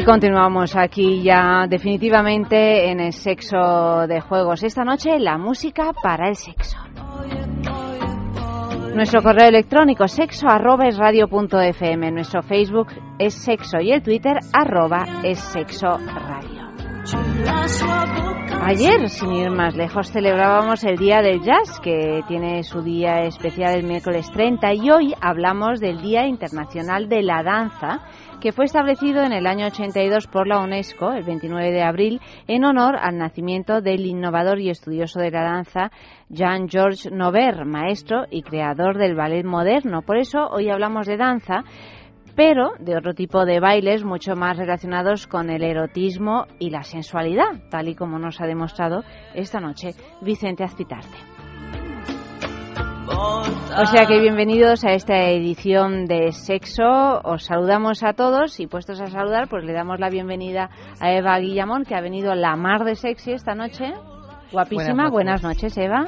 Y continuamos aquí ya definitivamente en el sexo de juegos. Esta noche la música para el sexo. Nuestro correo electrónico sexo es. Nuestro Facebook es sexo y el Twitter arroba es sexo radio. Ayer, sin ir más lejos, celebrábamos el Día del Jazz, que tiene su día especial el miércoles 30, y hoy hablamos del Día Internacional de la Danza, que fue establecido en el año 82 por la UNESCO, el 29 de abril, en honor al nacimiento del innovador y estudioso de la danza Jean-Georges Nover, maestro y creador del ballet moderno. Por eso hoy hablamos de danza pero de otro tipo de bailes mucho más relacionados con el erotismo y la sensualidad, tal y como nos ha demostrado esta noche Vicente Azpitarte. O sea que bienvenidos a esta edición de Sexo. Os saludamos a todos y puestos a saludar, pues le damos la bienvenida a Eva Guillamón, que ha venido la mar de sexy esta noche. Guapísima. Buenas noches, Eva.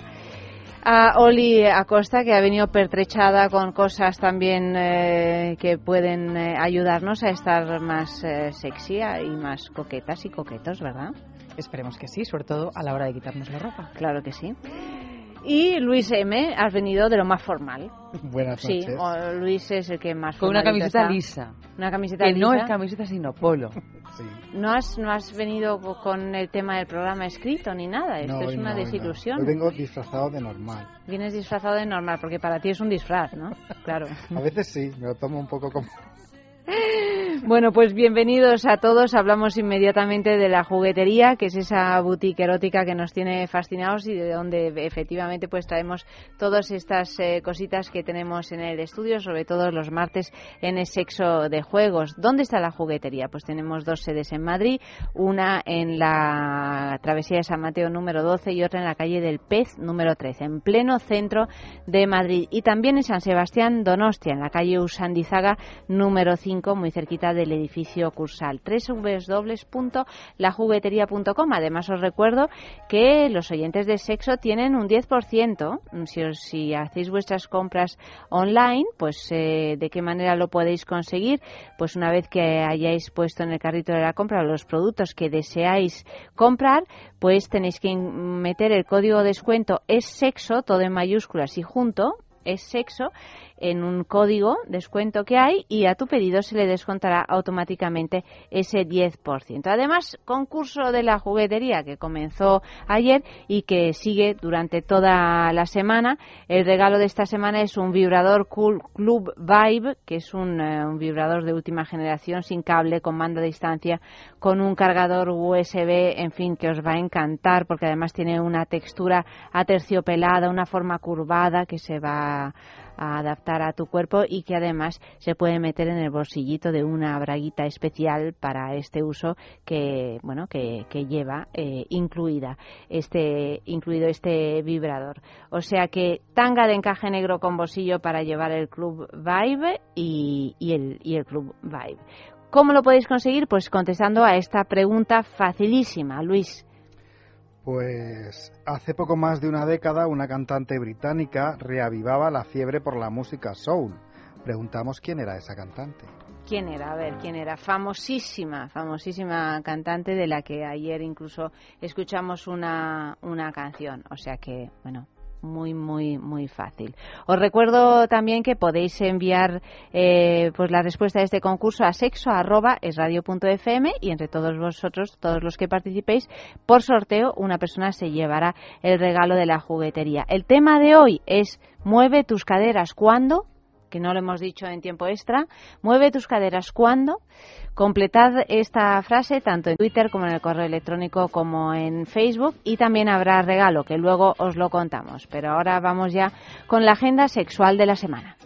A Oli Acosta, que ha venido pertrechada con cosas también eh, que pueden eh, ayudarnos a estar más eh, sexy y más coquetas y coquetos, ¿verdad? Esperemos que sí, sobre todo a la hora de quitarnos la ropa. Claro que sí. Y Luis M, has venido de lo más formal. Buenas noches. Sí, Luis es el que más Con una camiseta lisa. Una camiseta que lisa. no es camiseta sino polo. Sí. ¿No has, ¿No has venido con el tema del programa escrito ni nada? Esto No, es una no, desilusión. Hoy vengo disfrazado de normal. Vienes disfrazado de normal, porque para ti es un disfraz, ¿no? Claro. A veces sí, me lo tomo un poco como... Bueno, pues bienvenidos a todos. Hablamos inmediatamente de la juguetería, que es esa boutique erótica que nos tiene fascinados y de donde efectivamente pues traemos todas estas eh, cositas que tenemos en el estudio, sobre todo los martes en el sexo de juegos. ¿Dónde está la juguetería? Pues tenemos dos sedes en Madrid, una en la travesía de San Mateo número 12 y otra en la calle del Pez número 13, en pleno centro de Madrid. Y también en San Sebastián Donostia, en la calle Usandizaga número 5 muy cerquita del edificio Cursal. www.lajuguetería.com. Además, os recuerdo que los oyentes de sexo tienen un 10%. Si, os, si hacéis vuestras compras online, pues eh, de qué manera lo podéis conseguir. Pues una vez que hayáis puesto en el carrito de la compra los productos que deseáis comprar, pues tenéis que meter el código de descuento es sexo, todo en mayúsculas y junto, es sexo en un código descuento que hay y a tu pedido se le descontará automáticamente ese 10%. Además, concurso de la juguetería que comenzó ayer y que sigue durante toda la semana. El regalo de esta semana es un vibrador Cool Club Vibe, que es un, eh, vibrador de última generación sin cable, con mando a distancia, con un cargador USB, en fin, que os va a encantar porque además tiene una textura aterciopelada, una forma curvada que se va a adaptar a tu cuerpo y que además se puede meter en el bolsillito de una braguita especial para este uso que bueno que, que lleva eh, incluida este incluido este vibrador o sea que tanga de encaje negro con bolsillo para llevar el club Vibe y, y el y el club Vibe ¿Cómo lo podéis conseguir? Pues contestando a esta pregunta facilísima, Luis. Pues hace poco más de una década una cantante británica reavivaba la fiebre por la música soul. Preguntamos quién era esa cantante. ¿Quién era? A ver, ¿quién era? Famosísima, famosísima cantante de la que ayer incluso escuchamos una, una canción. O sea que, bueno, muy muy muy fácil. Os recuerdo también que podéis enviar eh, pues la respuesta a este concurso a sexo arroba es radio.fm y entre todos vosotros, todos los que participéis, por sorteo una persona se llevará el regalo de la juguetería. El tema de hoy es mueve tus caderas cuando que no lo hemos dicho en tiempo extra. Mueve tus caderas cuando. Completad esta frase tanto en Twitter como en el correo electrónico como en Facebook y también habrá regalo que luego os lo contamos. Pero ahora vamos ya con la agenda sexual de la semana.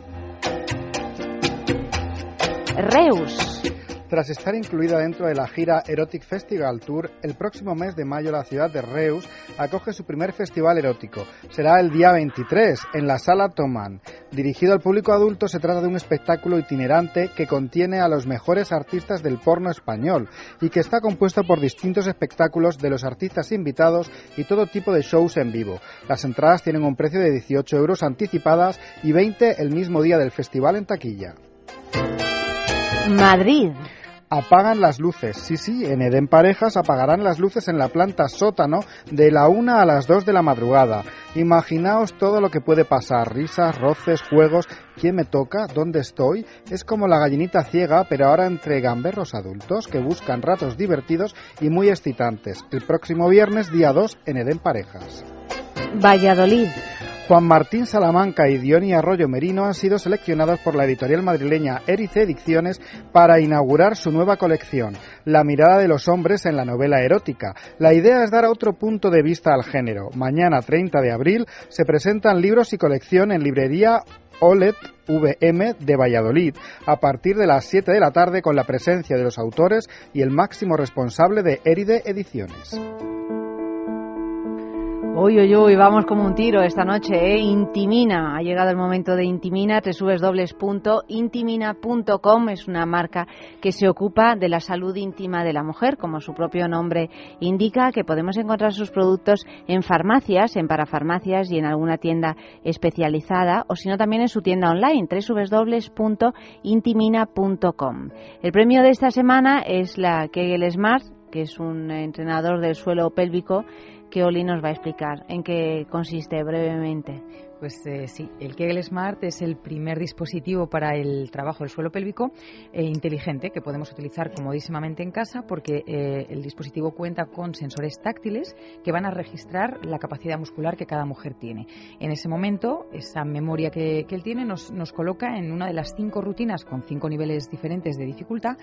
Reus tras estar incluida dentro de la gira Erotic Festival Tour, el próximo mes de mayo la ciudad de Reus acoge su primer festival erótico. Será el día 23 en la Sala Tomán. Dirigido al público adulto, se trata de un espectáculo itinerante que contiene a los mejores artistas del porno español y que está compuesto por distintos espectáculos de los artistas invitados y todo tipo de shows en vivo. Las entradas tienen un precio de 18 euros anticipadas y 20 el mismo día del festival en taquilla. Madrid apagan las luces. Sí, sí, en Eden Parejas apagarán las luces en la planta sótano de la una a las dos de la madrugada. Imaginaos todo lo que puede pasar, risas, roces, juegos, quién me toca, dónde estoy. Es como la gallinita ciega, pero ahora entre gamberros adultos que buscan ratos divertidos y muy excitantes. El próximo viernes, día 2, en Eden Parejas. Valladolid. Juan Martín Salamanca y Diony Arroyo Merino han sido seleccionados por la editorial madrileña Erice Ediciones para inaugurar su nueva colección, La mirada de los hombres en la novela erótica. La idea es dar otro punto de vista al género. Mañana 30 de abril se presentan libros y colección en librería OLED VM de Valladolid a partir de las 7 de la tarde con la presencia de los autores y el máximo responsable de Eride Ediciones. Uy, uy, uy, vamos como un tiro esta noche, ¿eh? Intimina, ha llegado el momento de Intimina, www.intimina.com, es una marca que se ocupa de la salud íntima de la mujer, como su propio nombre indica, que podemos encontrar sus productos en farmacias, en parafarmacias y en alguna tienda especializada, o si no también en su tienda online, www.intimina.com. El premio de esta semana es la Kegel Smart, que es un entrenador del suelo pélvico que Oli nos va a explicar en qué consiste brevemente. Pues eh, sí, el Kegel Smart es el primer dispositivo para el trabajo del suelo pélvico eh, inteligente que podemos utilizar comodísimamente en casa porque eh, el dispositivo cuenta con sensores táctiles que van a registrar la capacidad muscular que cada mujer tiene. En ese momento, esa memoria que, él tiene nos, nos, coloca en una de las cinco rutinas con cinco niveles diferentes de dificultad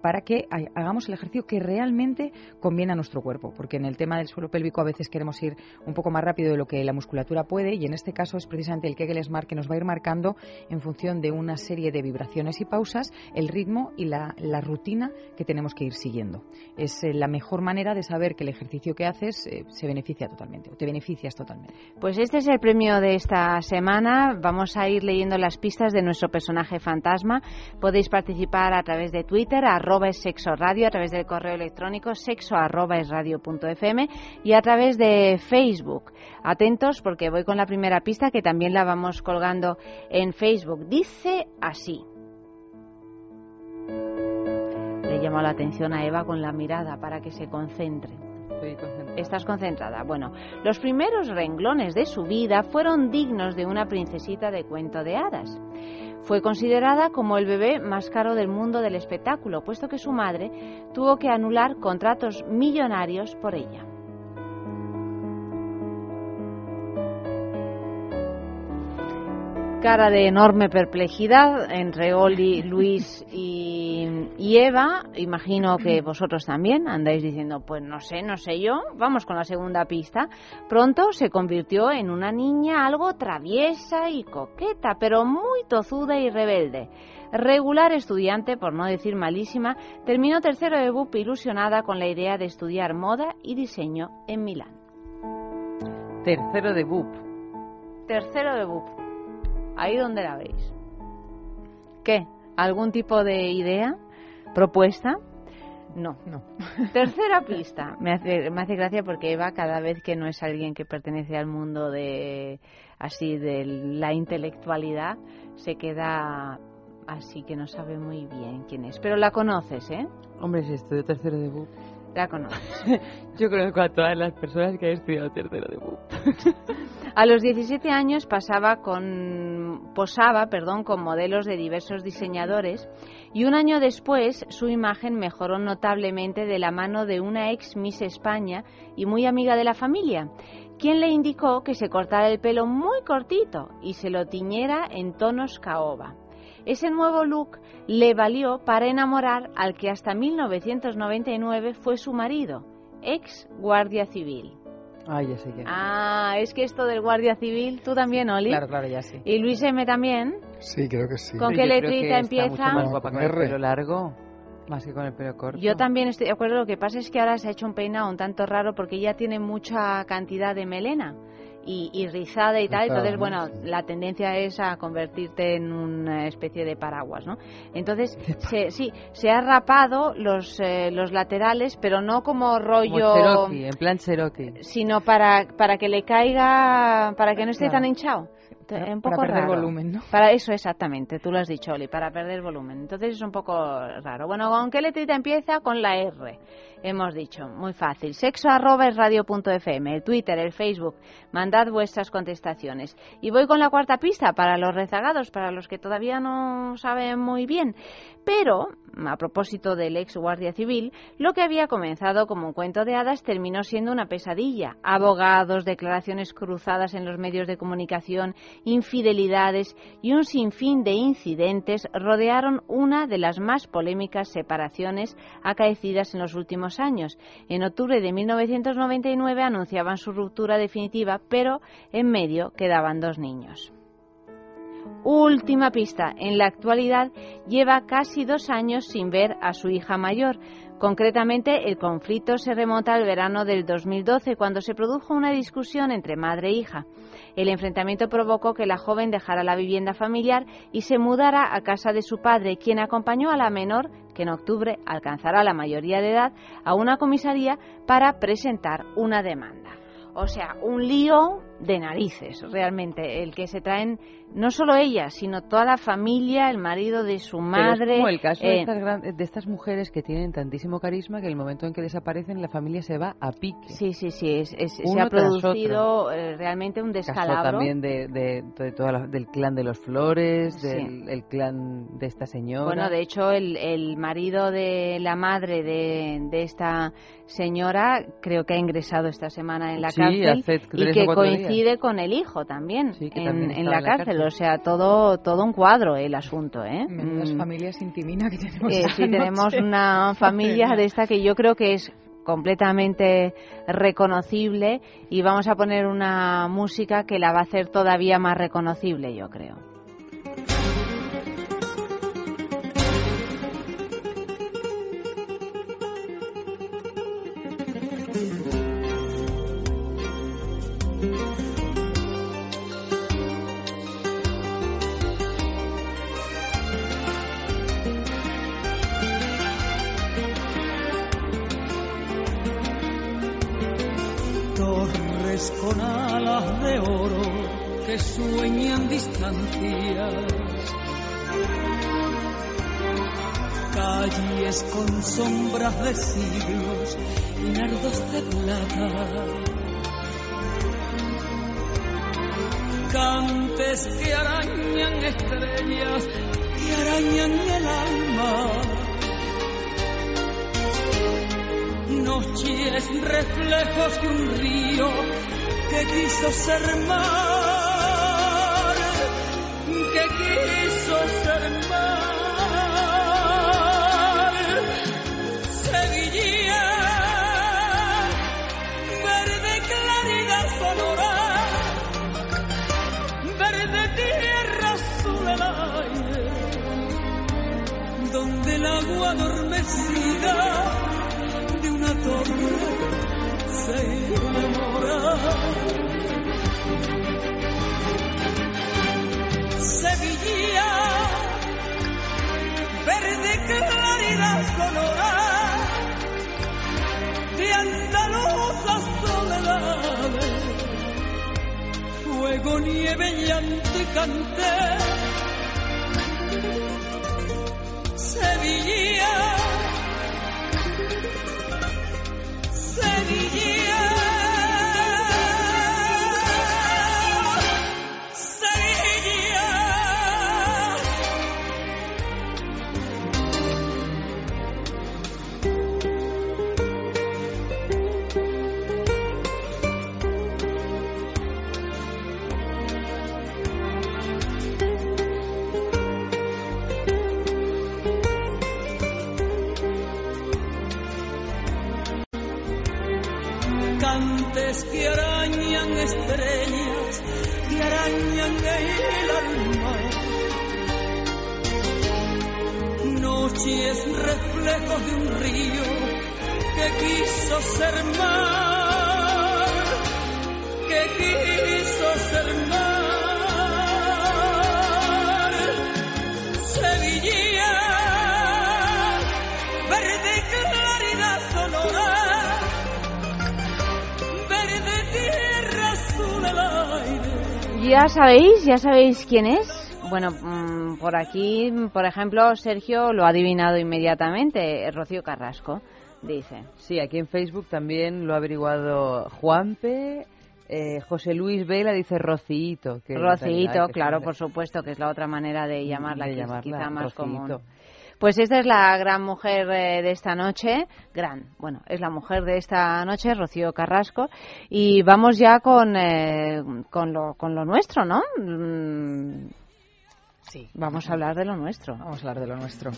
para que hagamos el ejercicio que realmente conviene a nuestro cuerpo. Porque en el tema del suelo pélvico a veces queremos ir un poco más rápido de lo que la musculatura puede y en este caso caso es precisamente el Kegel Smart que nos va a ir marcando en función de una serie de vibraciones y pausas el ritmo y la, rutina que tenemos que ir siguiendo. Es eh, la mejor manera de saber que el ejercicio que haces eh, se beneficia totalmente o te beneficias totalmente. Pues este es el premio de esta semana. Vamos a ir leyendo las pistas de nuestro personaje fantasma. Podéis participar a través de Twitter, arroba es sexo radio, a través del correo electrónico sexo arroba es radio punto fm y a través de Facebook. Atentos porque voy con la primera pista que también la vamos colgando en Facebook. Dice así. Le llamo la atención a Eva con la mirada para que se concentre. Estás concentrada. Bueno, los primeros renglones de su vida fueron dignos de una princesita de cuento de hadas. Fue considerada como el bebé más caro del mundo del espectáculo, puesto que su madre tuvo que anular contratos millonarios por ella. Cara de enorme perplejidad entre Oli, Luis y, Eva. Imagino que vosotros también andáis diciendo, pues no sé, no sé yo. Vamos con la segunda pista. Pronto se convirtió en una niña algo traviesa y coqueta, pero muy tozuda y rebelde. Regular estudiante, por no decir malísima, terminó tercero de BUP ilusionada con la idea de estudiar moda y diseño en Milán. Tercero de BUP. Tercero de BUP. Ahí donde la veis. ¿Qué? ¿Algún tipo de idea? ¿Propuesta? No. No. Tercera pista. Me hace, me hace gracia porque Eva, cada vez que no es alguien que pertenece al mundo de así de la intelectualidad, se queda así que no sabe muy bien quién es. Pero la conoces, ¿eh? Hombre, si estudió tercero de BUP. La conoces. Yo conozco a todas las personas que han estudiado tercero de BUP. A los 17 años pasaba con, posaba perdón, con modelos de diversos diseñadores y un año después su imagen mejoró notablemente de la mano de una ex Miss España y muy amiga de la familia, quien le indicó que se cortara el pelo muy cortito y se lo tiñera en tonos caoba. Ese nuevo look le valió para enamorar al que hasta 1999 fue su marido, ex guardia civil. Ah, ya sé que. Ah, es que esto del guardia civil, tú también, Oli. Claro, claro, ya sé. Y Luis M también. Sí, creo que sí. ¿Con Pero qué letrita está mucho empieza? más guapa con el pelo largo, más que con el pelo corto. Yo también estoy de acuerdo. Lo que pasa es que ahora se ha hecho un peinado un tanto raro porque ya tiene mucha cantidad de melena y, y rizada y tal. Entonces, ¿no? bueno, la tendencia es a convertirte en una especie de paraguas, ¿no? Entonces, se, sí, se ha rapado los, eh, los laterales, pero no como Como rollo, Cherokee, en plan Cherokee. sino para, para que le caiga, para que no esté Claro. tan hinchado. Un poco para perder raro. volumen, ¿no? Para eso exactamente, tú lo has dicho, Oli, para perder volumen. Entonces es un poco raro. Bueno, ¿con qué letrita empieza? Con la R. Hemos dicho, muy fácil. Sexo arroba es radio.fm, el Twitter, el Facebook. Mandad vuestras contestaciones. Y voy con la cuarta pista para los rezagados, para los que todavía no saben muy bien. Pero, a propósito del ex guardia civil, lo que había comenzado como un cuento de hadas terminó siendo una pesadilla. Abogados, declaraciones cruzadas en los medios de comunicación, infidelidades y un sinfín de incidentes rodearon una de las más polémicas separaciones acaecidas en los últimos años. En octubre de 1999 anunciaban su ruptura definitiva, pero en medio quedaban dos niños. Última pista. En la actualidad lleva casi dos años sin ver a su hija mayor. Concretamente, el conflicto se remonta al verano del 2012, cuando se produjo una discusión entre madre e hija. El enfrentamiento provocó que la joven dejara la vivienda familiar y se mudara a casa de su padre, quien acompañó a la menor, que en octubre alcanzará la mayoría de edad, a una comisaría para presentar una demanda. O sea, un lío de narices, realmente, el que se traen no solo ella, sino toda la familia, el marido de su Pero madre. es como el caso de, eh, estas gran- de estas mujeres que tienen tantísimo carisma que el momento en que desaparecen la familia se va a pique. Sí, sí, sí, es- es- se ha producido eh, realmente un Caso descalabro. también de, de, de toda la- del clan de los Flores, Sí. del el clan de esta señora. Bueno, de hecho, el, el marido de la madre de, de esta señora creo que ha ingresado esta semana en la Sí, cárcel hace y tres o que cuatro coincide con el hijo también, Sí, en, también en estaba la, en la cárcel. cárcel. O sea, todo, todo un cuadro el asunto, ¿eh? Menudas Mm. familias intimina que tenemos Eh, sí, tenemos una familia de esta que yo creo que es completamente reconocible y vamos a poner una música que la va a hacer todavía más reconocible, yo creo. Calles con sombras de siglos y nardos de plata. Cantes que arañan estrellas y arañan el alma. noches reflejos de un río que quiso ser que quiso ser mar. Sevilla, verde claridad sonora, verde tierra azul aire, donde el agua adormecida de una torre Verde claridad sonora, de andaluzas soledades, fuego, nieve, llanto y canté. Sevilla, ya sabéis quién es. Bueno, mm, por aquí, por ejemplo, Sergio lo ha adivinado inmediatamente. Rocío Carrasco, dice. Sí, aquí en Facebook también lo ha averiguado Juanpe. Eh, José Luis Vela dice Rocito. Que Rocito, realidad, que claro, es- por supuesto, que es la otra manera de llamarla, de que es llamarla, quizá más Rocito. común. Pues esta es la gran mujer eh, de esta noche, gran, bueno, es la mujer de esta noche, Rocío Carrasco, y vamos ya con, eh, con, lo, con lo nuestro, ¿no? Mm, Sí. Vamos a hablar de lo nuestro. Vamos a hablar de lo nuestro.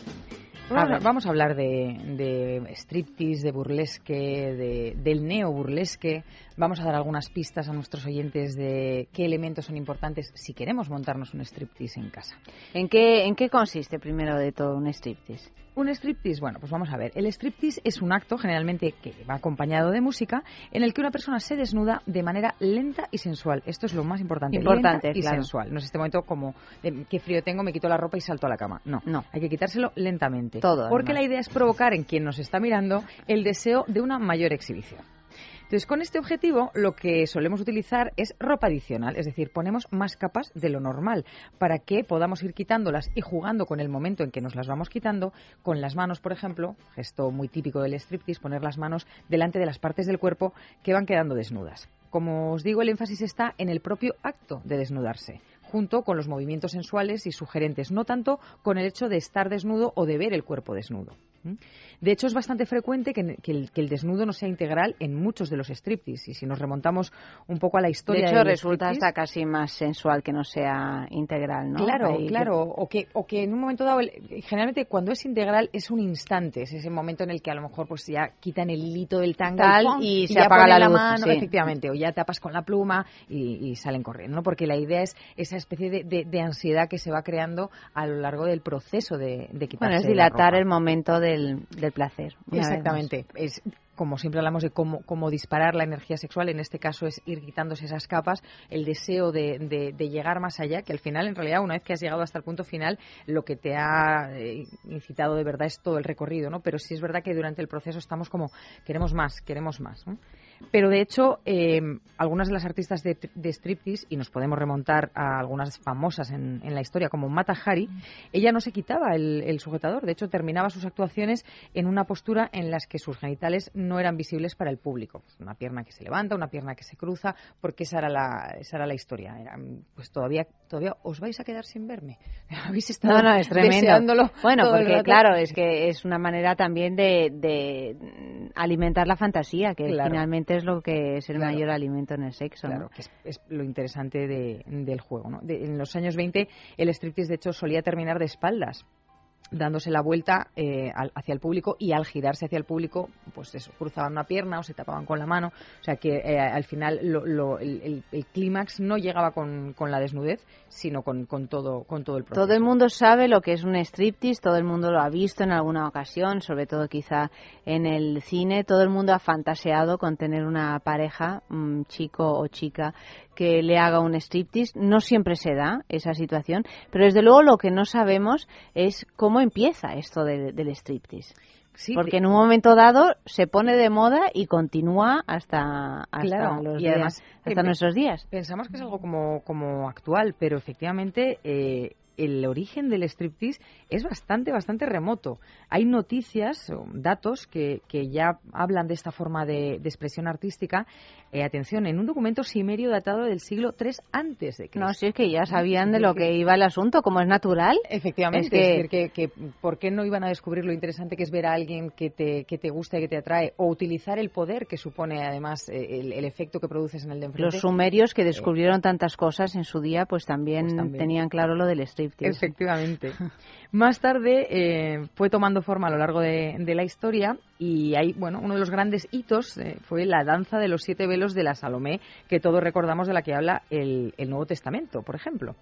Vamos a hablar de, de striptease, de burlesque, de, del neo-burlesque. Vamos a dar algunas pistas a nuestros oyentes de qué elementos son importantes si queremos montarnos un striptease en casa. ¿En qué, ¿En qué consiste primero de todo un striptease? Un striptease, bueno, pues vamos a ver. El striptease es un acto generalmente que va acompañado de música en el que una persona se desnuda de manera lenta y sensual. Esto es lo más importante. Importante, lenta y claro. sensual. No es este momento como de, qué frío tengo, me quito la ropa y salto a la cama. No, No. Hay que quitárselo lentamente. Todo, Porque además. la idea es provocar en quien nos está mirando el deseo de una mayor exhibición. Entonces, con este objetivo, lo que solemos utilizar es ropa adicional, es decir, ponemos más capas de lo normal para que podamos ir quitándolas y jugando con el momento en que nos las vamos quitando, con las manos, por ejemplo, gesto muy típico del striptease, poner las manos delante de las partes del cuerpo que van quedando desnudas. Como os digo, el énfasis está en el propio acto de desnudarse, junto con los movimientos sensuales y sugerentes, no tanto con el hecho de estar desnudo o de ver el cuerpo desnudo. De hecho, es bastante frecuente que, que el, que el desnudo no sea integral en muchos de los striptease. Y si nos remontamos un poco a la De historia hecho, del resulta hasta casi más sensual que no sea integral, ¿no? Claro, Ahí- claro. O que, o que en un momento dado, generalmente cuando es integral es un instante, es ese momento en el que a lo mejor pues ya quitan el hilito del tanga y se ya apaga la luz, mano, sí. efectivamente, o ya tapas con la pluma y, y salen corriendo, ¿no? Porque la idea es esa especie de, de- de ansiedad que se va creando a lo largo del proceso de, de quitarse Bueno, es la dilatar ropa. el momento del, del placer. vez más. Exactamente. Es como siempre hablamos de cómo, cómo disparar la energía sexual, en este caso es ir quitándose esas capas, el deseo de, de- de llegar más allá, que al final, en realidad, una vez que has llegado hasta el punto final, lo que te ha eh, incitado de verdad es todo el recorrido, ¿no? Pero sí es verdad que durante el proceso estamos como, queremos más, queremos más, ¿no? Pero de hecho, eh, algunas de las artistas de, de striptease, y nos podemos remontar a algunas famosas en, en la historia, como Mata Hari, ella no se quitaba el, el sujetador. De hecho, terminaba sus actuaciones en una postura en las que sus genitales no eran visibles para el público. Pues una pierna que se levanta, una pierna que se cruza, porque esa era la, esa era la historia. Era, pues todavía, todavía os vais a quedar sin verme. Habéis estado No, no, es tremendo. deseándolo Bueno, porque claro, es que es una manera también de, de mm, alimentar la fantasía, que Claro. finalmente es lo que es el Claro. mayor alimento en el sexo. ¿no? Que es, es lo interesante de- del juego. ¿no? De- en los años 20, el striptease, de hecho, solía terminar de espaldas dándose la vuelta eh, al- hacia el público y al girarse hacia el público, pues eso, cruzaban una pierna o se tapaban con la mano. O sea que eh, al final lo- lo- el, el- el clímax no llegaba con, la desnudez, sino con, con todo, con todo el proceso. Todo el mundo sabe lo que es un striptease, todo el mundo lo ha visto en alguna ocasión, sobre todo quizá en el cine, todo el mundo ha fantaseado con tener una pareja, un chico o chica, que le haga un striptease. No siempre se da esa situación, pero desde luego lo que no sabemos es cómo empieza esto de- del striptease. Sí, Porque en un momento dado se pone de moda y continúa hasta, hasta, Claro, los y días- además, hasta nuestros días. Pensamos que es algo como, como actual, pero efectivamente eh, el origen del striptease es bastante, bastante remoto. Hay noticias, datos que, que ya hablan de esta forma de, de expresión artística. Eh, atención, en un documento simerio datado del siglo III antes de Cristo. No, sí, es que ya sabían de lo que iba el asunto, como es natural. Efectivamente, Es que- es decir, que, que ¿por qué no iban a descubrir lo interesante que es ver a alguien que te, que te gusta y que te atrae? O utilizar el poder que supone, además, eh, el, el efecto que produces en el de enfrente. Los sumerios que descubrieron tantas cosas en su día, pues también, Pues también. tenían claro lo del striptease. Efectivamente. Más tarde eh, fue tomando forma a lo largo de, de la historia y hay, bueno, uno de los grandes hitos eh, fue la danza de los siete velos de la Salomé, que todos recordamos de la que habla el, el Nuevo Testamento, por ejemplo.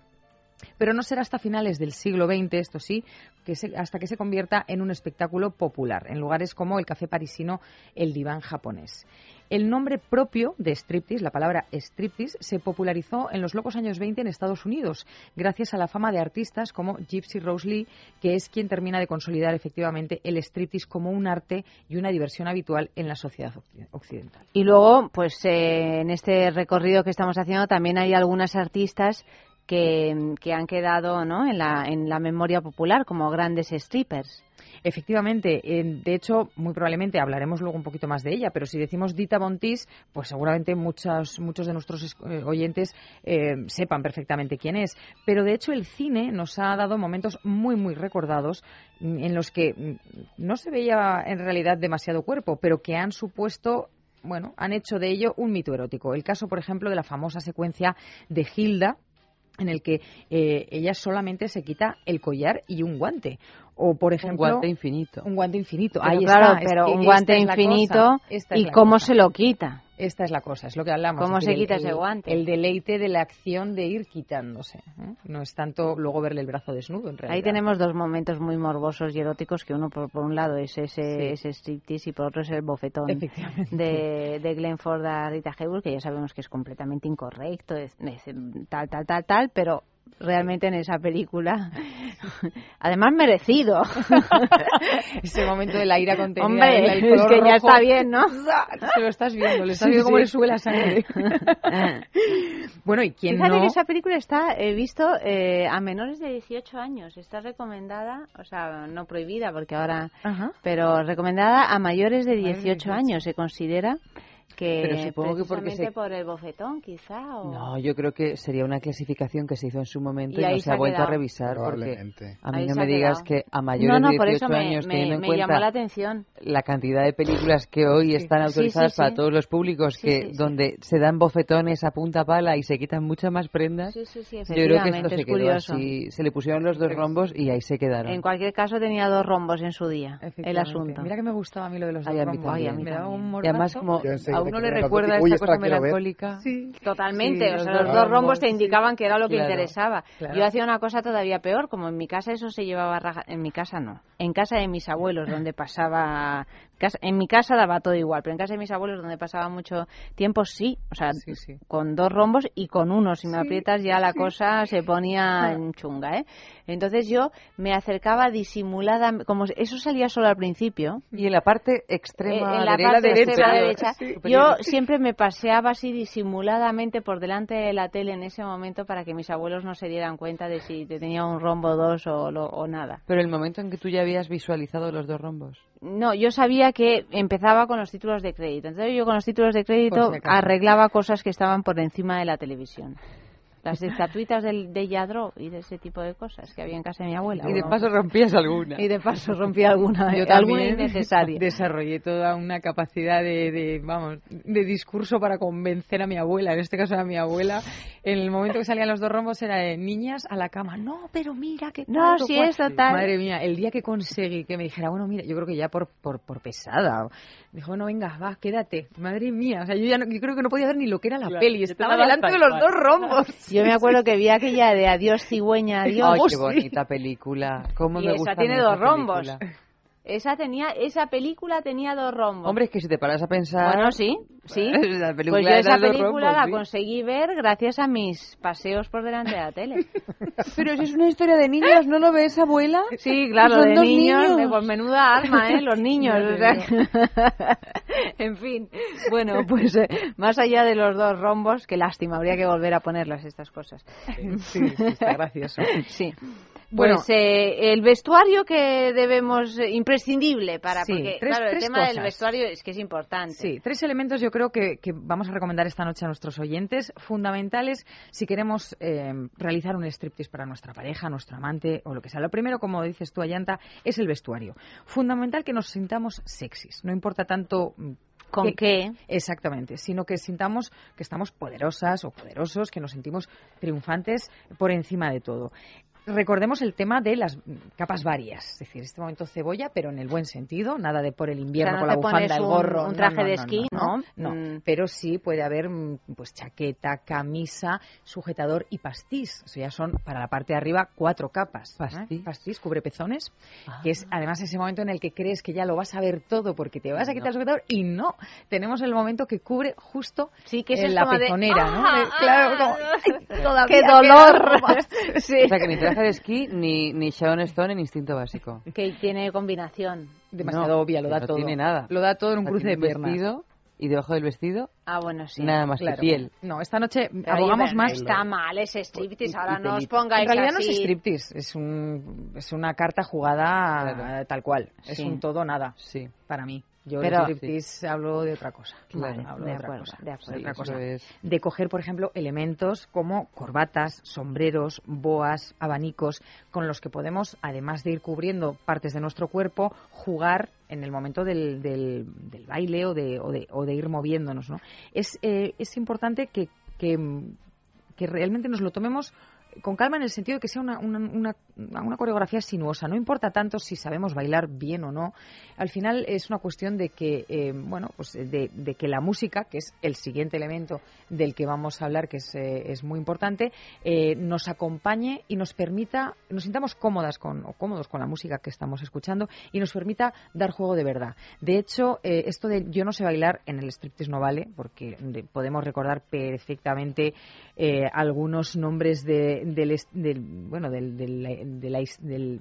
Pero no será hasta finales del siglo XX, esto sí, que se- hasta que se convierta en un espectáculo popular, en lugares como el café parisino, el diván japonés. El nombre propio de striptease, la palabra striptease, se popularizó en los locos años 20 en Estados Unidos, gracias a la fama de artistas como Gypsy Rose Lee, que es quien termina de consolidar efectivamente el striptease como un arte y una diversión habitual en la sociedad occ- occidental. Y luego, pues eh, en este recorrido que estamos haciendo también hay algunas artistas que, han quedado ¿no? en, la, en la memoria popular como grandes strippers. Efectivamente, eh, de hecho, muy probablemente hablaremos luego un poquito más de ella, pero si decimos Dita Bontis, pues seguramente muchos, muchos de nuestros es- eh, oyentes eh, sepan perfectamente quién es. Pero de hecho, el cine nos ha dado momentos muy, muy recordados mm, en los que mm, no se veía en realidad demasiado cuerpo, pero que han supuesto bueno, han hecho de ello un mito erótico. El caso, por ejemplo, de la famosa secuencia de Hilda, en el que eh, ella solamente se quita el collar y un guante. O, por Un ejemplo, guante infinito. un guante infinito. Pero Ahí claro, está. es pero que un guante infinito es y cómo cosa. se lo quita. Esta es la cosa, es lo que hablamos. ¿Cómo se quita el- ese guante? El deleite de la acción de ir quitándose. ¿eh? No es tanto luego verle el brazo desnudo, en realidad. Ahí tenemos dos momentos muy morbosos y eróticos, que uno por, por un lado es ese, Sí. ese striptease y por otro es el bofetón de, de Glenn Ford a Rita Hayworth, que ya sabemos que es completamente incorrecto, es, es tal, tal, tal, tal, pero realmente en esa película, además merecido. Ese momento de la ira contenida. Hombre, el- el es que ya está bien, ¿no? Se lo estás viendo, le estás Sí, viendo cómo sí. le sube la sangre. bueno, ¿y quién Fíjate no? que esa película está, he visto, eh, a menores de 18 años. Está recomendada, o sea, no prohibida porque ahora, Ajá. pero recomendada a mayores de Mayores de 18 años. Se considera que Pero supongo que porque precisamente se- por el bofetón, quizá. O... No, yo creo que sería una clasificación que se hizo en su momento Y y, no se se ha vuelto a quedado. revisar porque Probablemente. a mí Ahí no me digas quedado. que a mayores no, no, de por 18 eso me, años me- teniendo en me cuenta llamó la atención. la cantidad de películas que hoy están Sí, autorizadas sí, para sí. todos los públicos Sí, que sí, sí. donde se dan bofetones a punta pala y se quitan muchas más prendas. Sí, sí, sí, Yo creo que esto se quedó así, se le pusieron los dos rombos y ahí se quedaron. En cualquier caso tenía dos rombos en su día, el asunto. Mira que me gustaba a mí lo de los dos a rombos. a me daba un y mordazo. además como a uno que le recuerda esta cosa melancólica. Sí. Totalmente, Sí, o sea, los dos rombos te indicaban que era lo que Claro, interesaba. claro. Yo hacía una cosa todavía peor, como en mi casa eso se llevaba raja... en mi casa no, en casa de mis abuelos donde pasaba en mi casa daba todo igual, pero en casa de mis abuelos donde pasaba mucho tiempo sí, o sea, Sí, sí. con dos rombos y con uno, si me Sí, aprietas ya la cosa se ponía en chunga, ¿eh? Entonces yo me acercaba disimulada, como eso salía solo al principio, Y en la parte eh, extrema en la parte derecha, extrema derecha. sí. Yo siempre me paseaba así disimuladamente por delante de la tele en ese momento para que mis abuelos no se dieran cuenta de si te tenía un rombo dos o, lo- o nada. Pero el momento en que tú ya habías visualizado los dos rombos. No, yo sabía que empezaba con los títulos de crédito. Entonces yo con los títulos de crédito arreglaba cosas que estaban por encima de la televisión. Las estatuitas del, de Yadro y de ese tipo de cosas que había en casa de mi abuela. Y de ¿no? paso rompías alguna. Y de paso rompía alguna, Yo alguna también innecesaria. desarrollé toda una capacidad de, de, vamos, de discurso para convencer a mi abuela, en este caso a mi abuela. En el momento que salían los dos rombos era de niñas a la cama. No, pero mira que No, si es total. Madre mía, el día que conseguí que me dijera, bueno, mira, yo creo que ya por, por, por pesada. Dijo, bueno, venga, va, quédate. Madre mía, o sea, yo ya no- yo creo que no podía ver ni lo que era la Claro, peli. Estaba delante de los dos rombos. Yo me acuerdo que vi aquella de Adiós cigüeña, adiós. Ay, qué bonita película. ¿Cómo Y me esa gusta tiene dos rombos. Esa tenía, esa película tenía dos rombos. Hombre, es que si te paras a pensar... bueno, sí, sí. La película Pues yo esa película rombos, la sí. conseguí ver gracias a mis paseos por delante de la tele. Pero si es una historia de niños, ¿no lo ves, abuela? Sí, claro, de niños, niños. de pues menuda alma, ¿eh? Los niños. Ya te o sea que- en fin, bueno, pues eh, más allá de los dos rombos, qué lástima, habría que volver a ponerlas estas cosas. Sí, sí, está gracioso. Sí. Bueno. Pues eh, el vestuario que debemos, eh, imprescindible para, Sí, porque tres- claro, el tema cosas. del vestuario es que es importante. Sí, tres elementos yo creo que, que vamos a recomendar esta noche a nuestros oyentes, fundamentales si queremos eh, realizar un striptease para nuestra pareja, nuestro amante o lo que sea. Lo primero, como dices tú, Ayanta, es el vestuario. Fundamental que nos sintamos sexys. No importa tanto mm, ¿Con que- qué? Exactamente, sino que sintamos que estamos poderosas o poderosos, que nos sentimos triunfantes por encima de todo. Recordemos el tema de las capas varias. Es decir, este momento cebolla, pero en el buen sentido, nada de por el invierno O sea, no con la bufanda, pones el un- gorro. un no, traje no, de esquí, no, ¿no? Mm. Pero sí puede haber mm, pues chaqueta, camisa, sujetador y pastís. Eso ya son para la parte de arriba cuatro capas. ¿eh? Pastís. Pastís, cubre pezones, Ah. que es además ese momento en el que crees que ya lo vas a ver todo porque te vas a quitar el sujetador y no. Tenemos el momento que cubre justo Sí, que en la de, pezonera, ¿no? ¡ah! De- claro, como, ¡ay, todavía ¡Qué dolor! sí. O sea que traje de esquí ni, ni Sharon Stone en instinto básico. Que tiene combinación. demasiado No, obvia, lo da no todo. tiene nada. Lo da todo en un O sea, cruce de piernas. vestido y debajo del vestido Ah, bueno, sí. nada más Claro. que piel. No, esta noche Oye, abogamos pero más. Está mal ese striptease, ahora no os pongáis En realidad no así. es striptease, es, un, es una carta jugada Claro. tal cual. Es Sí. un todo nada Sí. para mí. Yo Pero- de striptease hablo de otra cosa. Vale, hablo de de, otra acuerdo, cosa. de acuerdo. Sí, otra cosa. es- de coger, por ejemplo, elementos como corbatas, sombreros, boas, abanicos, con los que podemos, además de ir cubriendo partes de nuestro cuerpo, jugar en el momento del, del, del baile o de, o, de, o de ir moviéndonos. ¿no? Es, eh, es importante que, que, que realmente nos lo tomemos con calma en el sentido de que sea una, una, una, coreografía sinuosa. No importa tanto si sabemos bailar bien o no. Al final es una cuestión de que, eh, bueno, pues de, de que la música, que es el siguiente elemento del que vamos a hablar, que es, eh, es muy importante, eh, nos acompañe y nos permita, nos sintamos cómodas con, o cómodos con la música que estamos escuchando y nos permita dar juego de verdad. De hecho, eh, esto de yo no sé bailar en el striptease no vale, porque de- podemos recordar perfectamente eh, algunos nombres de, del, del- bueno, del, del, del-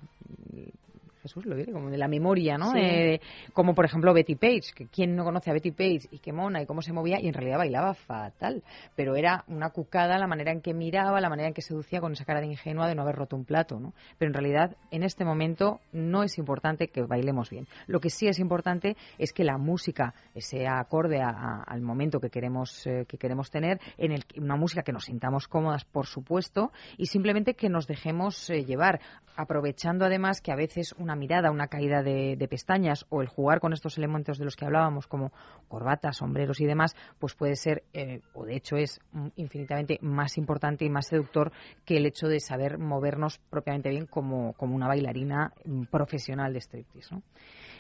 Jesús lo diré, como de la memoria, ¿no? Sí. Eh, como por ejemplo Betty Page, que quién no conoce a Betty Page y qué mona y cómo se movía y en realidad bailaba fatal, pero era una cucada la manera en que miraba, la manera en que seducía con esa cara de ingenua de no haber roto un plato, ¿no? Pero en realidad en este momento no es importante que bailemos bien. Lo que sí es importante es que la música sea acorde a- a- al momento que queremos eh, que queremos tener, en el una música que nos sintamos cómodas, por supuesto, y simplemente que nos dejemos eh, llevar, aprovechando además que a veces una mirada, una caída de, de pestañas o el jugar con estos elementos de los que hablábamos, como corbatas, sombreros y demás, pues puede ser, eh, o de hecho es mm, infinitamente más importante y más seductor que el hecho de saber movernos propiamente bien como, como una bailarina mm, profesional de striptease. ¿no?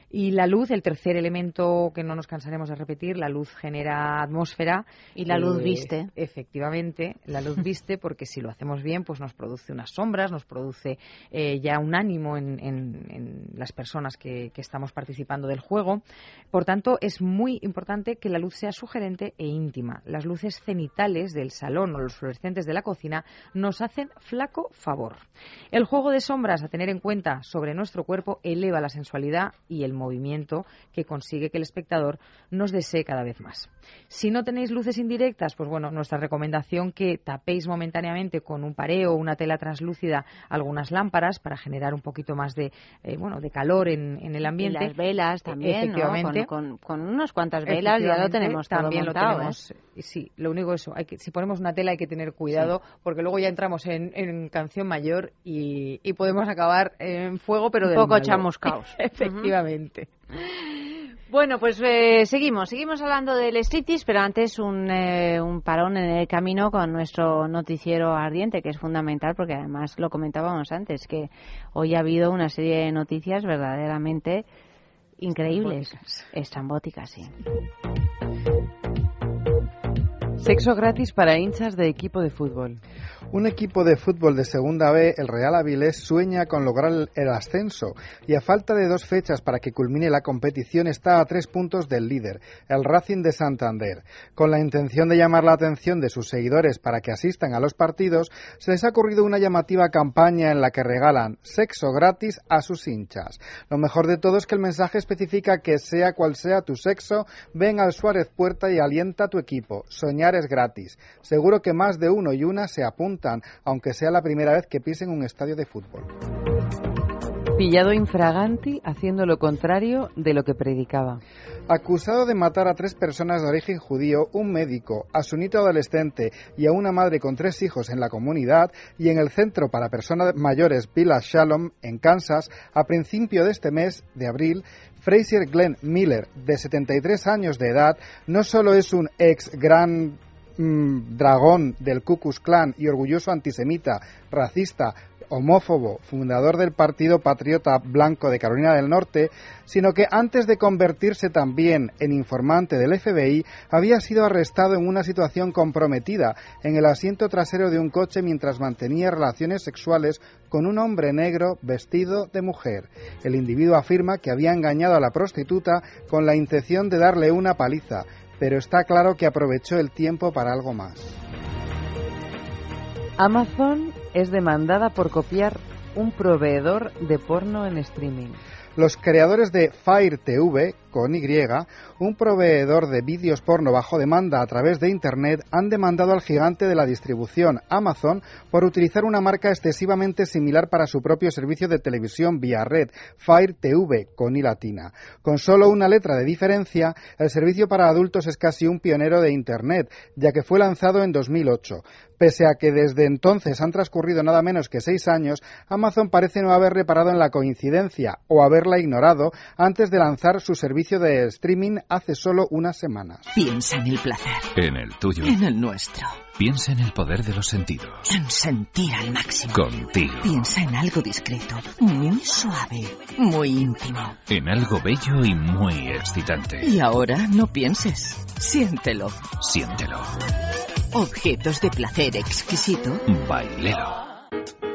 Y la luz, el tercer elemento que no nos cansaremos de repetir, la luz genera atmósfera. Y la luz Eh, viste. Efectivamente, la luz viste porque si lo hacemos bien, pues nos produce unas sombras, nos produce eh, ya un ánimo en, en- en las personas que, que estamos participando del juego. Por tanto, es muy importante que la luz sea sugerente e íntima. Las luces cenitales del salón o los fluorescentes de la cocina nos hacen flaco favor. El juego de sombras a tener en cuenta sobre nuestro cuerpo eleva la sensualidad y el movimiento que consigue que el espectador nos desee cada vez más. Si no tenéis luces indirectas, pues bueno, nuestra recomendación que tapéis momentáneamente con un pareo o una tela translúcida algunas lámparas para generar un poquito más de, eh, bueno, de calor en, en el Y ambiente. las velas también, ¿no? Efectivamente. Con, con, con unas cuantas velas ya lo tenemos todo también montado, lo ¿eh? tenemos y sí lo único eso hay que si ponemos una tela hay que tener cuidado porque luego ya entramos en, en canción mayor y, y podemos acabar en fuego pero Un del poco malo. chamuscaos. efectivamente Bueno, pues eh, seguimos, seguimos hablando del striptease, pero antes un, eh, un parón en el camino con nuestro noticiero ardiente, que es fundamental, porque además lo comentábamos antes, que hoy ha habido una serie de noticias verdaderamente increíbles. Estrambóticas, sí. Sexo gratis para hinchas de equipo de fútbol. Un equipo de fútbol de Segunda B, el Real Avilés, sueña con lograr el- ascenso y a falta de dos fechas para que culmine la competición está a tres puntos del líder, el Racing de Santander. Con la intención de llamar la atención de sus seguidores para que asistan a los partidos, se les ha ocurrido una llamativa campaña en la que regalan sexo gratis a sus hinchas. Lo mejor de todo es que el mensaje especifica que sea cual sea tu sexo, ven al Suárez Puerta y alienta a tu equipo. Soñar es gratis. Seguro que más de uno y una se aunque sea la primera vez que pisen un estadio de fútbol. Pillado infraganti haciendo lo contrario de lo que predicaba. Acusado de matar a tres personas de origen judío, un médico, a su nieto adolescente y a una madre con tres hijos en la comunidad y en el centro para personas mayores Villa Shalom, en Kansas, a principio de este mes de abril, Fraser Glenn Miller, de 73 años de edad, no solo es un ex gran mm, dragón del Ku Klux Klan y orgulloso antisemita, racista, homófobo, fundador del Partido Patriota Blanco de Carolina del Norte, sino que antes de convertirse también en informante del FBI, había sido arrestado en una situación comprometida en el asiento trasero de un coche mientras mantenía relaciones sexuales con un hombre negro vestido de mujer. El individuo afirma que había engañado a la prostituta con la intención de darle una paliza, pero está claro que aprovechó el tiempo para algo más. Amazon es demandada por copiar un proveedor de porno en streaming. Los creadores de Fire TV, con Y, un proveedor de vídeos porno bajo demanda a través de Internet, han demandado al gigante de la distribución, Amazon, por utilizar una marca excesivamente similar para su propio servicio de televisión vía red, Fire TV, con I latina. Con solo una letra de diferencia, el servicio para adultos es casi un pionero de Internet, ya que fue lanzado en 2008. Pese a que desde entonces han transcurrido nada menos que seis años, Amazon parece no haber reparado en la coincidencia o haberla ignorado antes de lanzar su servicio de streaming hace solo unas semanas. Piensa en el placer, En el tuyo. en el nuestro, Piensa en el poder de los sentidos. en sentir al máximo. Contigo. Piensa en algo discreto, muy suave, muy íntimo. En algo bello y muy excitante. Y ahora no pienses, siéntelo. Siéntelo. Objetos de placer exquisito. Bailelo.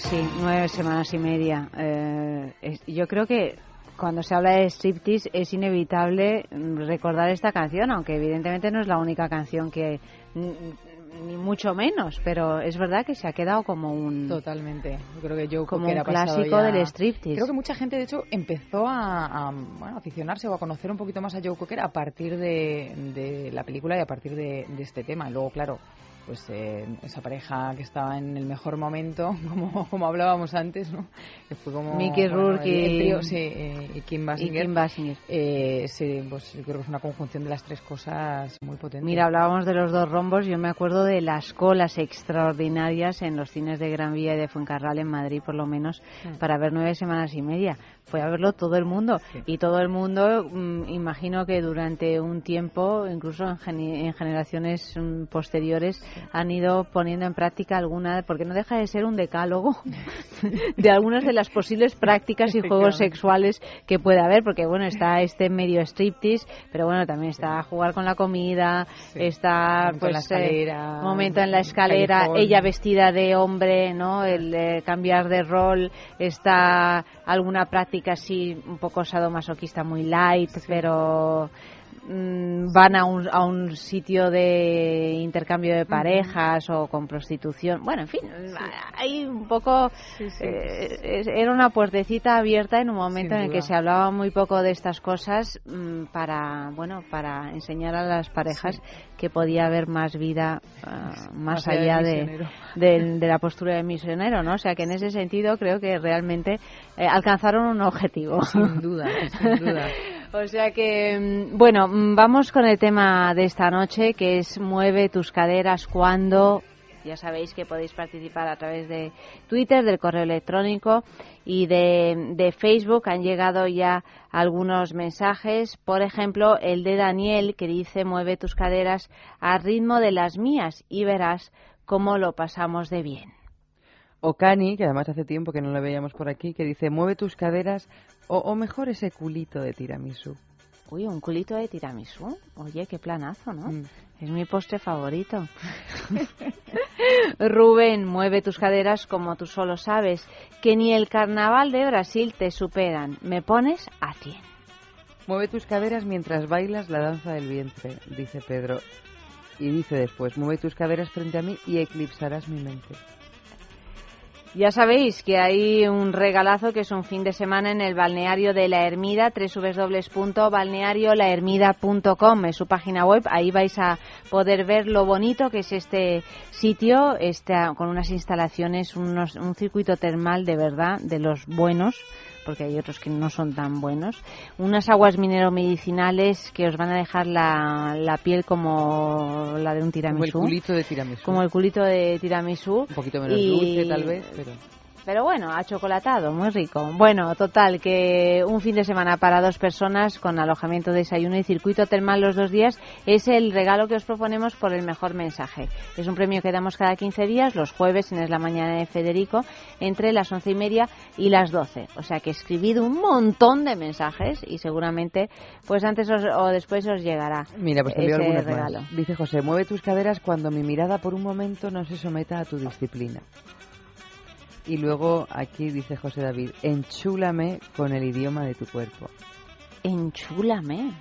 pues sí, nueve semanas y media. Eh, es- yo creo que cuando se habla de striptease es inevitable recordar esta canción, aunque evidentemente no es la única canción que ni mucho menos, pero es verdad que se ha quedado como un Totalmente. Yo creo que Joe como un clásico ya- del striptease. Creo que mucha gente, de hecho, empezó a, a, bueno, aficionarse o a conocer un poquito más a Joe Cocker a partir de, de la película y a partir de, de este tema. Y luego, claro, pues eh, esa pareja que estaba en el mejor momento, como, como hablábamos antes, ¿no? Que fue como... Mickey bueno, Rourke el- el y- trío, sí, eh, y Kim y Basinger. Kim Basinger. Eh, sí, pues yo creo que es una conjunción de las tres cosas muy potente. Mira, hablábamos de los dos rombos. Yo me acuerdo de las colas extraordinarias en los cines de Gran Vía y de Fuencarral en Madrid, por lo menos, Mm. para ver nueve semanas y media. Fue a verlo todo el mundo. Y todo el mundo, mm, imagino que durante un tiempo, incluso en, en generaciones mm, posteriores, han ido poniendo en práctica alguna, porque no deja de ser un decálogo de algunas de las posibles prácticas y juegos sexuales que puede haber, porque bueno, está este medio striptease, pero bueno, también está jugar con la comida, está Momento en la pues eh, escalera, momento en la escalera, calefón. ella vestida de hombre, ¿no? El eh, cambiar de rol, está alguna práctica así un poco sadomasoquista muy light, pero mm, van a un, a un sitio de intercambio de parejas o con prostitución. Bueno, en fin, hay un poco... eh, era una puertecita abierta en un momento en el que se hablaba muy poco de estas cosas mm, para, bueno, para enseñar a las parejas que podía haber más vida ah, más allá de, de la postura de misionero, ¿no? O sea que en ese sentido creo que realmente eh, alcanzaron un objetivo. Sin duda, sin duda. O sea que, mm, bueno, mm, vamos con el tema de esta noche, que es Mueve tus caderas cuando. Ya sabéis que podéis participar a través de Twitter, del correo electrónico y de, de Facebook. Han llegado ya algunos mensajes. Por ejemplo, el de Daniel, que dice Mueve tus caderas al ritmo de las mías y verás cómo lo pasamos de bien. O Cani, que además hace tiempo que no lo veíamos por aquí, que dice, mueve tus caderas o, o mejor ese culito de tiramisú. Uy, un culito de tiramisú. Oye, qué planazo, ¿no? Mm. Es mi postre favorito. Rubén, mueve tus caderas como tú solo sabes, que ni el carnaval de Brasil te superan. Me pones a 100. Mueve tus caderas mientras bailas la danza del vientre, dice Pedro. Y dice después, mueve tus caderas frente a mí y eclipsarás mi mente. Ya sabéis que hay un regalazo que es un fin de semana en el balneario de la Ermida, www.balneariolahermida.com es su página web. Ahí vais a poder ver lo bonito que es este sitio, este, con unas instalaciones, unos, un circuito termal de verdad, de los buenos porque hay otros que no son tan buenos. Unas aguas minero-medicinales que os van a dejar la, la piel como la de un Como el tiramisú. culito de tiramisú. Como el culito de tiramisú. Un poquito menos Y- dulce tal vez, pero... Pero bueno, achocolatado, muy rico. Bueno, total, que un fin de semana para dos personas con alojamiento, desayuno y circuito termal los dos días es el regalo que os proponemos por el mejor mensaje. Es un premio que damos cada 15 días, los jueves en Es la Mañana de Federico, entre las once y media y las 12. O sea que escribid un montón de mensajes y seguramente, pues antes os- o después os llegará Mira, pues te ese algunos regalo. más. Dice José, mueve tus caderas cuando mi mirada por un momento no se someta a tu disciplina. Y luego aquí dice José David, enchúlame con el idioma de tu cuerpo. Enchúlame.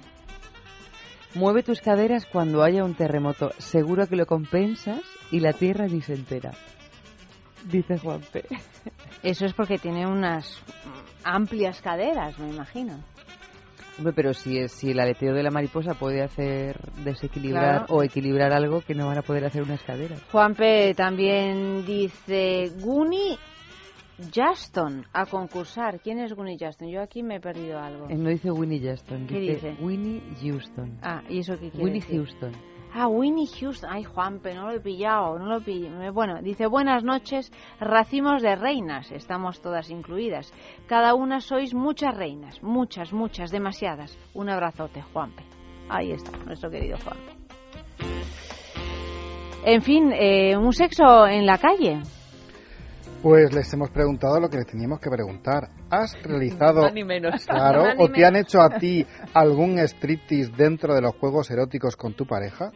Mueve tus caderas cuando haya un terremoto. Seguro que lo compensas y la tierra ni se entera. Dice Juanpe. Eso es porque tiene unas amplias caderas, me imagino. Hombre, pero si, es, si el aleteo de la mariposa puede hacer desequilibrar Claro. o equilibrar algo que no van a poder hacer unas caderas. Juanpe también dice Guni Juston a concursar. ¿Quién es Guni Juston? Yo aquí me he perdido algo. Eh, No dice Winnie Houston, ¿Qué dice? Winnie Houston. Ah, ¿y eso qué quiere Winnie decir? Houston. Ah, Winnie Houston. Ay, Juanpe, no lo he pillado, no lo he pillado. Bueno, dice, buenas noches, racimos de reinas, estamos todas incluidas. Cada una sois muchas reinas, muchas, muchas, demasiadas. Un abrazote, Juanpe. Ahí está, nuestro querido Juanpe. En fin, eh, un sexo en la calle. Pues les hemos preguntado lo que les teníamos que preguntar. ¿Has realizado, ni menos. claro, ni o te menos. han hecho a ti algún striptease dentro de los juegos eróticos con tu pareja?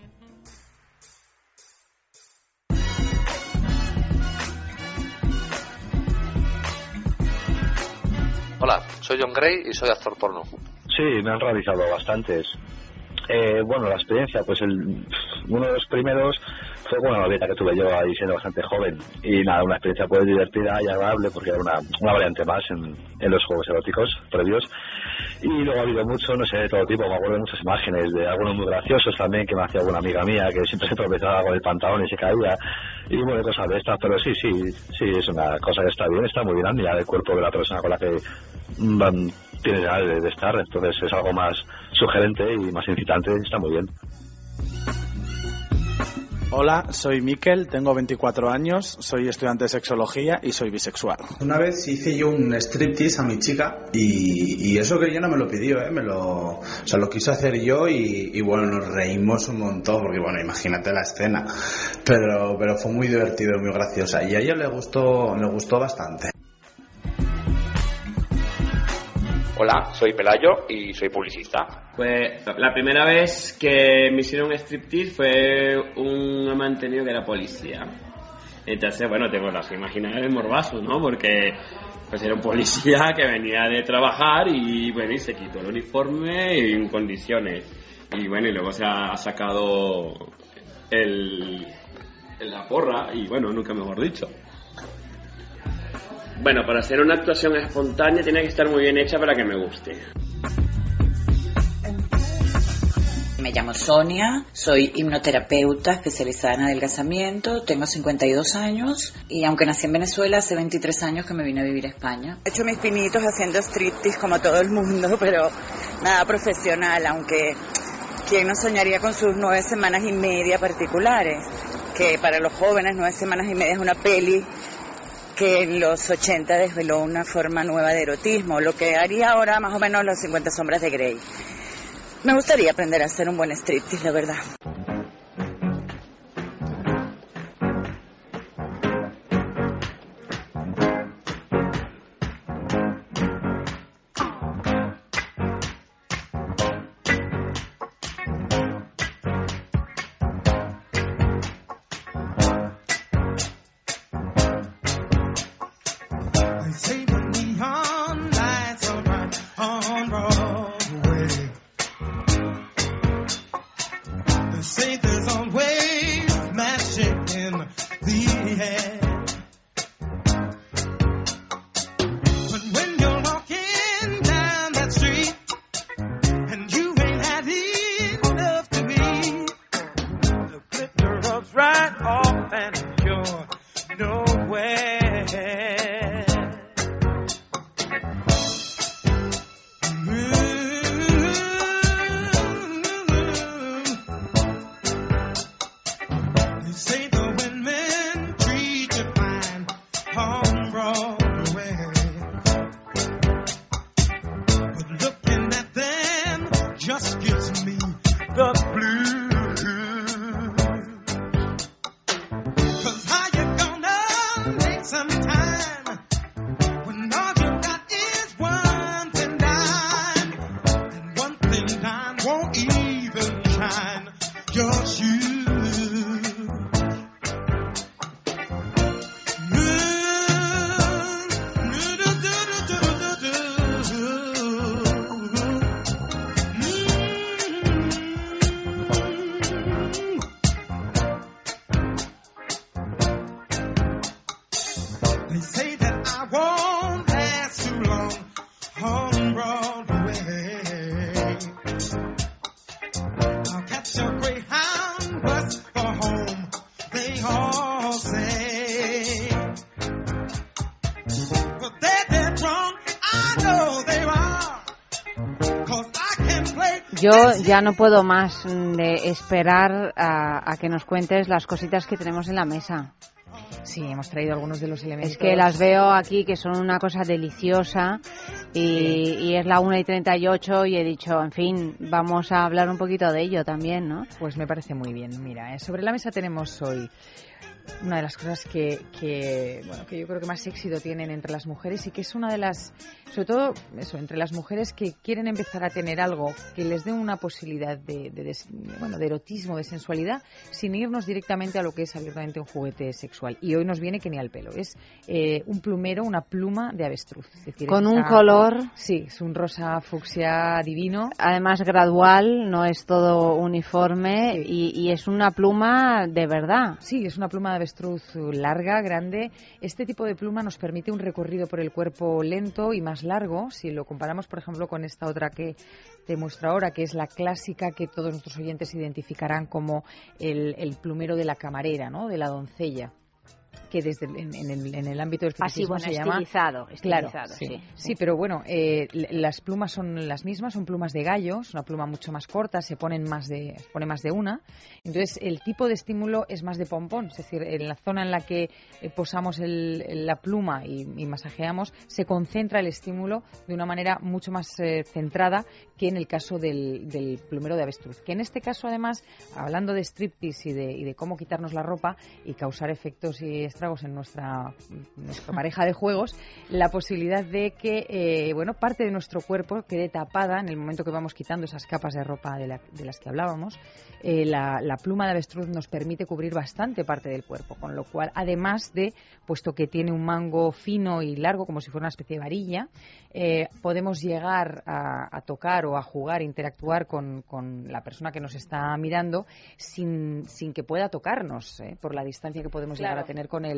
Hola, soy John Gray y soy actor porno. Sí, me han realizado bastantes. Eh, bueno, la experiencia, pues el, uno de los primeros fue una novieta que tuve yo ahí siendo bastante joven. Y nada, una experiencia pues divertida y agradable porque era una, una variante más en, en los juegos eróticos previos. Y luego ha habido mucho, no sé, de todo tipo, me acuerdo de muchas imágenes, de algunos muy graciosos también que me hacía alguna amiga mía que siempre se tropezaba con el pantalón y se caía. Y bueno, cosas de estas, pero sí, sí, sí, es una cosa que está bien, está muy bien admirar el cuerpo de la persona con la que tiene ya de, de estar, entonces es algo más sugerente y más incitante, está muy bien. Hola, soy Miquel, tengo 24 años, soy estudiante de sexología y soy bisexual. Una vez hice yo un striptease a mi chica y, y eso que ella no me lo pidió, ¿eh? me lo, o sea, lo quiso hacer yo y, y bueno, nos reímos un montón porque bueno, imagínate la escena, pero, pero fue muy divertido y muy graciosa y a ella le gustó, le gustó bastante. Hola, soy Pelayo y soy publicista. Pues la primera vez que me hicieron striptease fue un amante que era policía. Entonces, bueno, tengo las imaginar el morbazo, ¿no? Porque pues era un policía que venía de trabajar y bueno, se quitó el uniforme y en condiciones. Y bueno, y luego se ha sacado el, la porra y bueno, nunca mejor dicho. Bueno, para hacer una actuación espontánea tiene que estar muy bien hecha para que me guste. Me llamo Sonia, soy hipnoterapeuta especializada en adelgazamiento, tengo 52 años y aunque nací en Venezuela, hace 23 años que me vine a vivir a España. He hecho mis pinitos haciendo striptease como todo el mundo, pero nada profesional, aunque quién no soñaría con sus nueve semanas y media particulares, que para los jóvenes nueve semanas y media es una peli que en los 80 desveló una forma nueva de erotismo, lo que haría ahora más o menos los 50 sombras de Grey. Me gustaría aprender a hacer un buen striptease, la verdad. sometimes. Ya no puedo más de esperar a, a que nos cuentes las cositas que tenemos en la mesa. Sí, hemos traído algunos de los elementos. Es que las veo aquí que son una cosa deliciosa y, y es la 1 y 38 y he dicho, en fin, vamos a hablar un poquito de ello también, ¿no? Pues me parece muy bien. Mira, eh, sobre la mesa tenemos hoy una de las cosas que, que, bueno, que yo creo que más éxito tienen entre las mujeres y que es una de las, sobre todo eso, entre las mujeres que quieren empezar a tener algo que les dé una posibilidad de, de, des- bueno, de erotismo, de sensualidad, sin irnos directamente a lo que es abiertamente un juguete sexual. Y hoy nos viene que ni al pelo. Es eh, un plumero, una pluma de avestruz. Es decir, Con es un color- Sí, es un rosa fucsia divino. Además gradual, no es todo uniforme y, y es una pluma de verdad. Sí, es una pluma de avestruz larga, grande. Este tipo de pluma nos permite un recorrido por el cuerpo lento y más largo. Si lo comparamos, por ejemplo, con esta otra que te muestro ahora, que es la clásica que todos nuestros oyentes identificarán como el, el plumero de la camarera, ¿no? De la doncella que desde en, en el, en el ámbito del bueno, se llama estilizado, claro estilizado, sí. sí. Sí, pero bueno eh, las plumas son las mismas son plumas de gallo es una pluma mucho más corta se ponen más de se pone más de una entonces el tipo de estímulo es más de pompón es decir en la zona en la que eh, posamos el- la pluma y, y masajeamos se concentra el estímulo de una manera mucho más eh, centrada que en el caso del, del plumero de avestruz que en este caso además hablando de striptease y de, y de cómo quitarnos la ropa y causar efectos y en nuestra, nuestra pareja de juegos, la posibilidad de que eh, bueno parte de nuestro cuerpo quede tapada en el momento que vamos quitando esas capas de ropa de, la- de las que hablábamos. Eh, la, la pluma de avestruz nos permite cubrir bastante parte del cuerpo, con lo cual, además de, puesto que tiene un mango fino y largo, como si fuera una especie de varilla, eh, podemos llegar a, a tocar o a jugar, interactuar con, con la persona que nos está mirando sin, sin que pueda tocarnos, ¿eh? por la distancia que podemos llegar Claro. a tener con el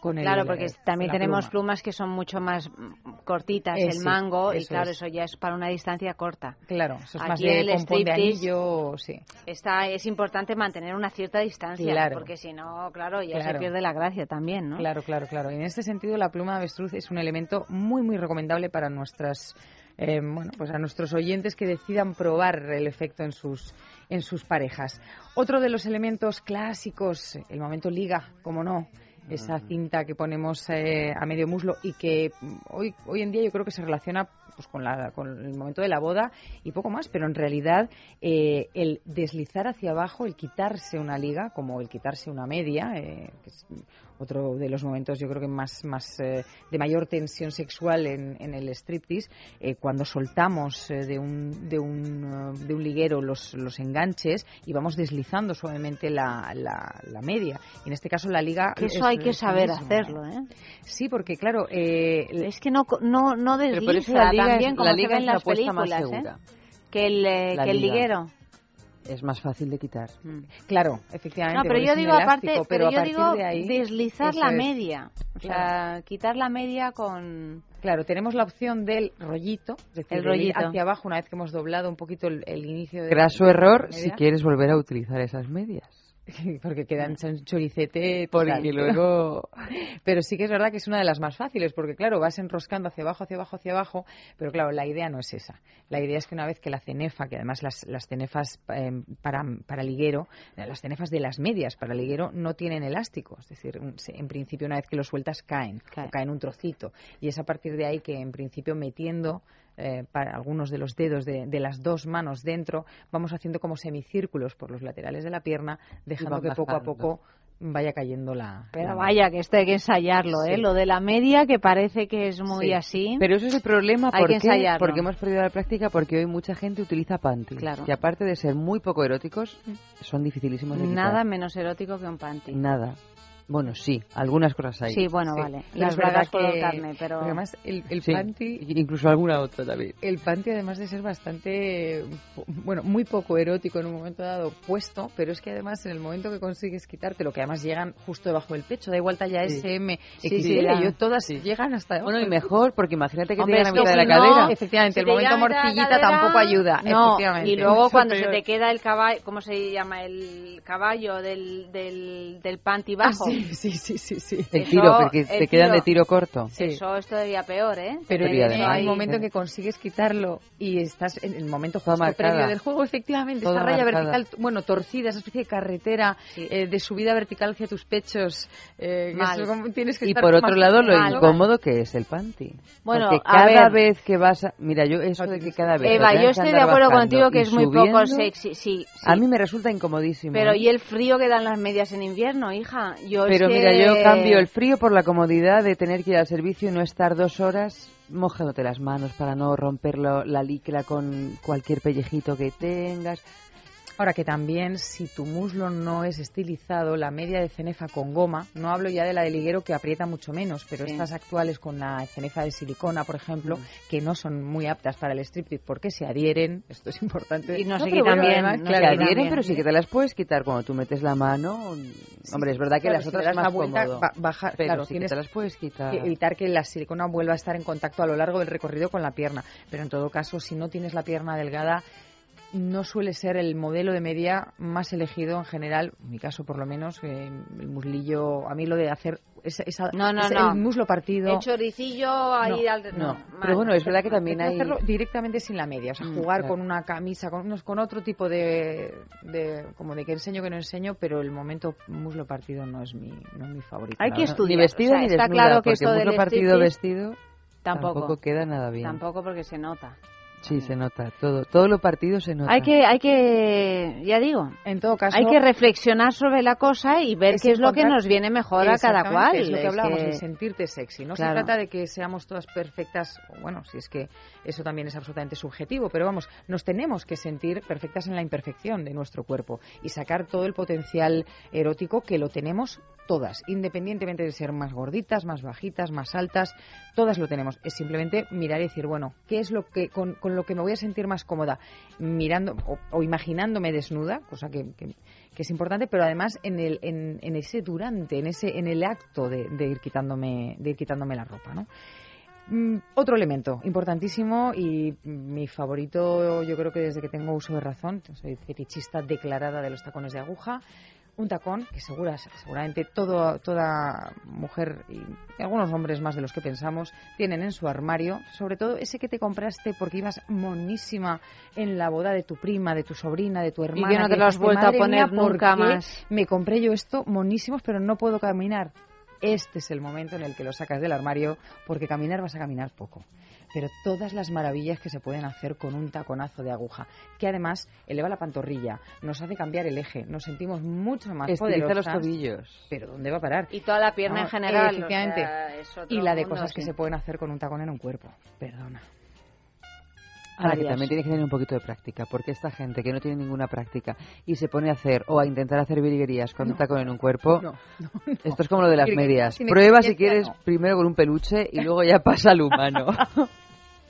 con el, Claro, porque eh, también tenemos pluma. plumas que son mucho más mm, cortitas, el mango, y claro, es. eso ya es para una distancia corta. Claro, eso es Aquí más de el pompón de striptease anillo, sí. Está, es importante mantener una cierta distancia, Claro. porque si no, claro, ya se pierde la gracia también, ¿no? Claro, claro, claro. Y en este sentido, la pluma de avestruz es un elemento muy, muy recomendable para nuestras, eh, bueno, pues a nuestros oyentes que decidan probar el efecto en sus, en sus parejas. Otro de los elementos clásicos, el momento liga, como no. Esa cinta que ponemos eh, a medio muslo y que mm, hoy, hoy en día yo creo que se relaciona pues, con, la, con el momento de la boda y poco más, pero en realidad eh, el deslizar hacia abajo, el quitarse una liga, como el quitarse una media, eh, que es otro de los momentos yo creo que más, más eh, de mayor tensión sexual en, en el striptease, eh, cuando soltamos eh, de, un, de, un, de un liguero los, los enganches y vamos deslizando suavemente la, la, la media. Y en este caso la liga... Que eso es- hay que saber mismo. hacerlo, ¿eh? Sí, porque claro... eh, es que no, no, no Pero desliza por eso la liga también es- como la se liga ve en la las más películas, ¿eh? segura. Que el, eh, La que el liguero. Es más fácil de quitar. Claro, efectivamente. No, pero yo digo aparte, pero yo digo de ahí, deslizar la es. media. O sea, Claro. quitar la media con... Claro, tenemos la opción del rollito, es decir, El rollito. hacia abajo una vez que hemos doblado un poquito el, el inicio de Graso de error la si quieres volver a utilizar esas medias. porque quedan son choricete Porque luego- pero sí que es verdad que es una de las más fáciles porque claro vas enroscando hacia abajo hacia abajo hacia abajo pero claro la idea no es esa. La idea es que una vez que la cenefa que además las, las cenefas eh, para, para liguero las cenefas de las medias para liguero no tienen elástico es decir en principio una vez que lo sueltas caen o caen un trocito. Y es a partir de ahí que en principio metiendo eh, para algunos de los dedos de, de las dos manos dentro, vamos haciendo como semicírculos por los laterales de la pierna, dejando que poco a poco vaya cayendo la. Pero la- vaya, que esto hay que ensayarlo, ¿eh? Lo de la media, que parece que es muy Sí. así. Pero eso es el problema Hay ¿por que qué? ensayarlo. porque hemos perdido la práctica porque hoy mucha gente utiliza panties Claro. que aparte de ser muy poco eróticos son dificilísimos de quitar. Nada menos erótico que un panty. Nada. Bueno, sí, algunas cosas hay. Sí, bueno, vale. Pero Las bragas color que- carne, pero... porque además el, el Sí, panty incluso alguna otra también. El panty, además de ser bastante, bueno, muy poco erótico en un momento dado puesto, pero es que además en el momento que consigues quitártelo, que además llegan justo debajo del pecho, da igual talla Sí. SM, Sí, XL, sí, yo todas llegan hasta Bueno, y mejor, porque imagínate que Hombre, te llegan a mitad de la no, cadera. Efectivamente, si el momento morcillita cadera, tampoco ayuda. No, efectivamente. y luego cuando peor. se te queda el caballo, ¿cómo se llama? El caballo del, del, del panty bajo. Ah, sí, sí, sí, sí, sí. El Eso, tiro, porque el te quedan de tiro corto. Eso es todavía peor, ¿eh? Pero Sí, eso ahí. un momento en que consigues quitarlo y estás en el momento justo marcada. previo del juego, efectivamente, Toda esta raya marcada. vertical, bueno, torcida, esa especie de carretera eh, de subida vertical hacia tus pechos. eh, que eso tienes que Y estar por otro lado, lo Mal. incómodo que es el panty. Bueno, Porque a cada ver. vez que vas a... Mira, yo eso de que cada vez... Eva, yo estoy de acuerdo contigo que es muy poco sexy, sí, sí. A mí me resulta incomodísimo. Pero ¿eh? ¿y el frío que dan las medias en invierno, hija? Yo Pero mira, que- yo cambio el frío por la comodidad de tener que ir al servicio y no estar dos horas mojándote las manos para no romper lo- la licra con cualquier pellejito que tengas. Ahora que también, si tu muslo no es estilizado, la media de cenefa con goma, no hablo ya de la de liguero que aprieta mucho menos, pero Sí. estas actuales con la cenefa de silicona, por ejemplo, que no son muy aptas para el striptease porque se adhieren, esto es importante. Y no se pero quitan bien, además, no claro, Se se adhieren, bien. pero sí que te las puedes quitar cuando tú metes la mano. Hombre, es verdad que Claro, las si otras es más vuelta, cómodo. pero claro, sí que te las puedes quitar. que evitar que la silicona vuelva a estar en contacto a lo largo del recorrido con la pierna. Pero en todo caso, si no tienes la pierna delgada, no suele ser el modelo de media más elegido en general, en mi caso por lo menos, eh, el muslillo, a mí lo de hacer esa, esa- No, no, ese- no. el muslo partido. El choricillo ahí No, al... no. mal. Pero bueno, es verdad que también Hay hacerlo directamente sin la media, o sea, Mm, jugar claro. con una camisa, con, unos- con otro tipo de, de- como de que enseño que no enseño, pero el momento muslo partido no es mi, no es mi favorito. Hay que estudiar. Ni vestida o sea, ni está desnuda, claro que porque esto del muslo partido vestido Tampoco. tampoco queda nada bien. Tampoco porque se nota. Sí, se nota. Todo, todo lo partido se nota. Hay que, hay que, ya digo, En todo caso, hay que reflexionar sobre la cosa y ver es qué es lo que nos viene mejor a cada cual. Es lo que hablábamos, que- de sentirte sexy. No Claro. se trata de que seamos todas perfectas, bueno, si es que eso también es absolutamente subjetivo, pero vamos, nos tenemos que sentir perfectas en la imperfección de nuestro cuerpo y sacar todo el potencial erótico que lo tenemos todas, independientemente de ser más gorditas, más bajitas, más altas, todas lo tenemos. Es simplemente mirar y decir, bueno, ¿qué es lo que con, con lo que me voy a sentir más cómoda? Mirando o, o imaginándome desnuda, cosa que, que- es importante, pero además en el en, en ese durante, en ese en el acto de, de ir quitándome de ir quitándome la ropa, ¿no? Mm, otro elemento importantísimo y mi favorito, yo creo que desde que tengo uso de razón, soy fetichista declarada de los tacones de aguja, un tacón que segura, seguramente todo, toda mujer y algunos hombres más de los que pensamos tienen en su armario, sobre todo ese que te compraste porque ibas monísima en la boda de tu prima, de tu sobrina, de tu hermana. que no te lo has vuelto a "Madre poner mía, ¿por nunca más?" Me compré yo esto monísimos, pero no puedo caminar. Este es el momento en el que lo sacas del armario, porque caminar vas a caminar poco. Pero todas las maravillas que se pueden hacer con un taconazo de aguja, que además eleva la pantorrilla, nos hace cambiar el eje, nos sentimos mucho más Estiliza los poderosas. tobillos. Pero ¿dónde va a parar? Y toda la pierna en Vamos, general. Efectivamente. o sea, y la de mundo, cosas que se pueden hacer con un tacón en un cuerpo. Perdona. Ahora que también tienes que tener un poquito de práctica, porque esta gente que no tiene ninguna práctica y se pone a hacer o a intentar hacer virguerías con un tacón en un cuerpo, No, no, esto es como lo de las medias. Prueba si quieres no. primero con un peluche y luego ya pasa al humano.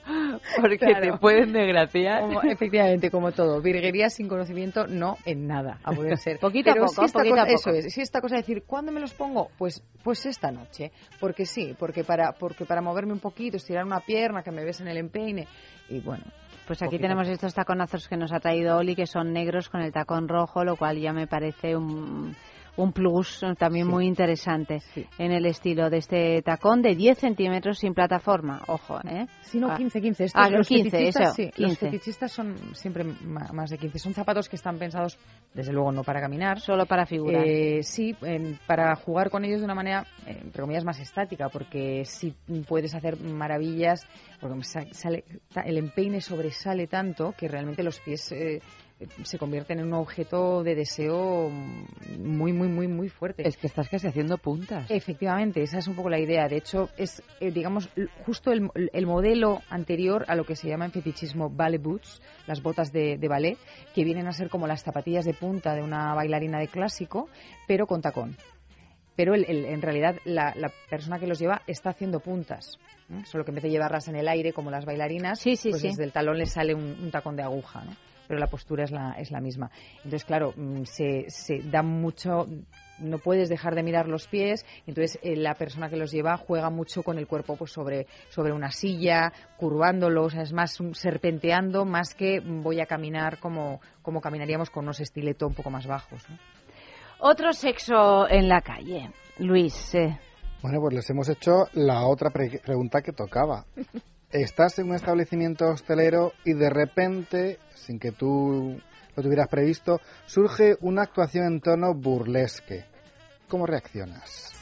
porque Claro. te pueden desgraciar. Como- efectivamente, como todo. Virguería sin conocimiento, no en nada, a poder ser. Poquito a poco, si esta poquito a cosa- poco. Eso es. Si esta cosa de decir, ¿cuándo me los pongo? Pues, pues esta noche. Porque sí, porque para, porque para moverme un poquito, estirar una pierna, que me ves en el empeine. Y bueno. Pues aquí poquito. tenemos estos taconazos que nos ha traído Oli, que son negros con el tacón rojo, lo cual ya me parece un, un plus eh, también Sí. muy interesante en el estilo de este tacón de 10 centímetros sin plataforma. Ojo, ¿eh? Si no, Ah. 15, 15. Estos, Ah, los 15, fetichistas, eso, sí, 15. Los fetichistas son siempre más de 15. Son zapatos que están pensados, desde luego, no para caminar. Solo para figurar. Eh, sí, en- para jugar con ellos de una manera, eh, entre comillas, más estática, porque sí puedes hacer maravillas, porque sale, el empeine sobresale tanto que realmente los pies eh, eh, se convierten en un objeto de deseo muy, muy, muy, muy fuerte. Es que estás casi haciendo puntas. Efectivamente, esa es un poco la idea. De hecho, es, eh, digamos, justo el, el modelo anterior a lo que se llama en fetichismo ballet boots, las botas de, de ballet, que vienen a ser como las zapatillas de punta de una bailarina de clásico, pero con tacón. Pero el- el- en realidad la, la persona que los lleva está haciendo puntas. Solo que en vez de llevarlas en el aire como las bailarinas, Sí, sí, pues sí. desde el talón le sale un, un tacón de aguja, ¿no? Pero la postura es la, es la misma. Entonces, claro, mm, se, se da mucho no puedes dejar de mirar los pies, entonces eh, la persona que los lleva juega mucho con el cuerpo pues sobre, sobre una silla, curvándolos, es más un- serpenteando más que voy a caminar como, como caminaríamos con unos estiletos un poco más bajos. ¿no? Otro sexo en la calle. Luis, eh, Bueno, pues les hemos hecho la otra pre- pregunta que tocaba. Estás en un establecimiento hostelero y de repente, sin que tú lo tuvieras previsto, surge una actuación en tono burlesque. ¿Cómo reaccionas?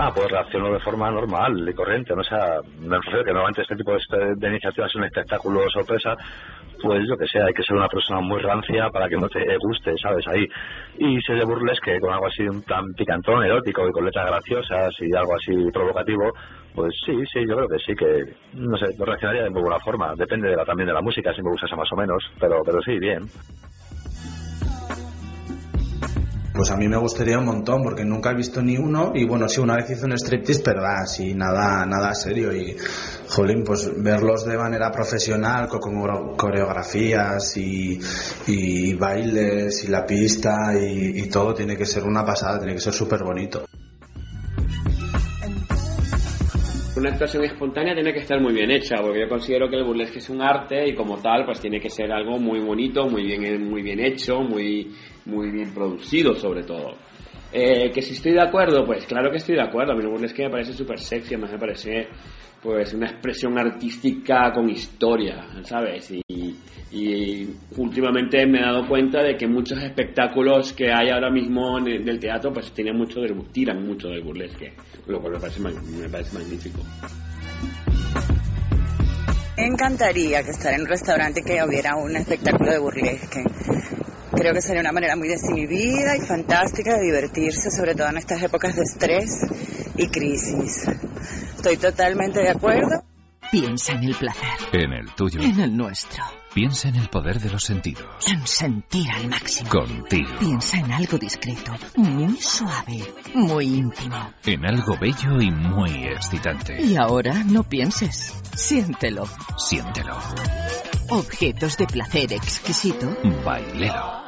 Ah, pues reacciono de forma normal y corriente, ¿no? O sea, me refiero que normalmente este tipo de, de iniciativas es un espectáculo sorpresa, pues yo que sé, hay que ser una persona muy rancia para que no te guste, ¿sabes? Ahí. Y ser de burlesque con algo así tan picantón, erótico y con letras graciosas y algo así provocativo, pues sí, sí, yo creo que sí, que, no sé, reaccionaría de muy buena forma. Depende de la, también de la música, si me gustase más o menos, pero, pero sí, bien. Pues a mí me gustaría un montón, porque nunca he visto ni uno, y bueno, sí, una vez hice un striptease, pero así, nada, nada serio, y, jolín, pues verlos de manera profesional, con, coreografías y, bailes, y la pista, y, y todo, tiene que ser una pasada, tiene que ser súper bonito. Una actuación espontánea tiene que estar muy bien hecha, porque yo considero que el burlesque es un arte y como tal, pues tiene que ser algo muy bonito, muy bien, muy bien hecho, muy, muy bien producido sobre todo. Eh, que si estoy de acuerdo, pues claro que estoy de acuerdo. A mí el burlesque me parece súper sexy, además me parece pues una expresión artística con historia, ¿sabes? Y, y últimamente me he dado cuenta de que muchos espectáculos que hay ahora mismo en el, del teatro pues tienen mucho del, tiran mucho del burlesque, lo cual me parece, me parece magnífico. Me encantaría que estar en un restaurante que hubiera un espectáculo de burlesque. Creo que sería una manera muy desinhibida y fantástica de divertirse, sobre todo en estas épocas de estrés y crisis. Estoy totalmente de acuerdo. Piensa en el placer. En el tuyo. En el nuestro. Piensa en el poder de los sentidos. En sentir al máximo. Contigo. Piensa en algo discreto, muy suave, muy íntimo. En algo bello y muy excitante. Y ahora no pienses. Siéntelo. Siéntelo. Objetos de placer exquisito. Bailelo.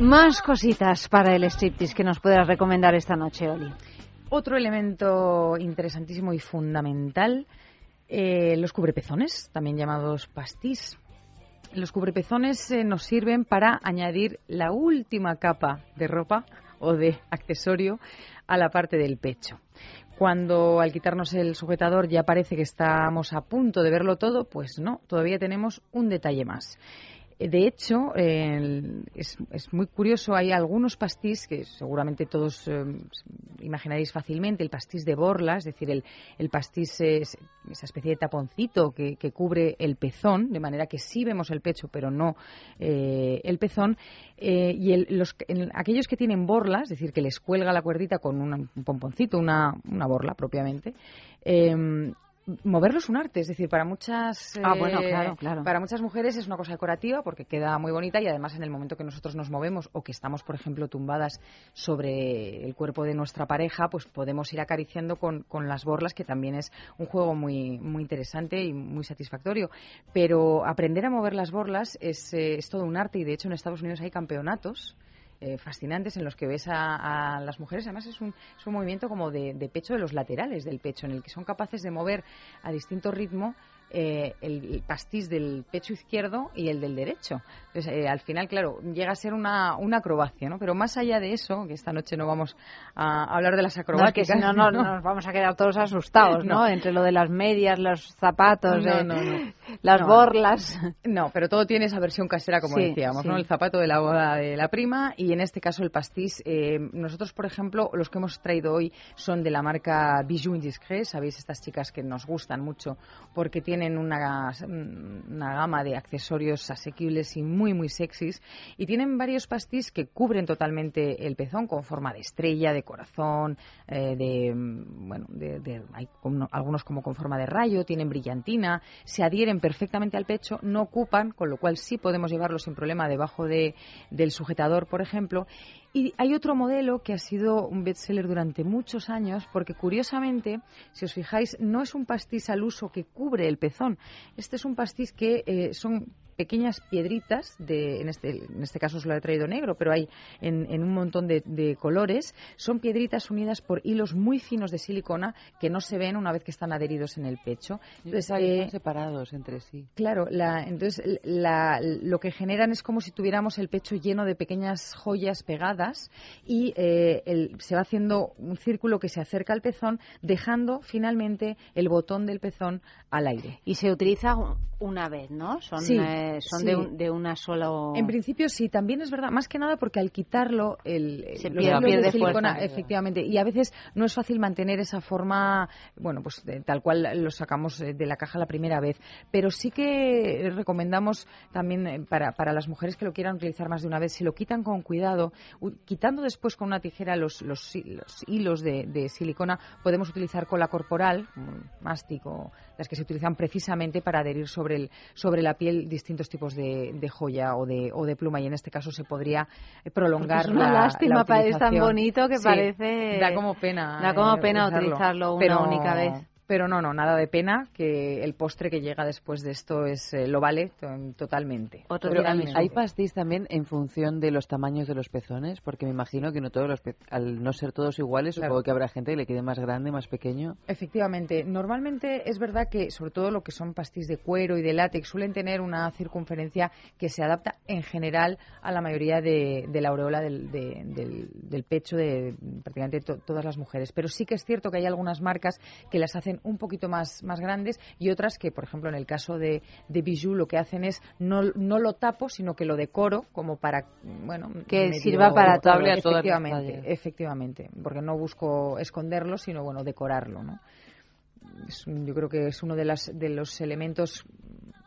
Más cositas para el striptease que nos puedas recomendar esta noche, Oli. Otro elemento interesantísimo y fundamental, eh, los cubrepezones, también llamados pastís. Los cubrepezones eh, nos sirven para añadir la última capa de ropa o de accesorio a la parte del pecho. Cuando al quitarnos el sujetador ya parece que estamos a punto de verlo todo, pues no, todavía tenemos un detalle más. De hecho, es, muy curioso, hay algunos pastís que seguramente todos eh, imaginaréis fácilmente, el pastís de borla, es decir, el, el pastís es esa especie de taponcito que, que cubre el pezón, de manera que sí vemos el pecho, pero no eh, el pezón. Eh, y el- los, aquellos que tienen borla, es decir, que les cuelga la cuerdita con un pomponcito, una, una borla propiamente, eh, moverlo es un arte, es decir, para muchas Ah, bueno, eh, claro, claro. para muchas mujeres es una cosa decorativa porque queda muy bonita y además en el momento que nosotros nos movemos o que estamos, por ejemplo, tumbadas sobre el cuerpo de nuestra pareja, pues podemos ir acariciando con, con las borlas, que también es un juego muy, muy interesante y muy satisfactorio. Pero aprender a mover las borlas es, eh, es todo un arte y de hecho en Estados Unidos hay campeonatos eh, fascinantes en los que ves a, las mujeres. Además, es un, es un movimiento como de, pecho de los laterales del pecho, en el que son capaces de mover a distinto ritmo eh, el, el pastis del pecho izquierdo y el del derecho. Entonces, eh, al final, claro, llega a ser una, una acrobacia, ¿no? Pero más allá de eso, que esta noche no vamos a hablar de las No, es acrobacias. que si no, no, nos vamos a quedar todos asustados, ¿no? No. Entre lo de las medias, los zapatos, No, eh, no, no. las No. borlas. No, pero todo tiene esa versión casera, como Sí, decíamos, sí. ¿no? El zapato de la boda de la prima y en este caso el pastis. Eh, nosotros, por ejemplo, los que hemos traído hoy son de la marca Bijou Indiscret. Sabéis, estas chicas que nos gustan mucho porque tienen una, una gama de accesorios asequibles y muy, muy sexys. Y tienen varios pastis que cubren totalmente el pezón con forma de estrella, de corazón, eh, de, mm, bueno, de, de- hay algunos como con forma de rayo, tienen brillantina, se adhieren perfectamente al pecho, no ocupan, con lo cual sí podemos llevarlos sin problema debajo de, del sujetador, por ejemplo. Y hay otro modelo que ha sido un bestseller durante muchos años, porque curiosamente, si os fijáis, no es un pastis al uso que cubre el pezón. Este es un pastis que eh, son pequeñas piedritas, de, en, este, en este caso os lo he traído negro, pero hay en, en un montón de, de colores. Son piedritas unidas por hilos muy finos de silicona que no se ven una vez que están adheridos en el pecho. Entonces, Están eh, separados entre sí. Claro, la, entonces la- lo que generan es como si tuviéramos el pecho lleno de pequeñas joyas pegadas y eh, el- se va haciendo un círculo que se acerca al pezón, dejando finalmente el botón del pezón al aire. Y se utiliza una vez, ¿no? Son, Sí, eh, son sí. de, un- de una sola... En principio sí, también es verdad, más que nada porque al quitarlo el, Se los pierde- pierde de silicona, fuerza. efectivamente, y a veces no es fácil mantener esa forma, bueno, pues de- tal cual lo sacamos eh, de la caja la primera vez, pero sí que recomendamos también eh, para, para las mujeres que lo quieran utilizar más de una vez, si lo quitan con cuidado, quitando después con una tijera los, los, los hilos de, de silicona, podemos utilizar cola corporal, mástico, las que se utilizan precisamente para adherir sobre, el, sobre la piel distintos tipos de, de joya o de, o de pluma y en este caso se podría eh, prolongar Es una la- lástima, la es tan bonito que Sí, parece- Da como pena. da como eh, pena utilizarlo una única vez. Pero no, no, nada de pena, que el postre que llega después de esto es eh, lo vale to- totalmente. Hay, hay pastis también en función de los tamaños de los pezones, porque me imagino que no todos los al no ser todos iguales, Claro. supongo que habrá gente que le quede más grande, más pequeño. Efectivamente, normalmente es verdad que sobre todo lo que son pastis de cuero y de látex suelen tener una circunferencia que se adapta en general a la mayoría de, de la aureola del, de- del- del pecho de prácticamente to- todas las mujeres. Pero sí que es cierto que hay algunas marcas que las hacen un poquito más, más grandes y otras que, por ejemplo, en el caso de, de Bijou lo que hacen es no, no lo tapo, sino que lo decoro como para, bueno, Que sirva para todo. Adaptable a Efectivamente, efectivamente, porque no busco esconderlo, sino bueno, decorarlo, ¿no? Es yo creo que es uno de, las, de los elementos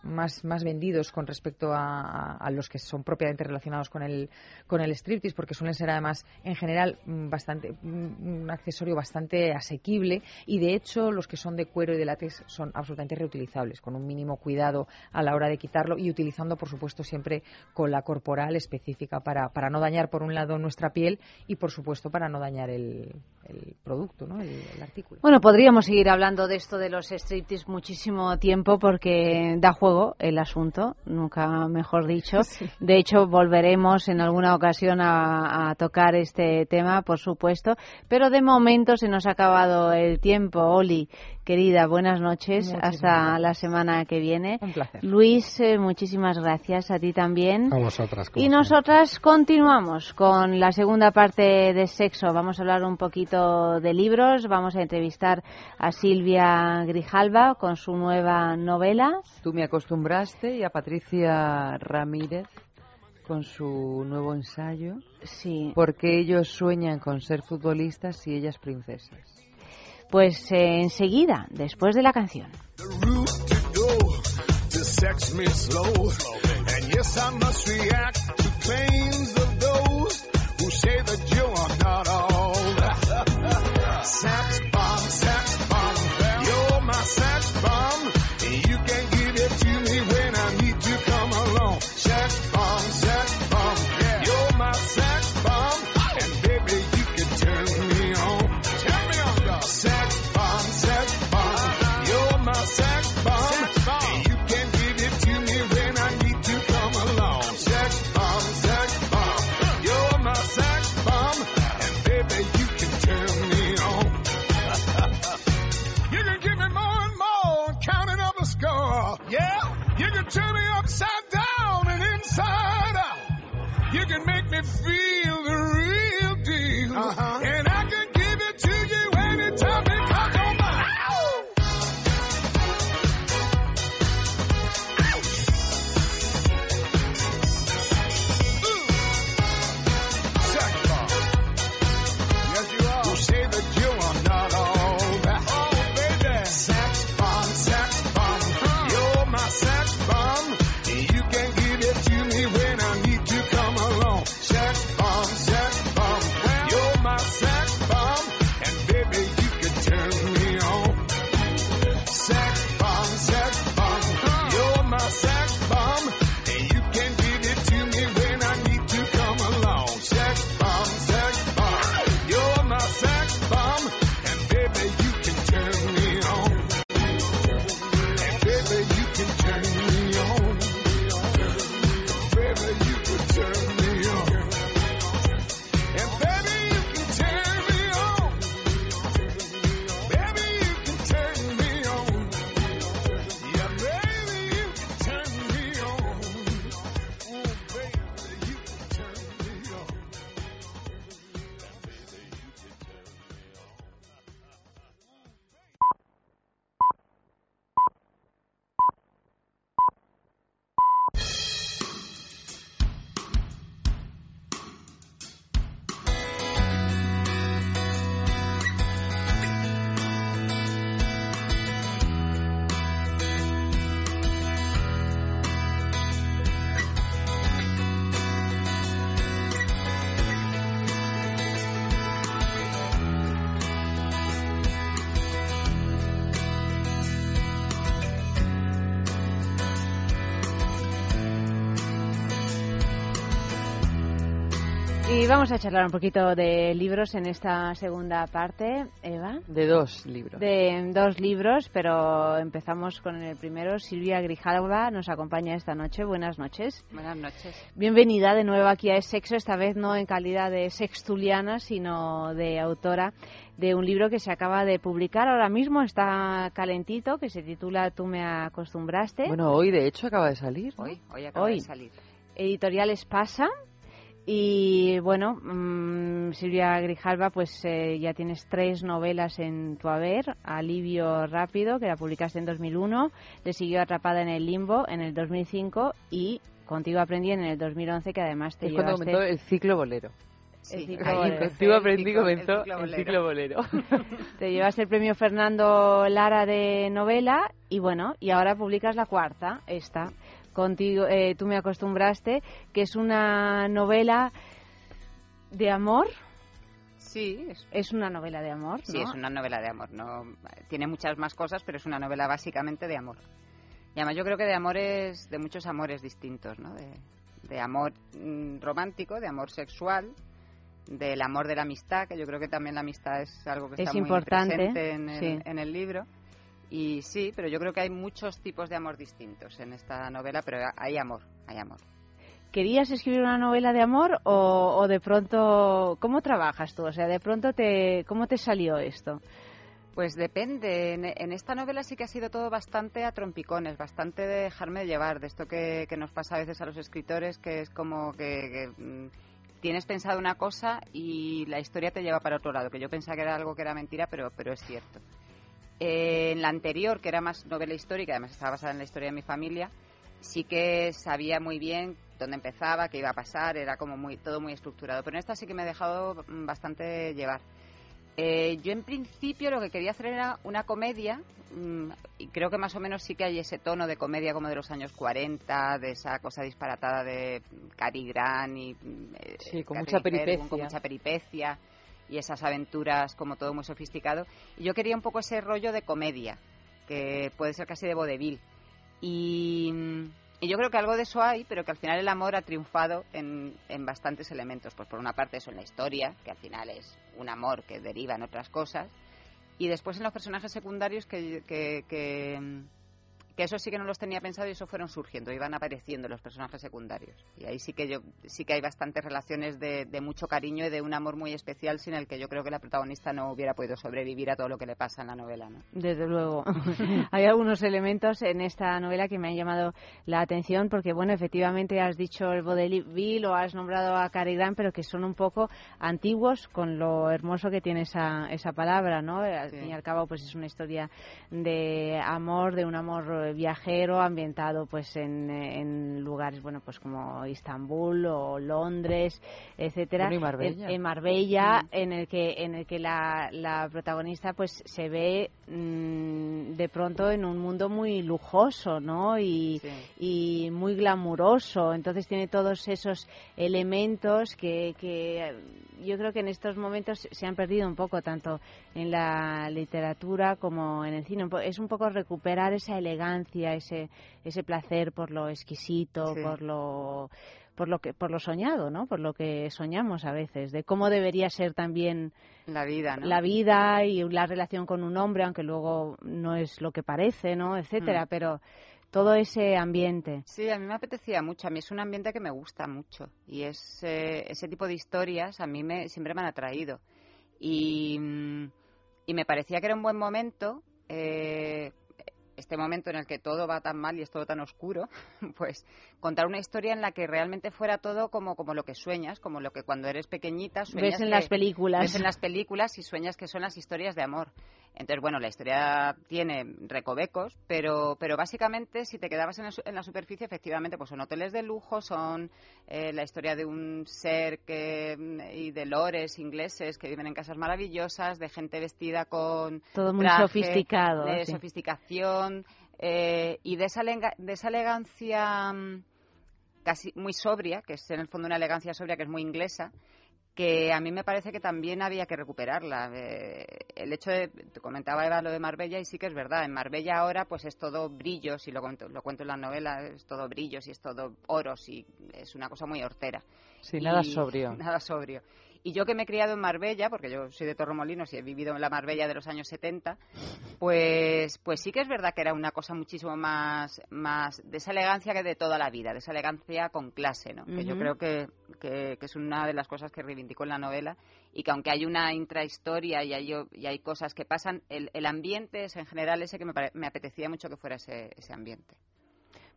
más, más vendidos con respecto a, a- los que son propiamente relacionados con el, con el striptease, porque suelen ser además en general mm, bastante, mm, un accesorio bastante asequible y de hecho los que son de cuero y de látex son absolutamente reutilizables, con un mínimo cuidado a la hora de quitarlo y utilizando por supuesto siempre cola corporal específica para, para no dañar por un lado nuestra piel y por supuesto para no dañar el, el producto, ¿no? el, el artículo. Bueno, podríamos seguir hablando de esto de los striptease muchísimo tiempo porque da juego el asunto, nunca mejor dicho. De hecho, volveremos en alguna ocasión a, a tocar este tema, por supuesto. Pero de momento se nos ha acabado el tiempo. Oli, querida, buenas noches. Muchísimas Hasta gracias. la semana que viene. Un placer. Luis, eh, muchísimas gracias a ti también. A vosotras. Y nosotras continuamos con la segunda parte de sexo. Vamos a hablar un poquito de libros. Vamos a entrevistar a Silvia Grijalva con su nueva novela. Tú me acostumbraste y a Patricia Ramírez con su nuevo ensayo. Sí. Porque ellos sueñan con ser futbolistas y ellas princesas. Pues eh, enseguida, después de la canción. Feel Y vamos a charlar un poquito de libros en esta segunda parte, Eva. De dos libros. De dos libros, pero empezamos con el primero. Silvia Grijalva nos acompaña esta noche. Buenas noches. Buenas noches. Bienvenida de nuevo aquí a Es Sexo, esta vez no en calidad de sextuliana, sino de autora de un libro que se acaba de publicar ahora mismo, está calentito, que se titula Tú me acostumbraste. Bueno, hoy de hecho acaba de salir. ¿no? Hoy, hoy acaba Hoy. de salir. Editoriales Pasa. Y bueno, mm, Silvia Grijalva, pues eh, ya tienes tres novelas en tu haber. Alivio Rápido, que la publicaste en 2001, Le siguió Atrapada en el Limbo en el 2005 y Contigo Aprendí en el 2011, que además te Es cuando llevaste... comenzó el ciclo bolero. El ciclo bolero. contigo aprendí comenzó el ciclo el ciclo bolero. Te llevaste el premio Fernando Lara de novela y bueno, y ahora publicas la cuarta, esta, contigo, eh, tú me acostumbraste, que es una novela de amor. Sí, es, Es una novela de amor, sí, ¿no? es una novela de amor. No, tiene muchas más cosas, pero es una novela básicamente de amor. Y además yo creo que de amores, de muchos amores distintos, ¿no? De, de amor mm, romántico, de amor sexual, del amor de la amistad, que yo creo que también la amistad es algo que Es está importante, muy presente en el, sí. en el libro. Y sí, pero yo creo que hay muchos tipos de amor distintos en esta novela, pero hay amor, hay amor. ¿Querías escribir una novela de amor o, o de pronto, cómo trabajas tú? O sea, de pronto, te, ¿cómo te salió esto? Pues depende. En, en esta novela sí que ha sido todo bastante a trompicones, bastante de dejarme llevar, de esto que, que nos pasa a veces a los escritores, que es como que, que, mm, tienes pensado una cosa y la historia te lleva para otro lado, que yo pensaba que era algo que era mentira, pero, pero es cierto. Eh, en la anterior, que era más novela histórica, además estaba basada en la historia de mi familia, sí que sabía muy bien dónde empezaba, qué iba a pasar, era como muy todo muy estructurado. Pero en esta sí que me he dejado mm, bastante llevar. Eh, yo en principio lo que quería hacer era una comedia mm, y creo que más o menos sí que hay ese tono de comedia como de los años 40, de esa cosa disparatada de Cary Grant y mm, eh, Sí, con mucha peripecia. Con mucha peripecia y esas aventuras como todo muy sofisticado. Y yo quería un poco ese rollo de comedia, que puede ser casi de vodevil. Y, y yo creo que algo de eso hay, pero que al final el amor ha triunfado en, en bastantes elementos. Pues por una parte eso en la historia, que al final es un amor que deriva en otras cosas. Y después en los personajes secundarios que, que eso sí que no los tenía pensado y eso fueron surgiendo, iban apareciendo los personajes secundarios. Y ahí sí que yo sí que hay bastantes relaciones de, de mucho cariño y de un amor muy especial sin el que yo creo que la protagonista no hubiera podido sobrevivir a todo lo que le pasa en la novela. ¿no? Desde luego. Hay algunos elementos en esta novela que me han llamado la atención porque, bueno, efectivamente has dicho el vodevil o has nombrado a Cary Grant, pero que son un poco antiguos con lo hermoso que tiene esa, esa palabra, ¿no? Al fin y al cabo, pues es una historia de amor, de un amor viajero ambientado pues en, en lugares, bueno, pues como Istambul o Londres, etcétera. Bueno, y Marbella. En, en Marbella, en el que en el que la, la protagonista pues se ve mm, de pronto en un mundo muy lujoso, ¿no? Y, y muy glamuroso. Entonces tiene todos esos elementos que, que yo creo que en estos momentos se han perdido un poco tanto en la literatura como en el cine. Es un poco recuperar esa elegancia, ese ese placer por lo exquisito, Sí. por lo por lo que por lo soñado, ¿no? Por lo que soñamos a veces, de cómo debería ser también la vida, ¿no? La vida y la relación con un hombre, aunque luego no es lo que parece, ¿no? etcétera, Mm. pero todo ese ambiente. Sí, a mí me apetecía mucho. A mí es un ambiente que me gusta mucho. Y es, eh, ese tipo de historias a mí me, siempre me han atraído. Y, mm, y me parecía que era un buen momento, eh, este momento en el que todo va tan mal y es todo tan oscuro, pues contar una historia en la que realmente fuera todo como, como lo que sueñas, como lo que cuando eres pequeñita sueñas Ves en que- las películas. ves en las películas y sueñas que son las historias de amor. Entonces, bueno, la historia tiene recovecos, pero, pero básicamente si te quedabas en, en la superficie, efectivamente, pues son hoteles de lujo, son eh, la historia de un ser que, y de lores ingleses que viven en casas maravillosas, de gente vestida con Todo muy sofisticado, de sí. sofisticación eh, y de esa, de esa elegancia mm, casi muy sobria, que es en el fondo una elegancia sobria que es muy inglesa, que a mí me parece que también había que recuperarla. Eh, el hecho de, te comentaba Eva lo de Marbella y sí que es verdad, en Marbella ahora pues es todo brillos y lo cuento, lo cuento en la novela, es todo brillos y es todo oros y es una cosa muy hortera. Sí, nada sobrio. Nada sobrio. Y yo que me he criado en Marbella, porque yo soy de Torremolinos y he vivido en la Marbella de los años 70, pues, pues sí que es verdad que era una cosa muchísimo más, más de esa elegancia que de toda la vida, de esa elegancia con clase, ¿no? Que yo creo que, que, que es una de las cosas que reivindico en la novela y que aunque hay una intrahistoria y hay, y hay cosas que pasan, el, el ambiente es en general ese que me, me apetecía mucho que fuera ese, ese ambiente.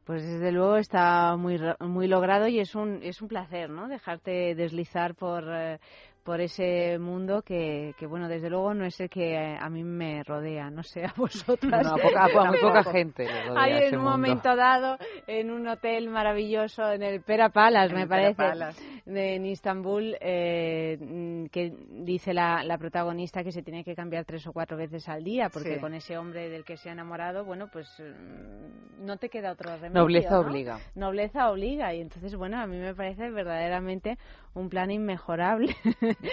Pues desde luego está muy muy logrado y es un es un placer, ¿no? Dejarte deslizar por eh, por ese mundo que, que bueno desde luego no es el que eh, a mí me rodea no sé a vosotras No, a poca- a muy poca gente le rodea hay ese en un mundo. momento dado en un hotel maravilloso en el Pera Palace En me parece Palace. de, en Istambul eh, que dice la, la protagonista que se tiene que cambiar tres o cuatro veces al día porque Sí. con ese hombre del que se ha enamorado bueno pues mm, no te queda otro remedio Nobleza ¿no? obliga. nobleza obliga y entonces bueno a mí me parece verdaderamente un plan inmejorable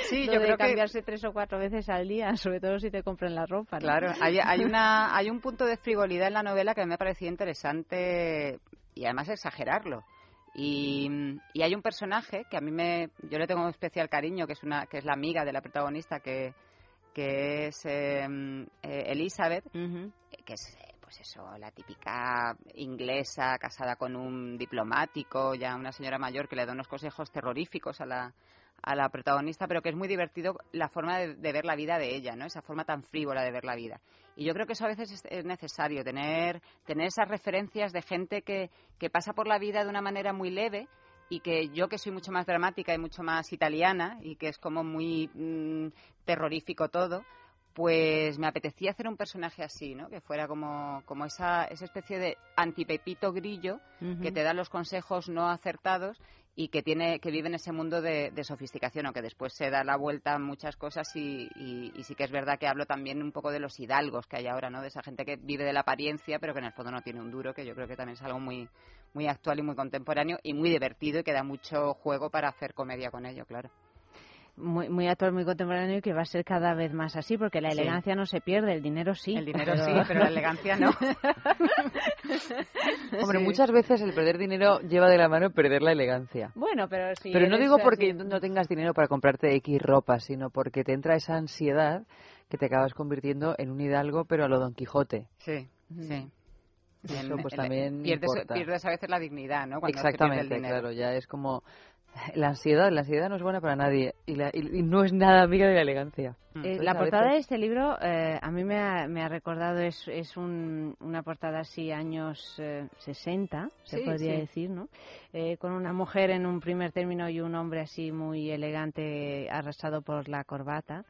Sí, yo de creo que- cambiarse tres o cuatro veces al día sobre todo si te compran la ropa ¿no? Claro, hay, hay, una, hay un punto de frivolidad en la novela que me parecía interesante y además exagerarlo. Y, y hay un personaje que a mí me, yo le tengo un especial cariño, que es una, que es la amiga de la protagonista, que, que es eh, eh, Elizabeth, que es pues eso, la típica inglesa casada con un diplomático, ya una señora mayor que le da unos consejos terroríficos a la, a la protagonista, pero que es muy divertido la forma de, de ver la vida de ella, ¿no? Esa forma tan frívola de ver la vida. Y yo creo que eso a veces es, es necesario, tener, tener esas referencias de gente que, que pasa por la vida de una manera muy leve y que yo que soy mucho más dramática y mucho más italiana y que es como muy mm, terrorífico todo, pues me apetecía hacer un personaje así, ¿no? Que fuera como, como esa, esa especie de antipepito grillo que te da los consejos no acertados y que tiene que vive en ese mundo de, de sofisticación, aunque después se da la vuelta a muchas cosas y, y- y sí que es verdad que hablo también un poco de los hidalgos que hay ahora, ¿no? De esa gente que vive de la apariencia, pero que en el fondo no tiene un duro, que yo creo que también es algo muy muy actual y muy contemporáneo y muy divertido y que da mucho juego para hacer comedia con ello, claro. Muy, muy actual, muy contemporáneo y que va a ser cada vez más así, porque la Sí. elegancia no se pierde, el dinero sí. El dinero sí, pero la elegancia no. Hombre, Sí. muchas veces el perder dinero lleva de la mano perder la elegancia. Bueno, pero si Pero no digo porque así- no tengas dinero para comprarte X ropa, sino porque te entra esa ansiedad que te acabas convirtiendo en un hidalgo, pero a lo Don Quijote. Sí, sí. Eso, pues también pierdes, pierdes a veces la dignidad, ¿no? Cuando Exactamente, claro, ya es como la ansiedad, la ansiedad no es buena para nadie y, la- y- y no es nada amiga de la elegancia. Eh, Entonces, la portada de este libro eh, a mí me ha, me ha recordado, es, es un- una portada así años eh, 60, se Sí, podría sí. decir, ¿no? Eh, con una mujer en un primer término y un hombre así muy elegante arrasado por la corbata.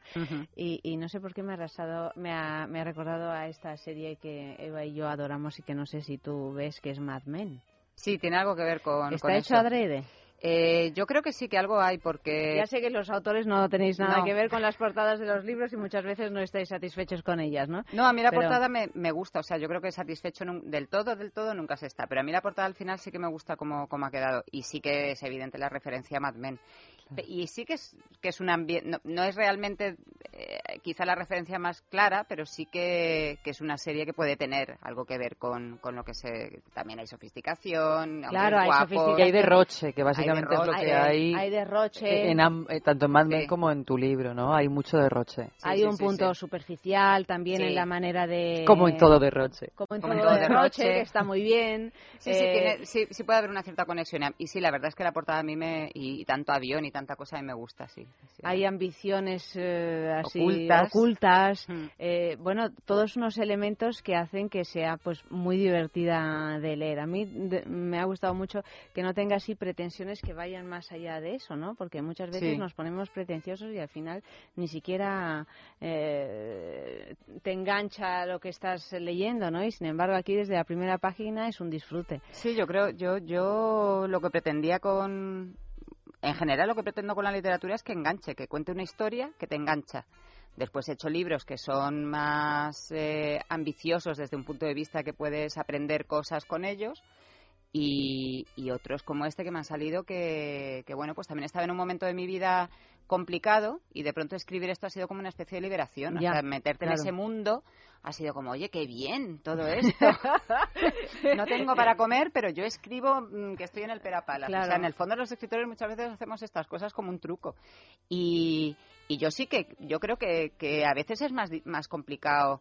Y, y no sé por qué me ha arrasado, me ha, me ha recordado a esta serie que Eva y yo adoramos y que no sé si tú ves, que es Mad Men. Sí, tiene algo que ver con. ¿Está con hecho eso. adrede? Eh, yo creo que sí que algo hay porque. Ya sé que los autores no tenéis nada No. que ver con las portadas de los libros y muchas veces no estáis satisfechos con ellas, ¿no? No, a mí la Pero- portada me, me gusta, o sea, yo creo que satisfecho del todo, del todo nunca se está, pero a mí la portada al final sí que me gusta cómo, cómo ha quedado y sí que es evidente la referencia a Mad Men. Y sí que es, que es un ambiente, no, no es realmente eh, quizá la referencia más clara, pero sí que, que es una serie que puede tener algo que ver con, con lo que se... También hay sofisticación, Claro, hay guapos, sofisticación. Y hay derroche, que básicamente es lo derroche. que hay, Hay derroche. en am- eh, tanto en Mad Men Sí. como en tu libro, ¿no? Hay mucho derroche. hay un punto superficial también Sí. en la manera de... Como en todo derroche. Como en Como en todo derroche, derroche. que está muy bien. Sí, sí, Eh, tiene- sí, sí puede haber una cierta conexión. Y sí, la verdad es que la portada a mí me... Y, tanto avión y tanta cosa mí me gusta, sí. Sí. Hay ambiciones eh, así Ocultas. ocultas. Mm. eh, bueno, todos unos elementos que hacen que sea pues muy divertida de leer. A mí de- me ha gustado mucho que no tenga así pretensiones que vayan más allá de eso, ¿no? Porque muchas veces Sí. nos ponemos pretenciosos y al final ni siquiera eh, te engancha lo que estás leyendo, ¿no? Y sin embargo aquí desde la primera página es un disfrute. Sí, yo creo, yo, yo lo que pretendía con, en general lo que pretendo con la literatura es que enganche, que cuente una historia que te engancha. Después he hecho libros que son más eh, ambiciosos desde un punto de vista que puedes aprender cosas con ellos y, y otros como este que me han salido que, que, bueno, pues también estaba en un momento de mi vida complicado y de pronto escribir esto ha sido como una especie de liberación. Ya, o sea, meterte en ese mundo ha sido como, oye, qué bien todo esto. no tengo para comer, pero yo escribo mm, que estoy en el Perapalas. O sea, en el fondo los escritores muchas veces hacemos estas cosas como un truco. Y, y yo sí que, yo creo que, que a veces es más, más complicado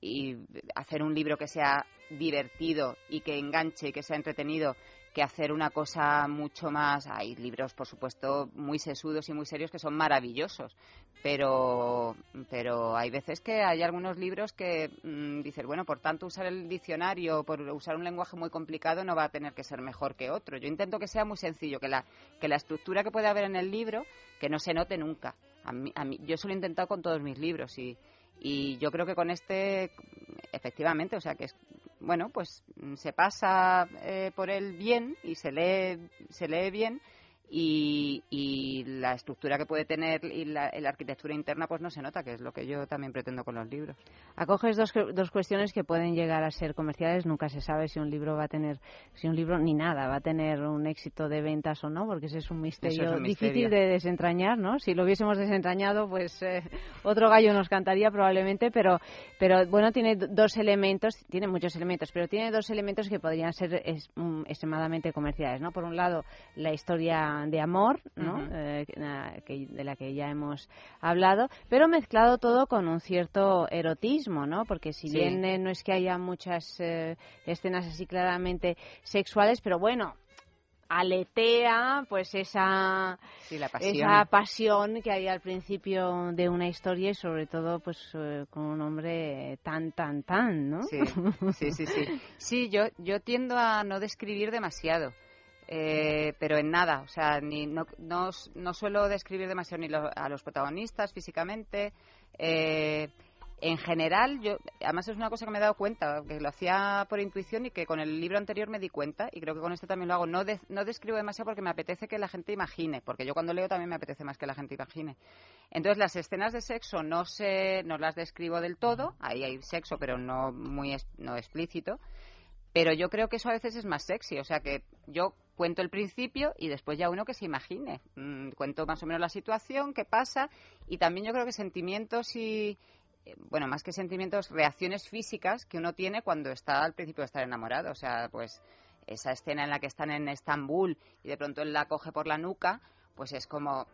y hacer un libro que sea divertido y que enganche y que sea entretenido que hacer una cosa mucho más. Hay libros, por supuesto, muy sesudos y muy serios que son maravillosos, pero, pero hay veces que hay algunos libros que mm, dices, bueno, por tanto usar el diccionario, por usar un lenguaje muy complicado, no va a tener que ser mejor que otro. Yo intento que sea muy sencillo, que la, que la estructura que puede haber en el libro, que no se note nunca. A mí, a mí- yo eso lo he intentado con todos mis libros y, y yo creo que con este, efectivamente, o sea, que es, bueno, pues mm, se pasa eh, por él bien y se lee, se lee bien y, y la estructura que puede tener y la, la arquitectura interna pues no se nota, que es lo que yo también pretendo con los libros. Acoges dos, dos cuestiones que pueden llegar a ser comerciales. Nunca se sabe si un libro va a tener, si un libro ni nada va a tener un éxito de ventas o no, porque ese es un misterio, Eso es un difícil de desentrañar, ¿no? Si lo hubiésemos desentrañado, pues eh, otro gallo nos cantaría probablemente, pero, pero bueno, tiene do- dos elementos, tiene muchos elementos, pero tiene dos elementos que podrían ser es- mm, extremadamente comerciales, ¿no? Por un lado, la historia de amor, ¿no? Eh, que- de la que ya hemos hablado, pero mezclado todo con un cierto erotismo, ¿no? Porque si Sí. bien eh, no es que haya muchas eh, escenas así claramente sexuales, pero bueno, aletea pues esa Sí, la pasión. esa pasión que hay al principio de una historia y sobre todo pues eh, con un hombre tan tan tan, ¿no? Sí, sí, sí, sí. Sí, yo, yo tiendo a no describir demasiado, eh, pero en nada. O sea, ni, no, no, suelo describir demasiado ni lo- a los protagonistas físicamente. eh, en general, yo, además es una cosa que me he dado cuenta, que lo hacía por intuición y que con el libro anterior me di cuenta, y creo que con este también lo hago. No, de- no describo demasiado porque me apetece que la gente imagine, porque yo cuando leo también me apetece más que la gente imagine. Entonces, las escenas de sexo no, se, no las describo del todo, ahí hay sexo, pero no muy no explícito. Pero yo creo que eso a veces es más sexy, o sea que yo cuento el principio y después ya uno que se imagine. Mm, cuento más o menos la situación, qué pasa, y también yo creo que sentimientos y, eh, bueno, más que sentimientos, reacciones físicas que uno tiene cuando está al principio de estar enamorado. O sea, pues esa escena en la que están en Estambul y de pronto él la coge por la nuca, pues es como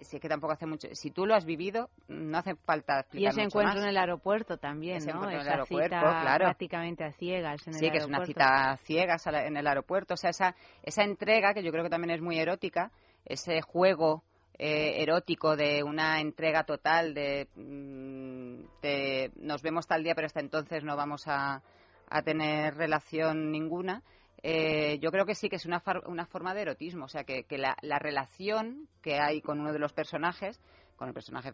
si es que tampoco hace mucho. Si tú lo has vivido, no hace falta explicar Y ese mucho encuentro más. en el aeropuerto también, Ese ¿no? encuentro en el aeropuerto, cita claro. prácticamente a ciegas en el Sí, que es una aeropuerto. cita ciegas a la- en el aeropuerto. O sea, esa, esa entrega, que yo creo que también es muy erótica, ese juego eh, erótico de una entrega total de, mm, de nos vemos tal día, pero hasta entonces no vamos a, a tener relación ninguna. Eh, yo creo que sí que es una, una forma de erotismo, o sea, que, que la, la relación que hay con uno de los personajes, con el personaje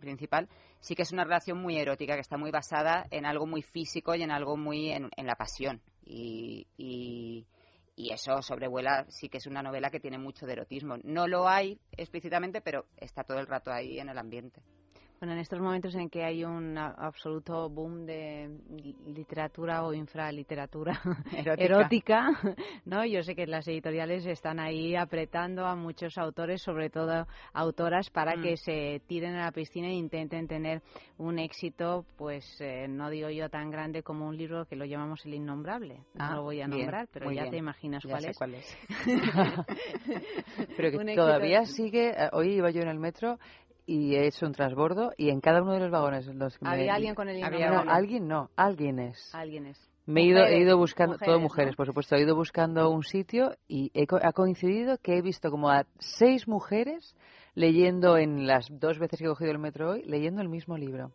principal, sí que es una relación muy erótica, que está muy basada en algo muy físico y en algo muy en, en la pasión. Y, y, y eso sobrevuela, sí que es una novela que tiene mucho de erotismo. No lo hay explícitamente, pero está todo el rato ahí en el ambiente. Bueno, en estos momentos en que hay un absoluto boom de literatura o infraliteratura Erótica. erótica, ¿no? Yo sé que las editoriales están ahí apretando a muchos autores, sobre todo autoras, para Mm. que se tiren a la piscina e intenten tener un éxito, pues eh, no digo yo tan grande como un libro que lo llamamos El Innombrable. No Ah, lo voy a bien, nombrar, pero ya bien. te imaginas Ya cuál sé es. cuál es. Pero que todavía sigue. eh, Hoy iba yo en el metro y he hecho un transbordo y en cada uno de los vagones los que me- Había alguien con el No, innombrable. alguien no, alguien es. Alguien es. Me he ido, he Mujeres, ido buscando, mujeres, todo ¿no? mujeres, por supuesto, he ido buscando un sitio y he co- ha coincidido que he visto como a seis mujeres leyendo en las dos veces que he cogido el metro hoy, leyendo el mismo libro.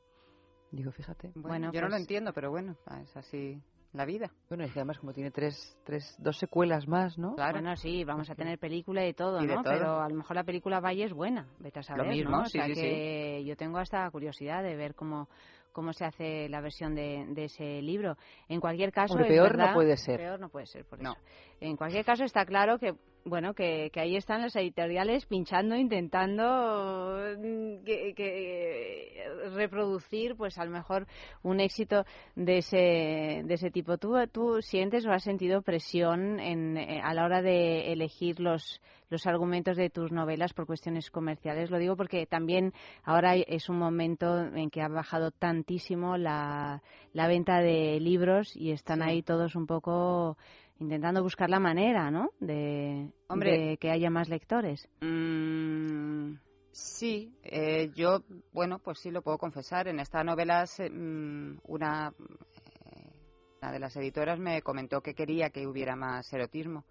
Digo, fíjate. Bueno, yo no lo entiendo, pero bueno, es así la vida. Bueno, y que además como tiene tres, tres, dos secuelas más, ¿no? Bueno, sí, vamos a tener película y todo, Y de ¿no? todo. Pero a lo mejor la película Valle es buena, vete a saber, mismo, ¿no? O sí, sea sí, que yo tengo hasta curiosidad de ver cómo cómo se hace la versión de, de ese libro. En cualquier caso, Hombre, es peor no puede ser. Peor no puede ser, por eso. En cualquier caso, está claro que bueno que, que ahí están las editoriales pinchando, intentando mm, que, que reproducir, pues a lo mejor un éxito de ese de ese tipo. ¿Tú, tú sientes o has sentido presión en, eh, a la hora de elegir los los argumentos de tus novelas por cuestiones comerciales? Lo digo porque también ahora es un momento en que ha bajado tantísimo la, la venta de libros y están ahí todos un poco intentando buscar la manera, ¿no? De, Hombre. de que haya más lectores. Mm, sí, eh, yo, bueno, pues sí lo puedo confesar. En esta novela, se- mm, una, eh, una de las editoras me comentó que quería que hubiera más erotismo.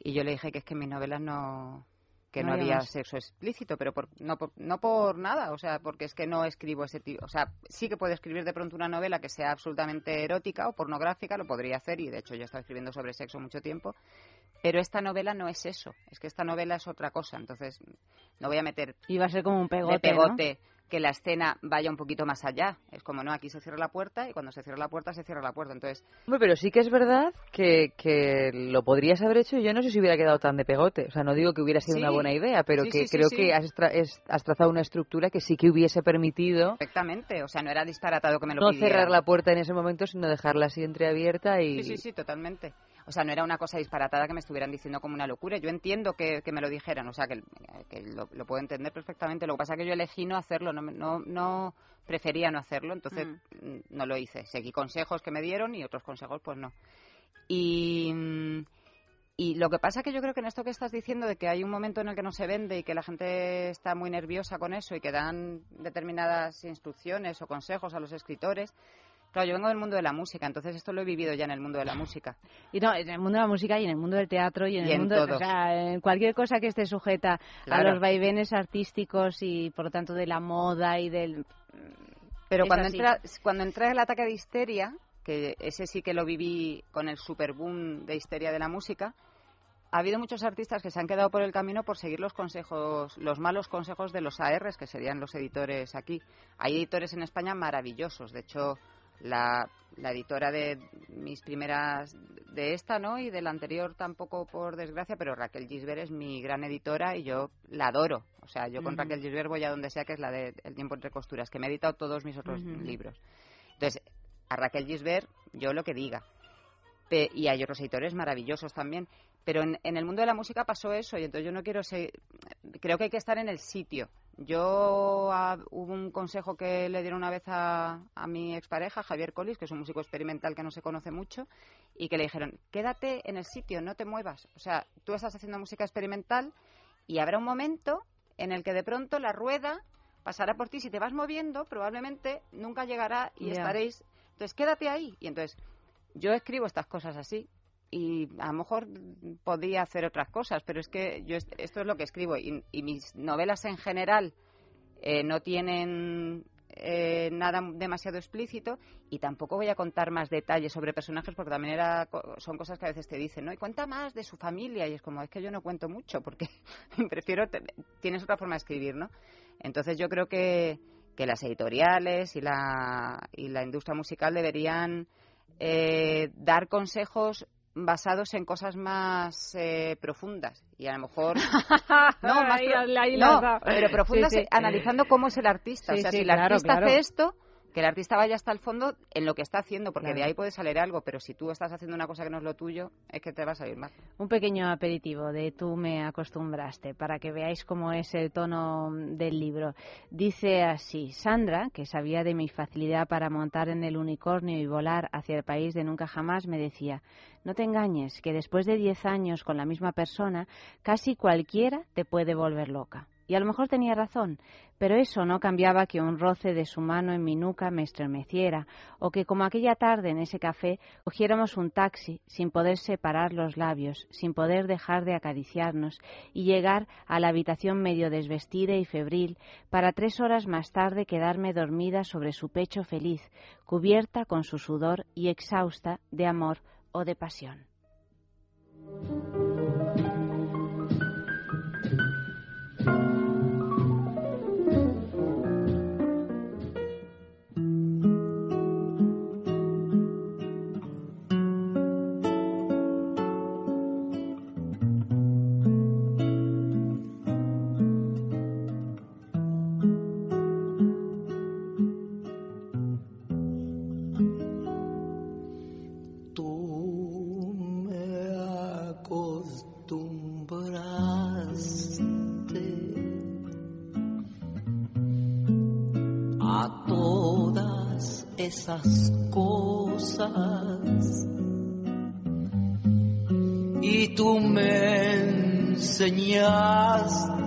Y yo le dije que es que mis novelas no que No no, había más. sexo explícito, pero por, no, por, no por nada, o sea, porque es que no escribo ese tipo, o sea, sí que puedo escribir de pronto una novela que sea absolutamente erótica o pornográfica, lo podría hacer y de hecho yo he estado escribiendo sobre sexo mucho tiempo, pero esta novela no es eso, es que esta novela es otra cosa, entonces no voy a meter va a ser como un pegote, de pegote que la escena vaya un poquito más allá, es como no, aquí se cierra la puerta y cuando se cierra la puerta se cierra la puerta, entonces Hombre, pero sí que es verdad que, que lo podrías haber hecho y yo no sé si hubiera quedado tan de pegote. O sea, no digo que hubiera sido Sí. una buena idea, pero Sí, que sí, creo que has, tra- es- has trazado una estructura que sí que hubiese permitido perfectamente, o sea, no era disparatado que me lo no cerrar la puerta en ese momento, sino dejarla así entreabierta y... Sí, sí, sí, totalmente. O sea, no era una cosa disparatada que me estuvieran diciendo como una locura. Yo entiendo que, que me lo dijeran, o sea, que, que lo, lo puedo entender perfectamente. Lo que pasa es que yo elegí no hacerlo, no, no, no prefería no hacerlo, entonces mm, no lo hice. Seguí consejos que me dieron y otros consejos, pues no. Y, mm, y lo que pasa que yo creo que en esto que estás diciendo de que hay un momento en el que no se vende y que la gente está muy nerviosa con eso y que dan determinadas instrucciones o consejos a los escritores. Claro, yo vengo del mundo de la música, entonces esto lo he vivido ya en el mundo de la música. Y no, en el mundo de la música y en el mundo del teatro y en Y el en mundo, todo. o sea, en cualquier cosa que esté sujeta a los vaivenes artísticos y por lo tanto de la moda y del Pero Es cuando así. entra, cuando entra el ataque de histeria, que ese sí que lo viví con el superboom de histeria de la música, ha habido muchos artistas que se han quedado por el camino por seguir los consejos, los malos consejos de los ARs, que serían los editores aquí. Hay editores en España maravillosos. De hecho, la, la editora de mis primeras, de esta, ¿no? Y de la anterior tampoco, por desgracia, pero Raquel Gisbert es mi gran editora y yo la adoro. O sea, yo con. Raquel Gisbert voy a donde sea, que es la de El tiempo entre costuras, que me ha editado todos mis otros libros. Entonces, a Raquel Gisbert, yo lo que diga. Pe- y hay otros editores maravillosos también. Pero en, en el mundo de la música pasó eso y entonces yo no quiero ser... Creo que hay que estar en el sitio. Yo ah, hubo un consejo que le dieron una vez a, a mi expareja, Javier Collis, que es un músico experimental que no se conoce mucho, y que le dijeron, quédate en el sitio, no te muevas. O sea, tú estás haciendo música experimental y habrá un momento en el que de pronto la rueda pasará por ti. Si te vas moviendo, probablemente nunca llegará y estaréis. Entonces, quédate ahí. Y entonces, yo escribo estas cosas así. Y a lo mejor podía hacer otras cosas, pero es que yo est- esto es lo que escribo. Y, y mis novelas en general eh, no tienen eh, nada demasiado explícito y tampoco voy a contar más detalles sobre personajes porque también era, son cosas que a veces te dicen, ¿no? Y cuenta más de su familia y es como, es que yo no cuento mucho porque prefiero, te- tienes otra forma de escribir, ¿no? Entonces yo creo que, que las editoriales y la, y la industria musical deberían eh, dar consejos basados en cosas más eh, profundas y a lo mejor no más Ahí- pro- ahí no, las da. pero profundas Sí, sí. analizando cómo es el artista Sí, o sea si el claro, artista claro. hace esto que el artista vaya hasta el fondo en lo que está haciendo porque Claro. de ahí puede salir algo pero si tú estás haciendo una cosa que no es lo tuyo es que te va a salir mal Un pequeño aperitivo de Tú me acostumbraste para que veáis cómo es el tono del libro. Dice así, Sandra, que sabía de mi facilidad para montar en el unicornio y volar hacia el país de nunca jamás, me decía, no te engañes, que después de 10 años con la misma persona, casi cualquiera te puede volver loca. Y a lo mejor tenía razón, pero eso no cambiaba que un roce de su mano en mi nuca me estremeciera, o que como aquella tarde en ese café cogiéramos un taxi sin poder separar los labios, sin poder dejar de acariciarnos y llegar a la habitación medio desvestida y febril para tres horas más tarde quedarme dormida sobre su pecho feliz, cubierta con su sudor y exhausta de amor o de pasión. Esas cosas. Y tú me enseñaste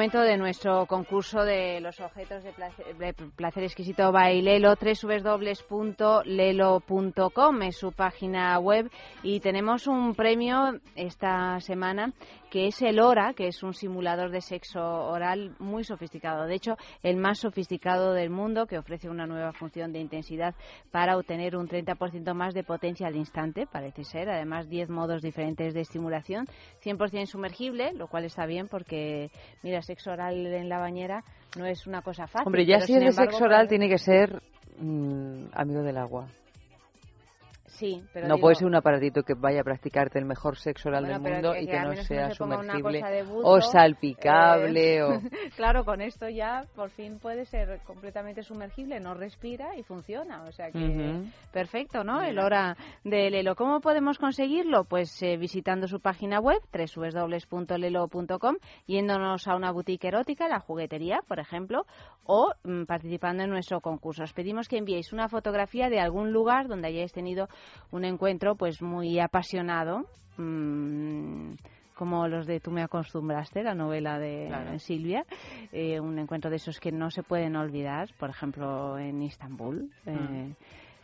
momento de nuestro concurso de los objetos de placer, de placer exquisito by Lelo, www.lelo.com es su página web y tenemos un premio esta semana que es el Hora, que es un simulador de sexo oral muy sofisticado. De hecho, el más sofisticado del mundo, que ofrece una nueva función de intensidad para obtener un 30% más de potencia al instante, parece ser. Además, 10 modos diferentes de estimulación, 100% sumergible, lo cual está bien porque, mira, sexo oral en la bañera no es una cosa fácil. Hombre, ya si es de sexo oral para- tiene que ser mm, amigo del agua. Sí, pero no digo- puede ser un aparatito que vaya a practicarte el mejor sexo oral Bueno, del mundo que- y que no sea se sumergible buzo, o salpicable eh, o... Claro, con esto ya por fin puede ser completamente sumergible, no respira y funciona. O sea que perfecto, ¿no? El hora de Lelo. ¿Cómo podemos conseguirlo? Pues eh, visitando su página web, www.lelo.com, yéndonos a una boutique erótica, la juguetería, por ejemplo, o mm, participando en nuestro concurso. Os pedimos que enviéis una fotografía de algún lugar donde hayáis tenido un encuentro pues muy apasionado. mm, como los de Tú me acostumbraste, la novela de Claro. Silvia, eh, un encuentro de esos que no se pueden olvidar, por ejemplo en Istambul. eh,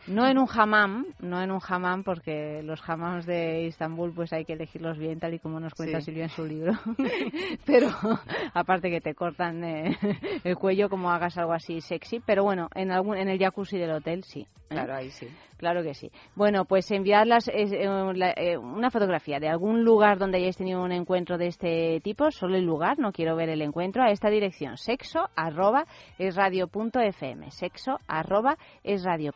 no en un hammam, no en un hammam porque los hammams de Istambul pues hay que elegirlos bien tal y como nos cuenta Sí. Silvia en su libro. pero aparte que te cortan eh, el cuello como hagas algo así sexy, pero bueno, en algún en el jacuzzi del hotel sí. ¿eh? Claro, ahí sí. Claro que sí. Bueno, pues enviarlas es, eh, eh, una fotografía de algún lugar donde hayáis tenido un encuentro de este tipo, solo el lugar, no quiero ver el encuentro, a esta dirección, sexo arroba es sexo arroba es radio.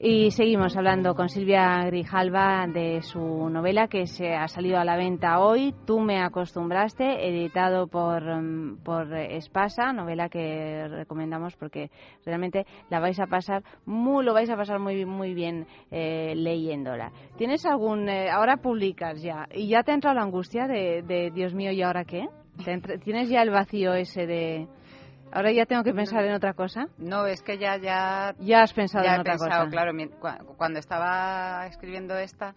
Y seguimos hablando con Silvia Grijalva de su novela que se ha salido a la venta hoy, Tú me acostumbraste, editado por, mm, por Espasa, novela que recomendamos porque realmente la vais a pasar muy, lo vais a pasar muy, muy bien eh, leyéndola. ¿Tienes algún, eh, ahora publicas ya, y ya te ha entrado la angustia de, de Dios mío, ¿y ahora qué? ¿Te entra- ¿Tienes ya el vacío ese de, ahora ya tengo que pensar en otra cosa? No, es que ya, ya, Ya has pensado ya en he otra pensado, cosa. claro, cuando estaba escribiendo esta,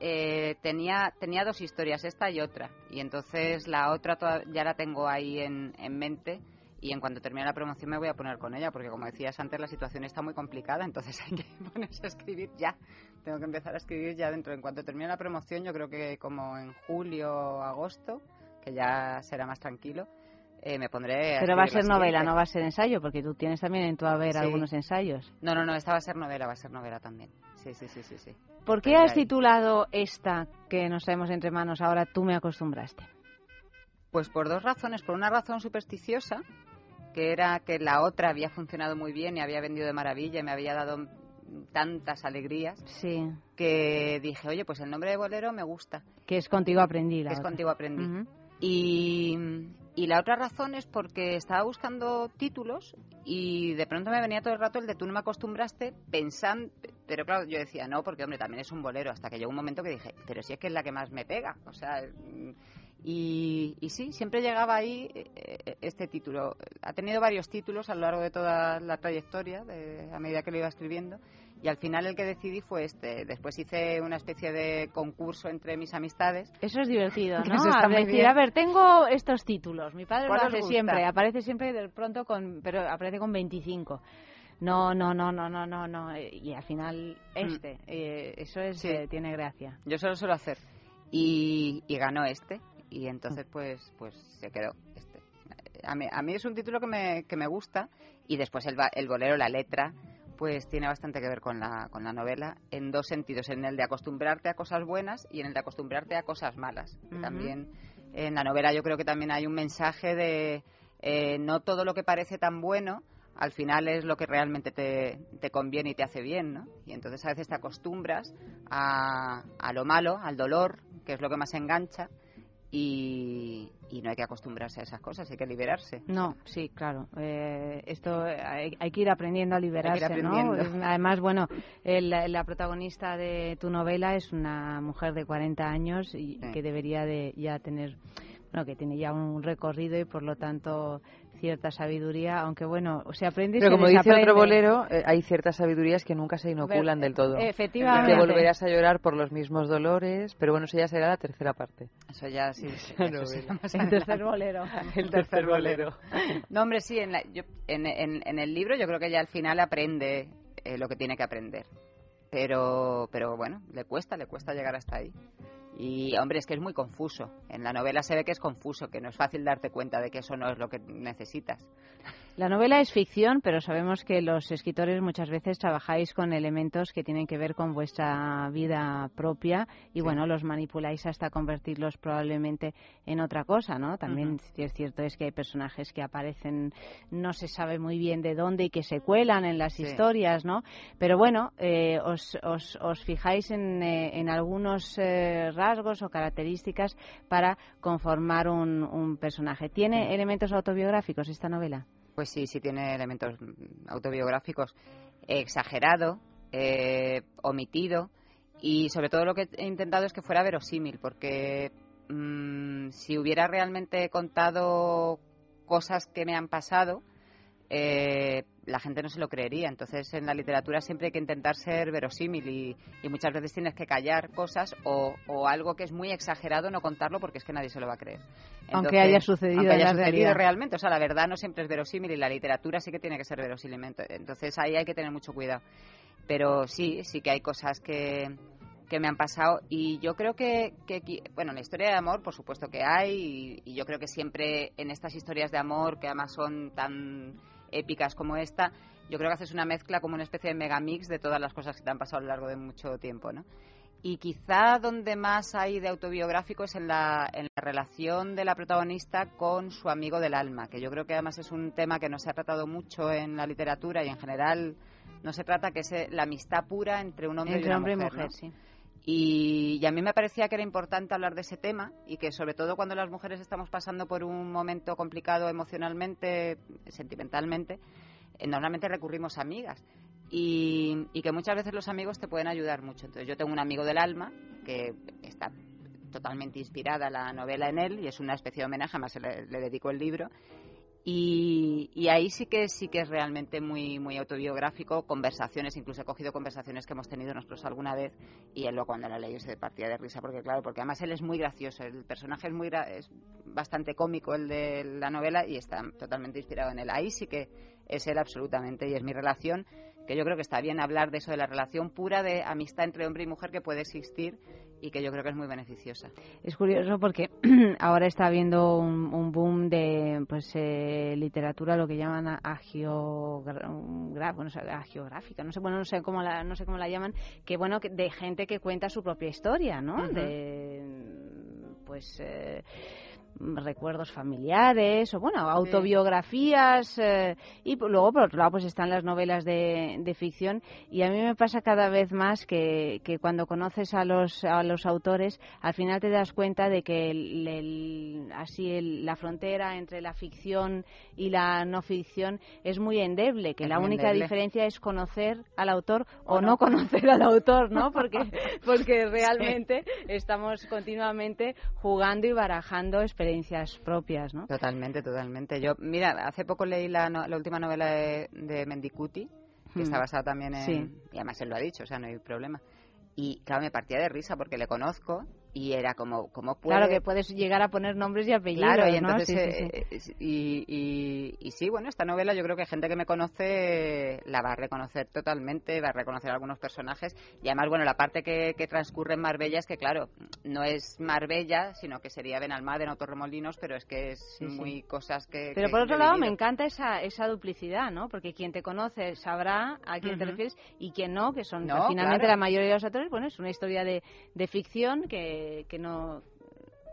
eh, tenía, tenía dos historias, esta y otra. Y entonces la otra toda- ya la tengo ahí en, en mente. Y en cuanto termine la promoción me voy a poner con ella, porque como decías antes, la situación está muy complicada, entonces hay que ponerse a escribir ya. Tengo que empezar a escribir ya dentro. En cuanto termine la promoción, yo creo que como en julio o agosto, que ya será más tranquilo, eh, me pondré a Pero va a ser la novela, no va a ser ensayo, porque tú tienes también en tu haber Sí. algunos ensayos. No, no, no, esta va a ser novela, va a ser novela también. Sí, sí, sí, sí, sí. ¿Por qué has ahí. titulado esta que nos traemos entre manos ahora Tú me acostumbraste? Pues por dos razones. Por una razón supersticiosa, que era que la otra había funcionado muy bien y había vendido de maravilla y me había dado tantas alegrías Sí. que dije, oye, pues el nombre de bolero me gusta. Que es contigo aprendí. La es otra. contigo aprendí. Ujú. Y, y la otra razón es porque estaba buscando títulos y de pronto me venía todo el rato el de tú no me acostumbraste pensando, pero claro, yo decía no, porque hombre, también es un bolero, hasta que llegó un momento que dije, pero si es que es la que más me pega, o sea, y, y sí, siempre llegaba ahí eh, este título. Ha tenido varios títulos a lo largo de toda la trayectoria, de- a medida que lo iba escribiendo, y al final el que decidí fue este. Después hice una especie de concurso entre mis amistades. Eso es divertido, ¿no? eso está A muy decir, bien. a ver, tengo estos títulos. Mi padre lo ¿Cuál os hace siempre. Aparece siempre de pronto con... Pero aparece con 25. No, no, no, no, no, no, no. Y al final este. eh, eso es, Sí. eh, tiene gracia. Yo solo suelo hacer. Y, y ganó este. Y entonces, pues, pues se quedó este. A mí, a mí es un título que me, que me gusta. Y después el, el bolero, la letra, pues tiene bastante que ver con la, con la novela en dos sentidos. En el de acostumbrarte a cosas buenas y en el de acostumbrarte a cosas malas. También en la novela yo creo que también hay un mensaje de eh, no todo lo que parece tan bueno al final es lo que realmente te, te conviene y te hace bien, ¿no? Y entonces a veces te acostumbras a, a lo malo, al dolor, que es lo que más engancha, y, y no hay que acostumbrarse a esas cosas, hay que liberarse. No, sí, claro. Eh, esto hay, hay que ir aprendiendo a liberarse, aprendiendo. ¿no? Además, bueno, el- la protagonista de tu novela es una mujer de 40 años y que debería de ya tener, bueno, que tiene ya un recorrido y por lo tanto cierta sabiduría, aunque bueno, se aprende y Pero se como dice otro bolero, eh, hay ciertas sabidurías que nunca se inoculan del todo. efectivamente. Que volverás a llorar por los mismos dolores, pero bueno, eso ya será la tercera parte. Eso ya sí. Eso sí, más El tercer bolero. El tercer bolero. No, hombre, sí, en, la- yo- en, en- en el libro yo creo que ella al final aprende eh, lo que tiene que aprender. pero, pero bueno, le cuesta, le cuesta llegar hasta ahí. Y hombre, es que es muy confuso. En la novela se ve que es confuso, que no es fácil darte cuenta de que eso no es lo que necesitas. La novela es ficción, pero sabemos que los escritores muchas veces trabajáis con elementos que tienen que ver con vuestra vida propia y bueno, los manipuláis hasta convertirlos probablemente en otra cosa, ¿no? También Ujú. es cierto es que hay personajes que aparecen, no se sabe muy bien de dónde y que se cuelan en las Sí. historias, ¿no? Pero bueno, eh, os, os, os fijáis en, eh, en algunos eh, rasgos o características para conformar un, un personaje. ¿Tiene elementos autobiográficos esta novela? Pues sí, sí tiene elementos mm, autobiográficos. Exagerado, eh, omitido y sobre todo lo que he intentado es que fuera verosímil, porque mm, si hubiera realmente contado cosas que me han pasado, eh, la gente no se lo creería. Entonces, en la literatura siempre hay que intentar ser verosímil y, y muchas veces tienes que callar cosas o, o algo que es muy exagerado no contarlo porque es que nadie se lo va a creer. Aunque haya sucedido aunque haya sucedido realmente. O sea, la verdad no siempre es verosímil y la literatura sí que tiene que ser verosímil. Ento- Entonces, ahí hay que tener mucho cuidado. Pero sí, sí que hay cosas que, que me han pasado y yo creo que, que bueno, la historia de amor por supuesto que hay y, y yo creo que siempre en estas historias de amor que además son tan épicas como esta, yo creo que haces una mezcla como una especie de megamix de todas las cosas que te han pasado a lo largo de mucho tiempo, ¿no? Y quizá donde más hay de autobiográfico es en la, en la relación de la protagonista con su amigo del alma, que yo creo que además es un tema que no se ha tratado mucho en la literatura y en general no se trata, que es la amistad pura entre un hombre Entre y una hombre y mujer. mujer, ¿no? sí. Y, a mí me parecía que era importante hablar de ese tema y que sobre todo cuando las mujeres estamos pasando por un momento complicado emocionalmente, sentimentalmente, eh, normalmente recurrimos a amigas y, y que muchas veces los amigos te pueden ayudar mucho. Entonces yo tengo un amigo del alma que está totalmente inspirada la novela en él y es una especie de homenaje, además le, le dedico el libro. Y, y ahí sí que sí que es realmente muy muy autobiográfico, conversaciones, incluso he cogido conversaciones que hemos tenido nosotros alguna vez y él luego cuando la leí se partía de risa porque claro, porque además él es muy gracioso, el personaje es muy es bastante cómico el de la novela y está totalmente inspirado en él. Ahí sí que es él absolutamente y es mi relación que yo creo que está bien hablar de eso de la relación pura de amistad entre hombre y mujer que puede existir y que yo creo que es muy beneficiosa. Es curioso porque ahora está habiendo un, un boom de pues eh, literatura, lo que llaman agiogra- bueno, agiográfica, no sé, bueno, no sé cómo la, no sé cómo la llaman, que bueno, que- de gente que cuenta su propia historia, ¿no? De pues eh, recuerdos familiares o bueno autobiografías eh, y p- luego por otro lado pues están las novelas de, de ficción y a mí me pasa cada vez más que, que cuando conoces a los a los autores al final te das cuenta de que el- el- así el- la frontera entre la ficción y la no ficción es muy endeble que Es la única endeble. diferencia es conocer al autor o, O no. no. conocer al autor no porque porque realmente estamos continuamente jugando y barajando experiencias propias, ¿no? Totalmente, totalmente. Yo, mira, hace poco leí la, no- la última novela de, de Mendicuti, que está basada también en... Sí. Y además él lo ha dicho, o sea, no hay problema. Y claro, me partía de risa porque le conozco y era como, ¿cómo puede...? Claro que puedes llegar a poner nombres y apellidos, Claro, y ¿no? entonces, Sí, sí, sí. eh, y, y, y sí, bueno, esta novela yo creo que gente que me conoce la va a reconocer totalmente, va a reconocer algunos personajes y además, bueno, la parte que, que transcurre en Marbella es que, claro, no es Marbella, sino que sería Benalmádena o Torremolinos, pero es que es muy cosas que... Pero que por otro lado me encanta esa, esa duplicidad, ¿no? Porque quien te conoce sabrá a quién te refieres y quien no, que son No, finalmente claro. la mayoría de los autores, bueno, es una historia de, de ficción que, que no...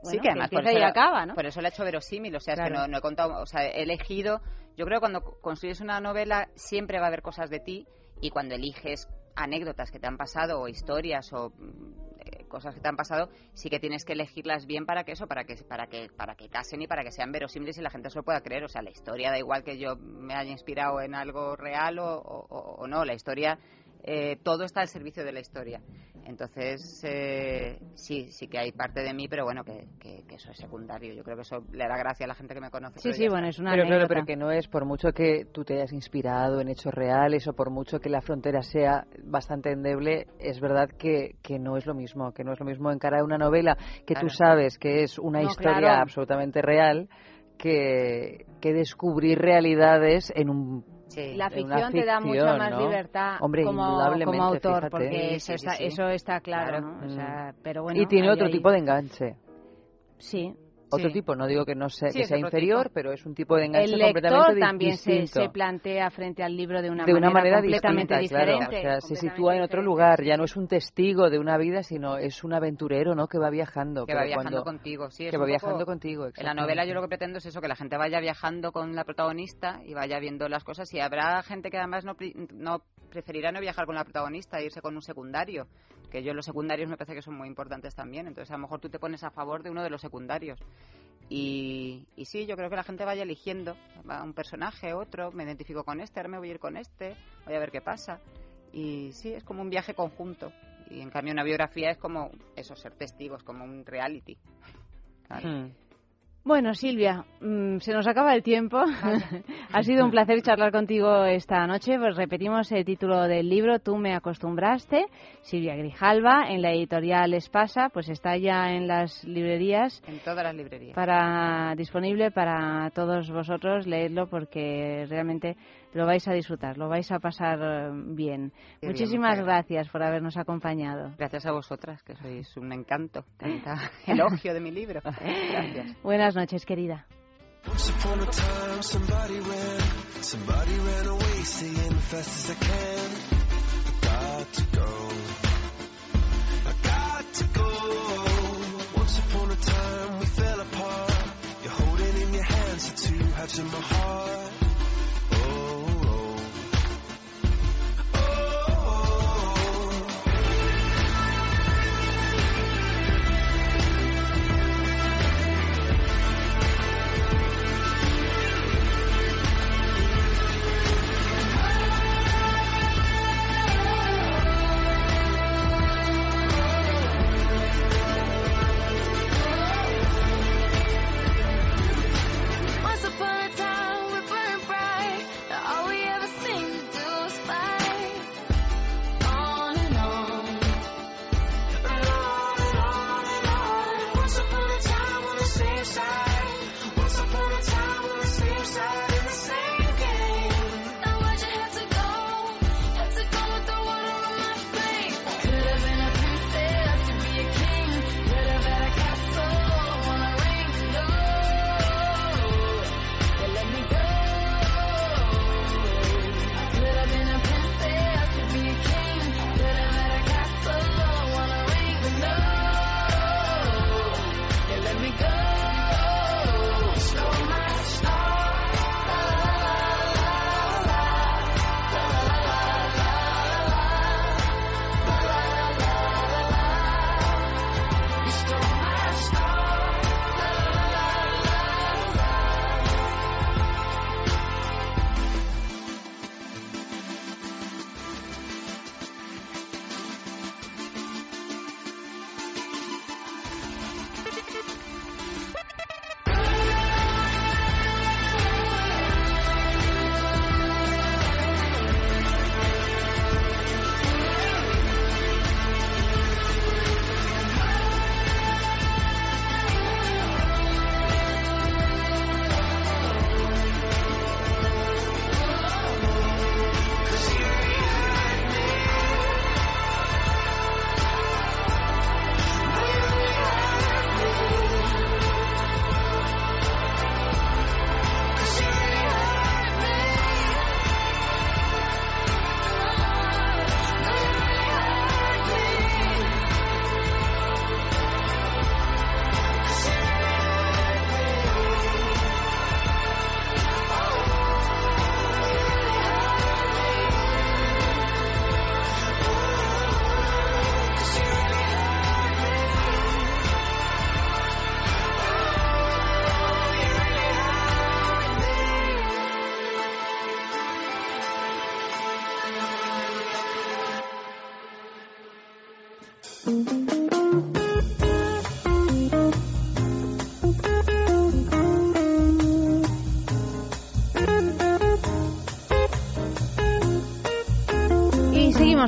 sí, que además por eso, lo- acaba, ¿no? por eso he hecho verosímil, o sea, es que no, no he contado, o sea, he elegido, yo creo que cuando construyes una novela siempre va a haber cosas de ti y cuando eliges anécdotas que te han pasado o historias o eh, cosas que te han pasado, sí que tienes que elegirlas bien para que eso, para que para que para que casen y para que sean verosímiles y la gente se lo pueda creer, o sea, la historia da igual que yo me haya inspirado en algo real o- o- o no, la historia eh, todo está al servicio de la historia. Entonces, eh, sí, sí que hay parte de mí, pero bueno, que, que- que eso es secundario. Yo creo que eso le da gracia a la gente que me conoce. Sí, sí, ya bueno, es una pero claro, pero que no es por mucho que tú te hayas inspirado en hechos reales o por mucho que la frontera sea bastante endeble, es verdad que, que no es lo mismo, que no es lo mismo encarar una novela que Claro. tú sabes que es una No, historia claro. absolutamente real que, que descubrir realidades en un la ficción te da mucha más ¿no? libertad Hombre, como, como autor, fíjate. porque Sí, eso, sí, está, sí. eso está claro, Claro. ¿no? O Mm. sea, pero bueno, y tiene ahí- otro ahí- tipo de enganche. Sí. Otro Sí. tipo, no digo que no sea, Sí, que sea inferior, tipo. pero es un tipo de enganche El completamente lector también se, distinto. se plantea frente al libro de una, de una manera completamente distinta, claro. diferente. O sea, se sitúa en otro lugar, ya no es un testigo de una vida, sino es un aventurero, ¿no? Que va viajando. que va viajando cuando- contigo, sí. es Que va poco- viajando contigo, En la novela yo lo que pretendo es eso, que la gente vaya viajando con la protagonista y vaya viendo las cosas y habrá gente que además no, no preferirá no viajar con la protagonista e irse con un secundario, que yo los secundarios me parece que son muy importantes también, entonces a lo mejor tú te pones a favor de uno de los secundarios. Y, y sí, yo creo que la gente vaya eligiendo va un personaje, otro, me identifico con este, ahora me voy a ir con este, voy a ver qué pasa. Y sí, es como un viaje conjunto. Y en cambio una biografía es como eso, ser testigos, como un reality. Hmm. Bueno, Silvia, mm, se nos acaba el tiempo. ha sido un placer charlar contigo esta noche. Pues repetimos el título del libro, Tú me acostumbraste, Silvia Grijalva, en la editorial Espasa, pues está ya en las librerías. En todas las librerías. Para, disponible para todos vosotros, leedlo porque realmente lo vais a disfrutar, lo vais a pasar eh, bien. Qué Muchísimas gracias por habernos acompañado. Gracias a vosotras, que sois un encanto. Tanta elogio de mi libro. Gracias. Buenas noches, querida. Once upon a time, somebody ran, somebody ran away, saying fast as I can. I got to go. I got to go. Once upon a time, we fell apart. You're holding in your hands the two halves of my heart.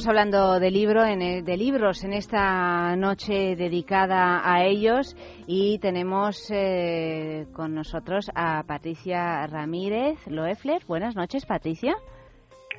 Hablando de, libro, en el- de libros en esta noche dedicada a ellos y tenemos eh, con nosotros a Patricia Ramírez Loeffler. Buenas noches, Patricia.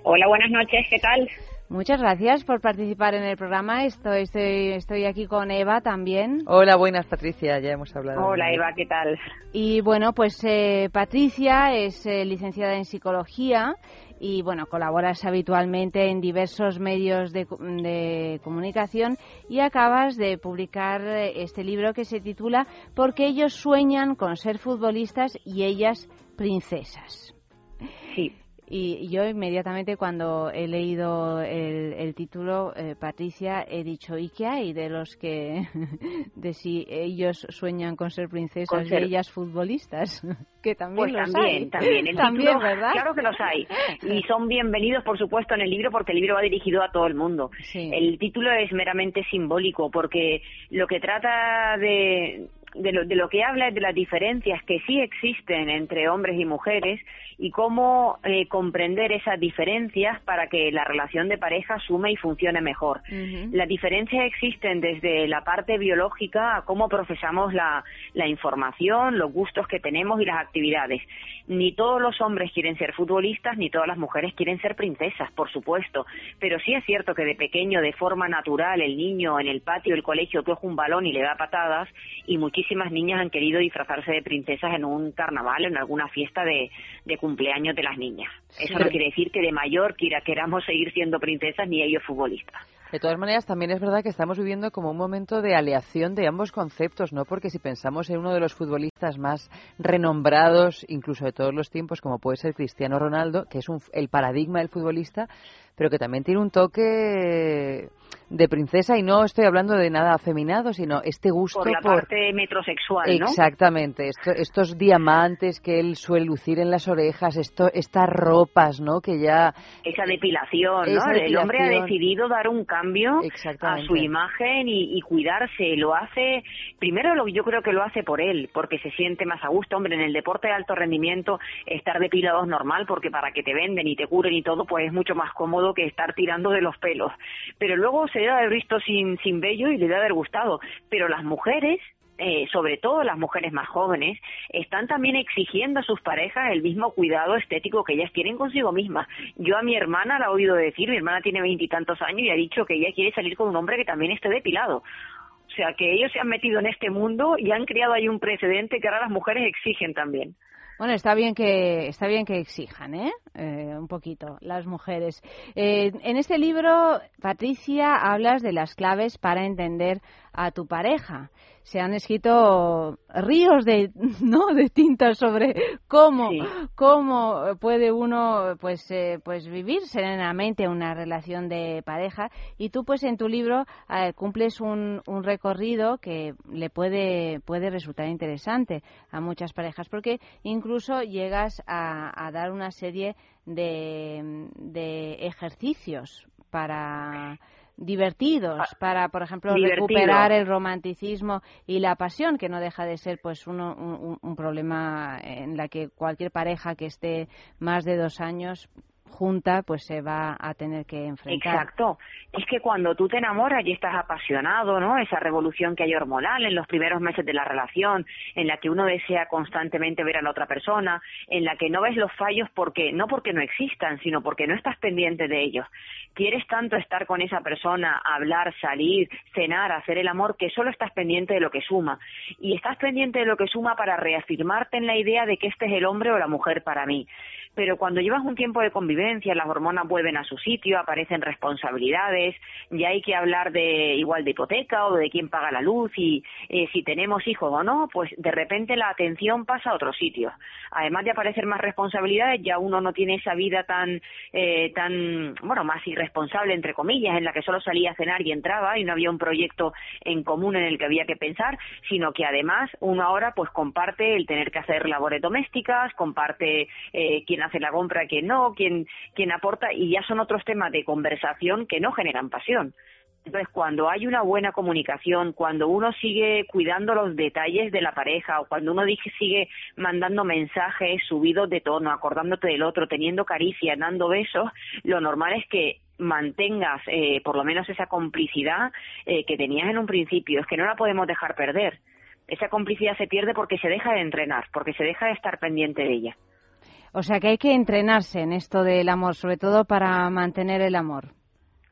Hola, buenas noches, ¿qué tal? Muchas gracias por participar en el programa. Estoy, estoy, estoy aquí con Eva también. Hola, buenas Patricia, ya hemos hablado. Hola, Eva, ¿qué tal? Y bueno, pues eh, Patricia es eh, licenciada en psicología y bueno, colaboras habitualmente en diversos medios de, de comunicación y acabas de publicar eh, este libro que se titula Porque ellos sueñan con ser futbolistas y ellas princesas. Sí. Y yo inmediatamente cuando he leído el, el título, eh, Patricia, he dicho, ¿y qué hay de los que, de si ellos sueñan con ser princesas Con ser- y ellas futbolistas? que también Pues los también, hay. también. El También, título, ¿verdad? Claro que los hay. Y son bienvenidos, por supuesto, en el libro porque el libro va dirigido a todo el mundo. El título es meramente simbólico porque lo que trata de, de, lo, de lo que habla es de las diferencias que sí existen entre hombres y mujeres y cómo eh, comprender esas diferencias para que la relación de pareja sume y funcione mejor. Las diferencias existen desde la parte biológica a cómo procesamos la, la información, los gustos que tenemos y las actividades. Ni todos los hombres quieren ser futbolistas, ni todas las mujeres quieren ser princesas, por supuesto. Pero sí es cierto que de pequeño, de forma natural, el niño en el patio del colegio coge un balón y le da patadas, y muchísimas niñas han querido disfrazarse de princesas en un carnaval, en alguna fiesta de, de cumpleaños de las niñas. Eso Sí. no quiere decir que de mayor quiera, queramos seguir siendo princesas ni ellos futbolistas. De todas maneras, también es verdad que estamos viviendo como un momento de aleación de ambos conceptos, ¿no? Porque si pensamos en uno de los futbolistas más renombrados, incluso de todos los tiempos, como puede ser Cristiano Ronaldo, que es un- el paradigma del futbolista, pero que también tiene un toque de princesa, y no estoy hablando de nada afeminado, sino este gusto Por la parte metrosexual, ¿no? Exactamente, esto- estos diamantes que él suele lucir en las orejas, esto, estas ropas, ¿no? Que ya esa depilación, ¿no? Esa El hombre ha decidido dar un cambio a Exactamente. su imagen y, y cuidarse. Lo hace, primero lo, yo creo que lo hace por él, porque se siente más a gusto. Hombre, en el deporte de alto rendimiento estar depilado es normal, porque para que te venden y te curen y todo, pues es mucho más cómodo que estar tirando de los pelos. Pero luego se debe haber visto sin, sin vello y le debe haber gustado. Pero las mujeres eh, sobre todo las mujeres más jóvenes, están también exigiendo a sus parejas el mismo cuidado estético que ellas tienen consigo mismas. Yo a mi hermana la he oído decir, mi hermana tiene veintitantos años y ha dicho que ella quiere salir con un hombre que también esté depilado. O sea, que ellos se han metido en este mundo y han creado ahí un precedente que ahora las mujeres exigen también. Bueno, está bien que está bien que exijan, ¿eh? Eh, un poquito las mujeres. Eh, en este libro, Patricia, hablas de las claves para entender a tu pareja. Se han escrito ríos de, ¿no? de tinta sobre cómo, cómo puede uno pues, eh, pues vivir serenamente una relación de pareja y tú pues en tu libro eh, cumples un, un recorrido que le puede, puede resultar interesante a muchas parejas porque incluso llegas a, a dar una serie de, de ejercicios para divertidos para por ejemplo Divertido. recuperar el romanticismo y la pasión que no deja de ser pues uno, un, un problema en la que cualquier pareja que esté más de dos años junta pues se va a tener que enfrentar Exacto. Es que cuando tú te enamoras y estás apasionado, ¿no? Esa revolución que hay hormonal en los primeros meses de la relación, en la que uno desea constantemente ver a la otra persona, en la que no ves los fallos porque no porque no existan, sino porque no estás pendiente de ellos. Quieres tanto estar con esa persona, hablar, salir, cenar, hacer el amor, que solo estás pendiente de lo que suma. Y estás pendiente de lo que suma para reafirmarte en la idea de que este es el hombre o la mujer para mí pero cuando llevas un tiempo de convivencia, las hormonas vuelven a su sitio, aparecen responsabilidades, ya hay que hablar de igual de hipoteca o de quién paga la luz y eh, si tenemos hijos o no, pues de repente la atención pasa a otro sitio. Además de aparecer más responsabilidades, ya uno no tiene esa vida tan, eh, tan, bueno, más irresponsable entre comillas, en la que solo salía a cenar y entraba y no había un proyecto en común en el que había que pensar, sino que además uno ahora pues comparte el tener que hacer labores domésticas, comparte eh, quién hace la compra, quién no, quién, quién aporta, y ya son otros temas de conversación que no generan pasión. Entonces, cuando hay una buena comunicación, cuando uno sigue cuidando los detalles de la pareja o cuando uno sigue mandando mensajes subidos de tono, acordándote del otro, teniendo caricias, dando besos, lo normal es que mantengas eh, por lo menos esa complicidad eh, que tenías en un principio. Es que no la podemos dejar perder. Esa complicidad se pierde porque se deja de entrenar, porque se deja de estar pendiente de ella. O sea que hay que entrenarse en esto del amor, sobre todo para mantener el amor.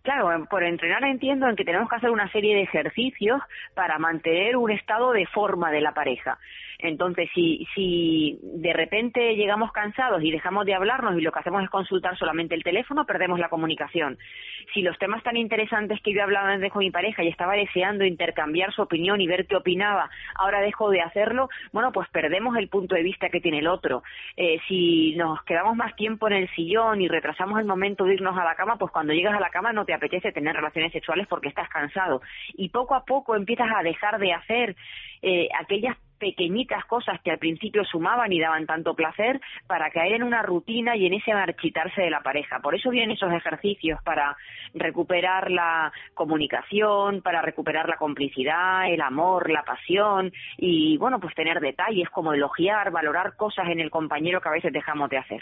Claro, por entrenar entiendo en que tenemos que hacer una serie de ejercicios para mantener un estado de forma de la pareja. Entonces, si, si de repente llegamos cansados y dejamos de hablarnos y lo que hacemos es consultar solamente el teléfono, perdemos la comunicación. Si los temas tan interesantes que yo hablaba antes con mi pareja y estaba deseando intercambiar su opinión y ver qué opinaba, ahora dejo de hacerlo, bueno, pues perdemos el punto de vista que tiene el otro. Eh, si nos quedamos más tiempo en el sillón y retrasamos el momento de irnos a la cama, pues cuando llegas a la cama no te apetece tener relaciones sexuales porque estás cansado. Y poco a poco empiezas a dejar de hacer eh, aquellas pequeñitas cosas que al principio sumaban y daban tanto placer para caer en una rutina y en ese marchitarse de la pareja. Por eso vienen esos ejercicios para recuperar la comunicación, para recuperar la complicidad, el amor, la pasión y bueno, pues tener detalles como elogiar, valorar cosas en el compañero que a veces dejamos de hacer.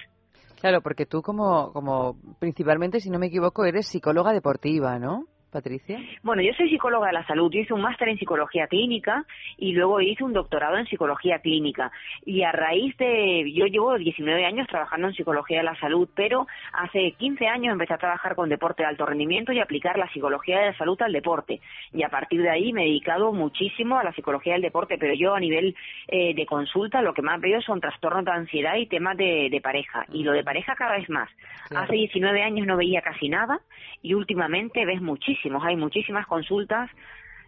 Claro, porque tú como, como principalmente, si no me equivoco, eres psicóloga deportiva, ¿no? Patricia? Bueno, yo soy psicóloga de la salud. Yo hice un máster en psicología clínica y luego hice un doctorado en psicología clínica. Y a raíz de. Yo llevo 19 años trabajando en psicología de la salud, pero hace 15 años empecé a trabajar con deporte de alto rendimiento y aplicar la psicología de la salud al deporte. Y a partir de ahí me he dedicado muchísimo a la psicología del deporte, pero yo a nivel eh, de consulta lo que más veo son trastornos de ansiedad y temas de, de pareja. Y lo de pareja cada vez más. Claro. Hace 19 años no veía casi nada y últimamente ves Hay muchísimas consultas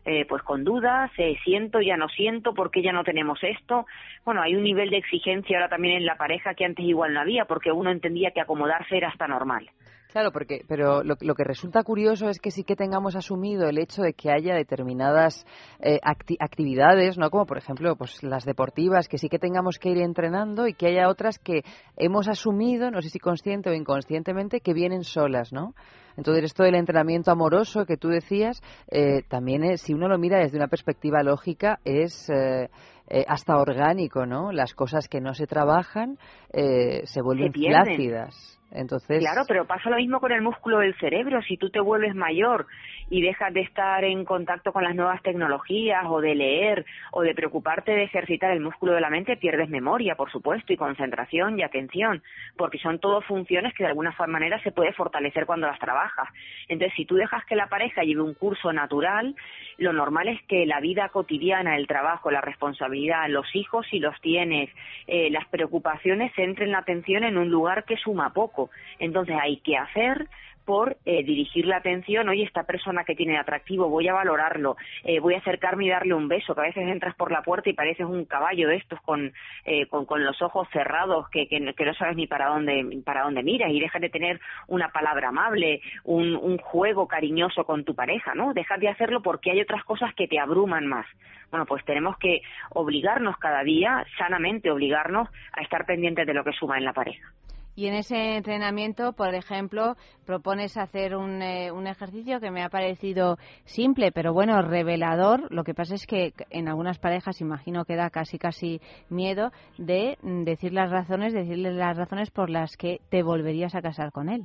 eh, pues con dudas, eh, siento, ya no siento, ¿por qué ya no tenemos esto? Bueno, hay un nivel de exigencia ahora también en la pareja que antes igual no había, porque uno entendía que acomodarse era hasta normal. Claro, porque, pero lo, lo que resulta curioso es que sí que tengamos asumido el hecho de que haya determinadas eh, acti- actividades, ¿no? Como por ejemplo, pues las deportivas, que sí que tengamos que ir entrenando y que haya otras que hemos asumido, no sé si consciente o inconscientemente, que vienen solas, ¿no? Entonces, esto del entrenamiento amoroso que tú decías, eh, también es, si uno lo mira desde una perspectiva lógica, es eh, eh, hasta orgánico, ¿no? Las cosas que no se trabajan eh, se vuelven pierden. flácidas. Entonces, Claro, pero pasa lo mismo con el músculo del cerebro. Si tú te vuelves mayor y dejas de estar en contacto con las nuevas tecnologías o de leer o de preocuparte de ejercitar el músculo de la mente, pierdes memoria, por supuesto, y concentración y atención, porque son todo funciones que de alguna manera se puede fortalecer cuando las trabajas. Entonces, si tú dejas que la pareja lleve un curso natural, lo normal es que la vida cotidiana, el trabajo, la responsabilidad, los hijos, si los tienes, eh, las preocupaciones, centren la atención en un lugar que suma poco. Entonces, hay que hacer por eh, dirigir la atención, oye, esta persona que tiene atractivo, voy a valorarlo, eh, voy a acercarme y darle un beso, que a veces entras por la puerta y pareces un caballo de estos con, eh, con, con los ojos cerrados, que, que, que no sabes ni para dónde, para dónde miras, y dejas de tener una palabra amable, un, un juego cariñoso con tu pareja, ¿no? Dejas de hacerlo porque hay otras cosas que te abruman más. Bueno, pues tenemos que obligarnos cada día, sanamente obligarnos a estar pendientes de lo que suma en la pareja. Y en ese entrenamiento, por ejemplo, propones hacer un, eh, un ejercicio que me ha parecido simple, pero bueno, revelador. Lo que pasa es que en algunas parejas, imagino que da casi casi miedo de mm, decir las razones, decirle las razones por las que te volverías a casar con él.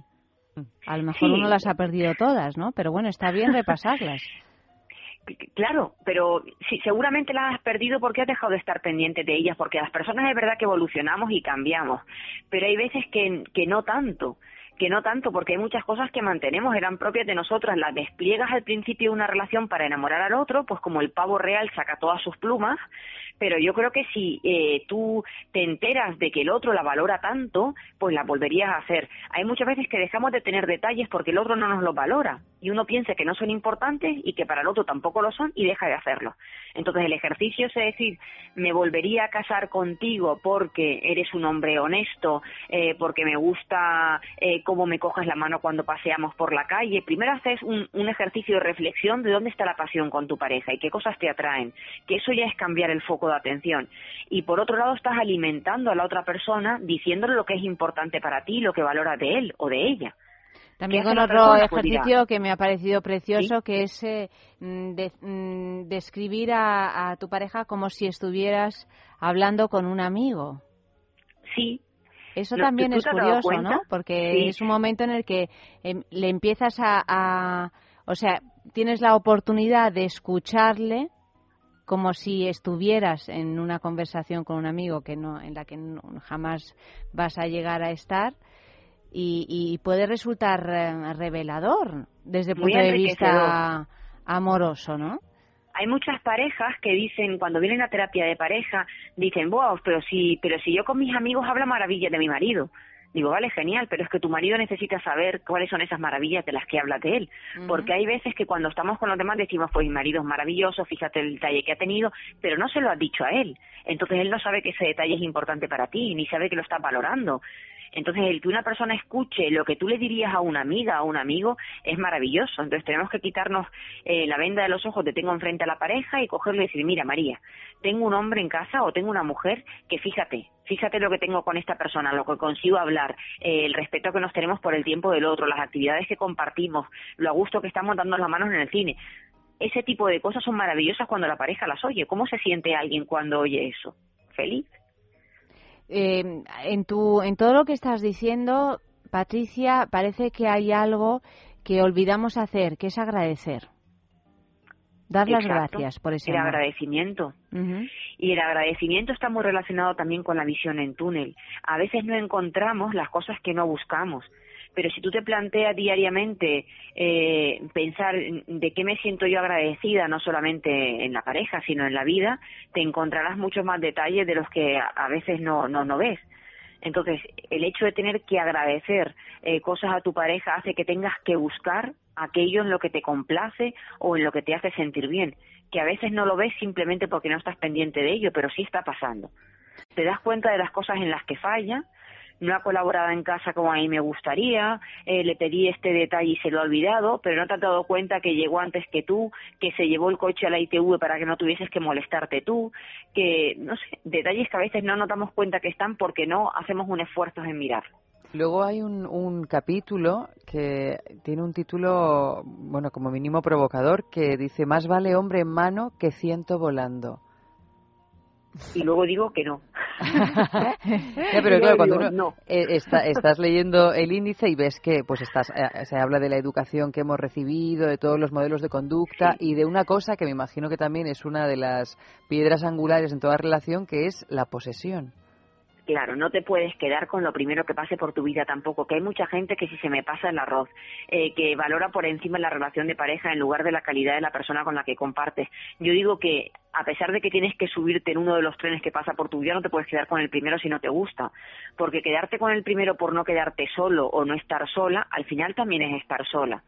A lo mejor Sí. uno las ha perdido todas, ¿no? Pero bueno, está bien repasarlas. Claro, pero seguramente las has perdido porque has dejado de estar pendiente de ellas, porque las personas es verdad que evolucionamos y cambiamos, pero hay veces que, que no tanto que no tanto, porque hay muchas cosas que mantenemos, eran propias de nosotras, las despliegas al principio de una relación para enamorar al otro, pues como el pavo real saca todas sus plumas, pero yo creo que si eh, tú te enteras de que el otro la valora tanto, pues la volverías a hacer. Hay muchas veces que dejamos de tener detalles porque el otro no nos los valora y uno piensa que no son importantes y que para el otro tampoco lo son y deja de hacerlo. Entonces el ejercicio es decir, me volvería a casar contigo porque eres un hombre honesto, eh, porque me gusta eh, cómo me coges la mano cuando paseamos por la calle. Primero haces un, un ejercicio de reflexión de dónde está la pasión con tu pareja y qué cosas te atraen, que eso ya es cambiar el foco de atención. Y por otro lado estás alimentando a la otra persona diciéndole lo que es importante para ti, lo que valora de él o de ella. También ¿Qué hace con otro ejercicio que me ha parecido precioso, que es eh, mm, de- mm, describir a, a tu pareja como si estuvieras hablando con un amigo. Sí, Eso No, también ¿tú- tú es curioso? ¿no? Porque Sí. es un momento en el que em, le empiezas a, a- o sea, tienes la oportunidad de escucharle como si estuvieras en una conversación con un amigo que no, en la que no- jamás vas a llegar a estar y, y puede resultar eh, revelador desde el punto de vista amoroso, ¿no? hay muchas parejas que dicen cuando vienen a terapia de pareja dicen wow pero si pero si yo con mis amigos hablo maravillas de mi marido digo vale genial pero es que tu marido necesita saber cuáles son esas maravillas de las que hablas de él porque hay veces que cuando estamos con los demás decimos pues mi marido es maravilloso fíjate el detalle que ha tenido pero no se lo has dicho a él. Entonces él no sabe que ese detalle es importante para ti ni sabe que lo estás valorando entonces, el que una persona escuche lo que tú le dirías a una amiga, a un amigo, es maravilloso. Entonces, tenemos que quitarnos eh, la venda de los ojos de tengo enfrente a la pareja y cogerle y decir, mira, María, tengo un hombre en casa o tengo una mujer que fíjate, fíjate lo que tengo con esta persona, lo que consigo hablar, eh, el respeto que nos tenemos por el tiempo del otro, las actividades que compartimos, lo a gusto que estamos dando las manos en el cine. Ese tipo de cosas son maravillosas cuando la pareja las oye. ¿Cómo se siente alguien cuando oye eso? ¿Feliz? Eh, en, tu, en todo lo que estás diciendo, Patricia, parece que hay algo que olvidamos hacer, que es agradecer. Dar las Exacto. gracias por ese El amor. agradecimiento. Y el agradecimiento está muy relacionado también con la visión en túnel. A veces no encontramos las cosas que no buscamos. Pero si tú te planteas diariamente eh, pensar en de qué me siento yo agradecida, no solamente en la pareja, sino en la vida, te encontrarás muchos más detalles de los que a veces no, no, no ves. Entonces, el hecho de tener que agradecer eh, cosas a tu pareja hace que tengas que buscar aquello en lo que te complace o en lo que te hace sentir bien, que a veces no lo ves simplemente porque no estás pendiente de ello, pero sí está pasando. Te das cuenta de las cosas en las que falla, no ha colaborado en casa como a mí me gustaría, eh, le pedí este detalle y se lo ha olvidado, pero no te has dado cuenta que llegó antes que tú, que se llevó el coche a la ITV para que no tuvieses que molestarte tú, que, no sé, detalles que a veces no nos damos cuenta que están porque no hacemos un esfuerzo en mirar. Luego hay un, un capítulo que tiene un título, bueno, como mínimo provocador, que dice, más vale hombre en mano que ciento volando. Y luego digo que no. Pero claro, cuando uno no. eh, está- estás leyendo el índice y ves que pues estás, eh, se habla de la educación que hemos recibido, de todos los modelos de conducta y de una cosa que me imagino que también es una de las piedras angulares en toda relación, que es la posesión. Claro, no te puedes quedar con lo primero que pase por tu vida tampoco, que hay mucha gente que si se me pasa el arroz, eh, que valora por encima la relación de pareja en lugar de la calidad de la persona con la que compartes. Yo digo que a pesar de que tienes que subirte en uno de los trenes que pasa por tu vida, no te puedes quedar con el primero si no te gusta, porque quedarte con el primero por no quedarte solo o no estar sola, al final también es estar sola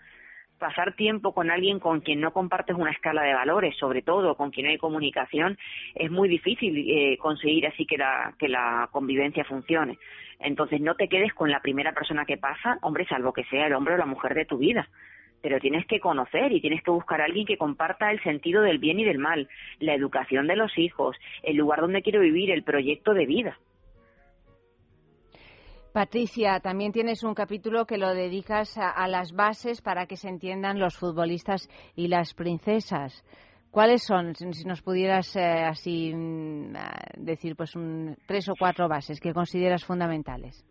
pasar tiempo con alguien con quien no compartes una escala de valores, sobre todo con quien no hay comunicación, es muy difícil eh, conseguir así que la, que la convivencia funcione. Entonces no te quedes con la primera persona que pasa, hombre, salvo que sea el hombre o la mujer de tu vida. Pero tienes que conocer y tienes que buscar a alguien que comparta el sentido del bien y del mal, la educación de los hijos, el lugar donde quiero vivir, el proyecto de vida. Patricia, también tienes un capítulo que lo dedicas a, las bases para que se entiendan los futbolistas y las princesas. ¿Cuáles son, si si nos pudieras eh, así mm, ah, decir, pues un, tres o cuatro bases que consideras fundamentales?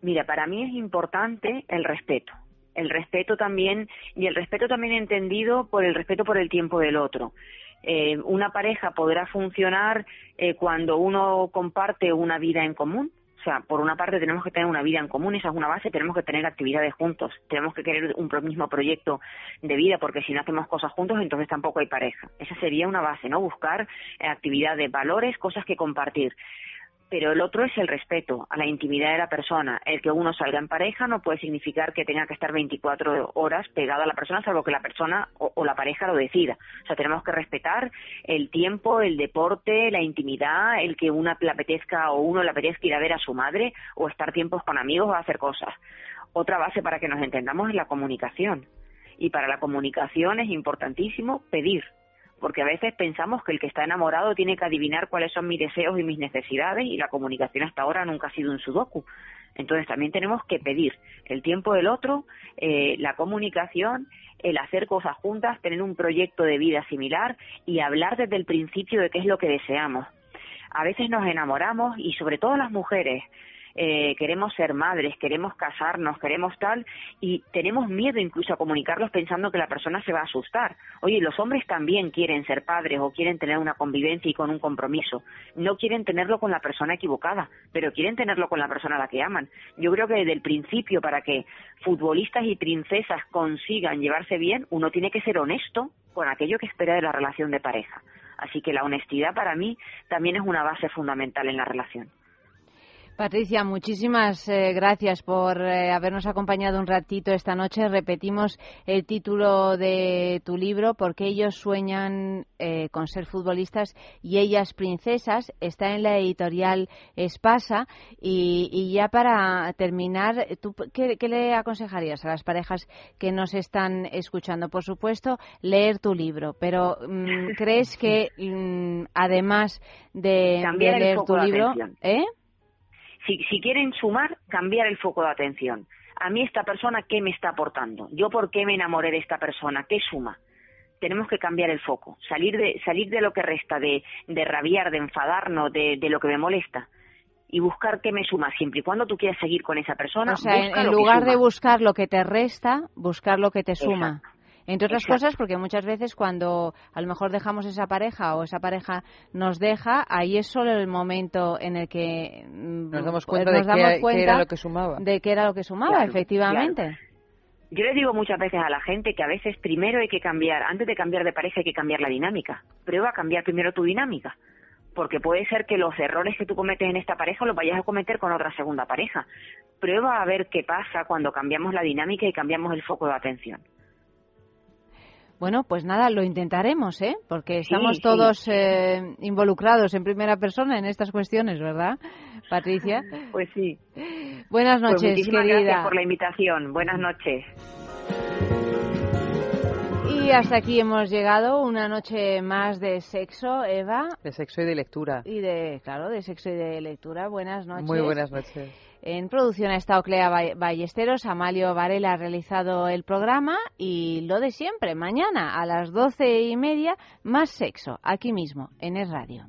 Mira, para mí es importante el respeto. El respeto también, y el respeto también entendido por el respeto por el tiempo del otro. Eh, una pareja podrá funcionar eh, cuando uno comparte una vida en común. O sea, por una parte tenemos que tener una vida en común, esa es una base, tenemos que tener actividades juntos, tenemos que querer un mismo proyecto de vida, porque si no hacemos cosas juntos, entonces tampoco hay pareja. Esa sería una base, ¿no? Buscar eh, actividades, valores, cosas que compartir pero el otro es el respeto a la intimidad de la persona. El que uno salga en pareja no puede significar que tenga que estar 24 horas pegado a la persona, salvo que la persona o, la pareja lo decida. O sea, tenemos que respetar el tiempo, el deporte, la intimidad, el que una le apetezca o uno le apetezca ir a ver a su madre o estar tiempos con amigos o hacer cosas. Otra base para que nos entendamos es la comunicación. Y para la comunicación es importantísimo pedir porque a veces pensamos que el que está enamorado tiene que adivinar cuáles son mis deseos y mis necesidades y la comunicación hasta ahora nunca ha sido un sudoku. Entonces también tenemos que pedir el tiempo del otro, eh, la comunicación, el hacer cosas juntas, tener un proyecto de vida similar y hablar desde el principio de qué es lo que deseamos. A veces nos enamoramos y sobre todo las mujeres eh, queremos ser madres, queremos casarnos, queremos tal, y tenemos miedo incluso a comunicarlos pensando que la persona se va a asustar. Oye, los hombres también quieren ser padres o quieren tener una convivencia y con un compromiso. No quieren tenerlo con la persona equivocada, pero quieren tenerlo con la persona a la que aman. Yo creo que desde el principio, para que futbolistas y princesas consigan llevarse bien, uno tiene que ser honesto con aquello que espera de la relación de pareja. Así que la honestidad para mí también es una base fundamental en la relación. Patricia, muchísimas eh, gracias por eh, habernos acompañado un ratito esta noche. Repetimos el título de tu libro, Porque ellos sueñan eh, con ser futbolistas y ellas princesas. Está en la editorial Espasa. Y, y ya para terminar, ¿tú qué, qué le aconsejarías a las parejas que nos están escuchando? Por supuesto, leer tu libro, pero mm, ¿crees que mm, además de, leer tu libro, atención. ¿eh? Si, si quieren sumar, cambiar el foco de atención. A mí esta persona, ¿qué me está aportando? ¿Yo por qué me enamoré de esta persona? ¿Qué suma? Tenemos que cambiar el foco, salir de, salir de lo que resta, de, de rabiar, de enfadarnos, de, de lo que me molesta y buscar qué me suma siempre y cuando tú quieras seguir con esa persona. O sea, en, lugar de buscar lo que te resta, buscar lo que te suma. Exacto. Entre otras Exacto. cosas, porque muchas veces cuando a lo mejor dejamos esa pareja o esa pareja nos deja, ahí es solo el momento en el que mm, Nos damos pues cuenta nos de damos cuenta era lo que sumaba. De qué era lo que sumaba, Claro, efectivamente. Yo les digo muchas veces a la gente que a veces primero hay que cambiar, antes de cambiar de pareja hay que cambiar la dinámica. Prueba a cambiar primero tu dinámica. Porque puede ser que los errores que tú cometes en esta pareja los vayas a cometer con otra segunda pareja. Prueba a ver qué pasa cuando cambiamos la dinámica y cambiamos el foco de atención. Bueno, pues nada, lo intentaremos, ¿eh? Porque estamos sí. todos eh, involucrados en primera persona en estas cuestiones, ¿verdad, Patricia? Pues sí. Buenas Pues noches, muchísimas querida. gracias por la invitación. Buenas noches. Y hasta aquí hemos llegado, una noche más de sexo, Eva. De sexo y de lectura. Y de, claro, de sexo y de lectura. Buenas noches. Muy buenas noches. En producción ha estado Clea Ba- Ballesteros, Amalio Varela ha realizado el programa y lo de siempre, mañana a las doce y media, más sexo, aquí mismo, en Es Radio.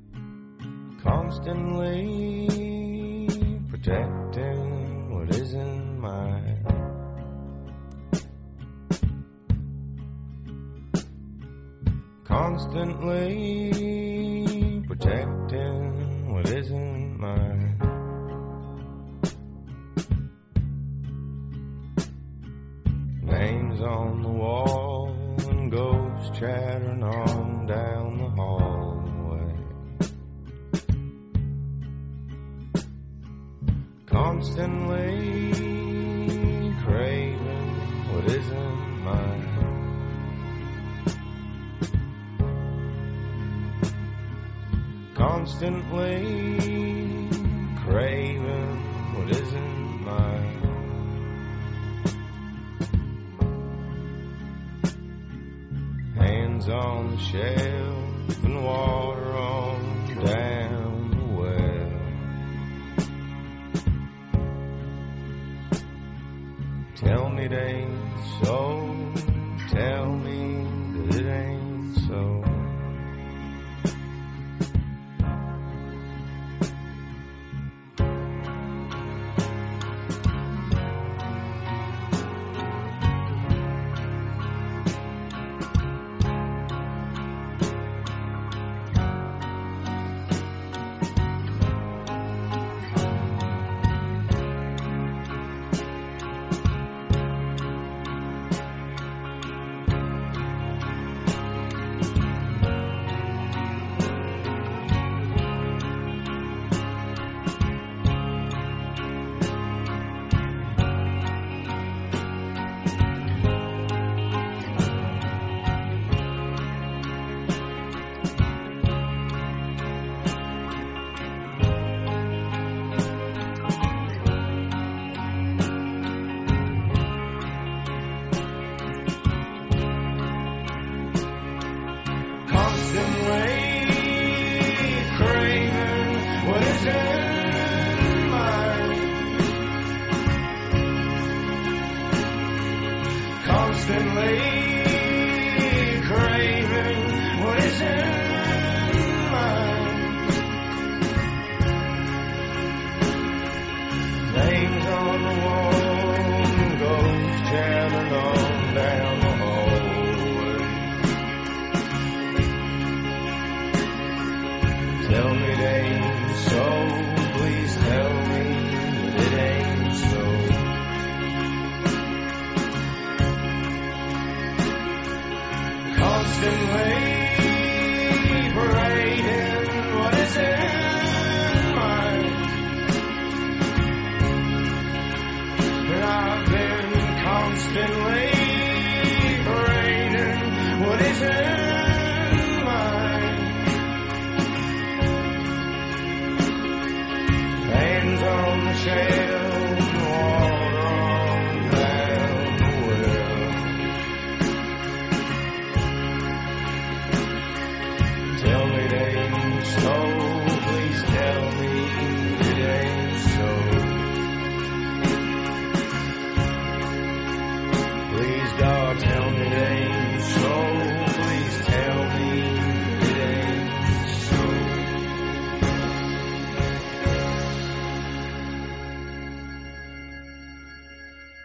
constantly protecting what isn't mine. Constantly protecting what isn't mine. Names on the wall and ghosts chattering on down the hallway. constantly Constantly craving what isn't mine. Hands on the shelf and water on down the well. Tell me it ain't so. Tell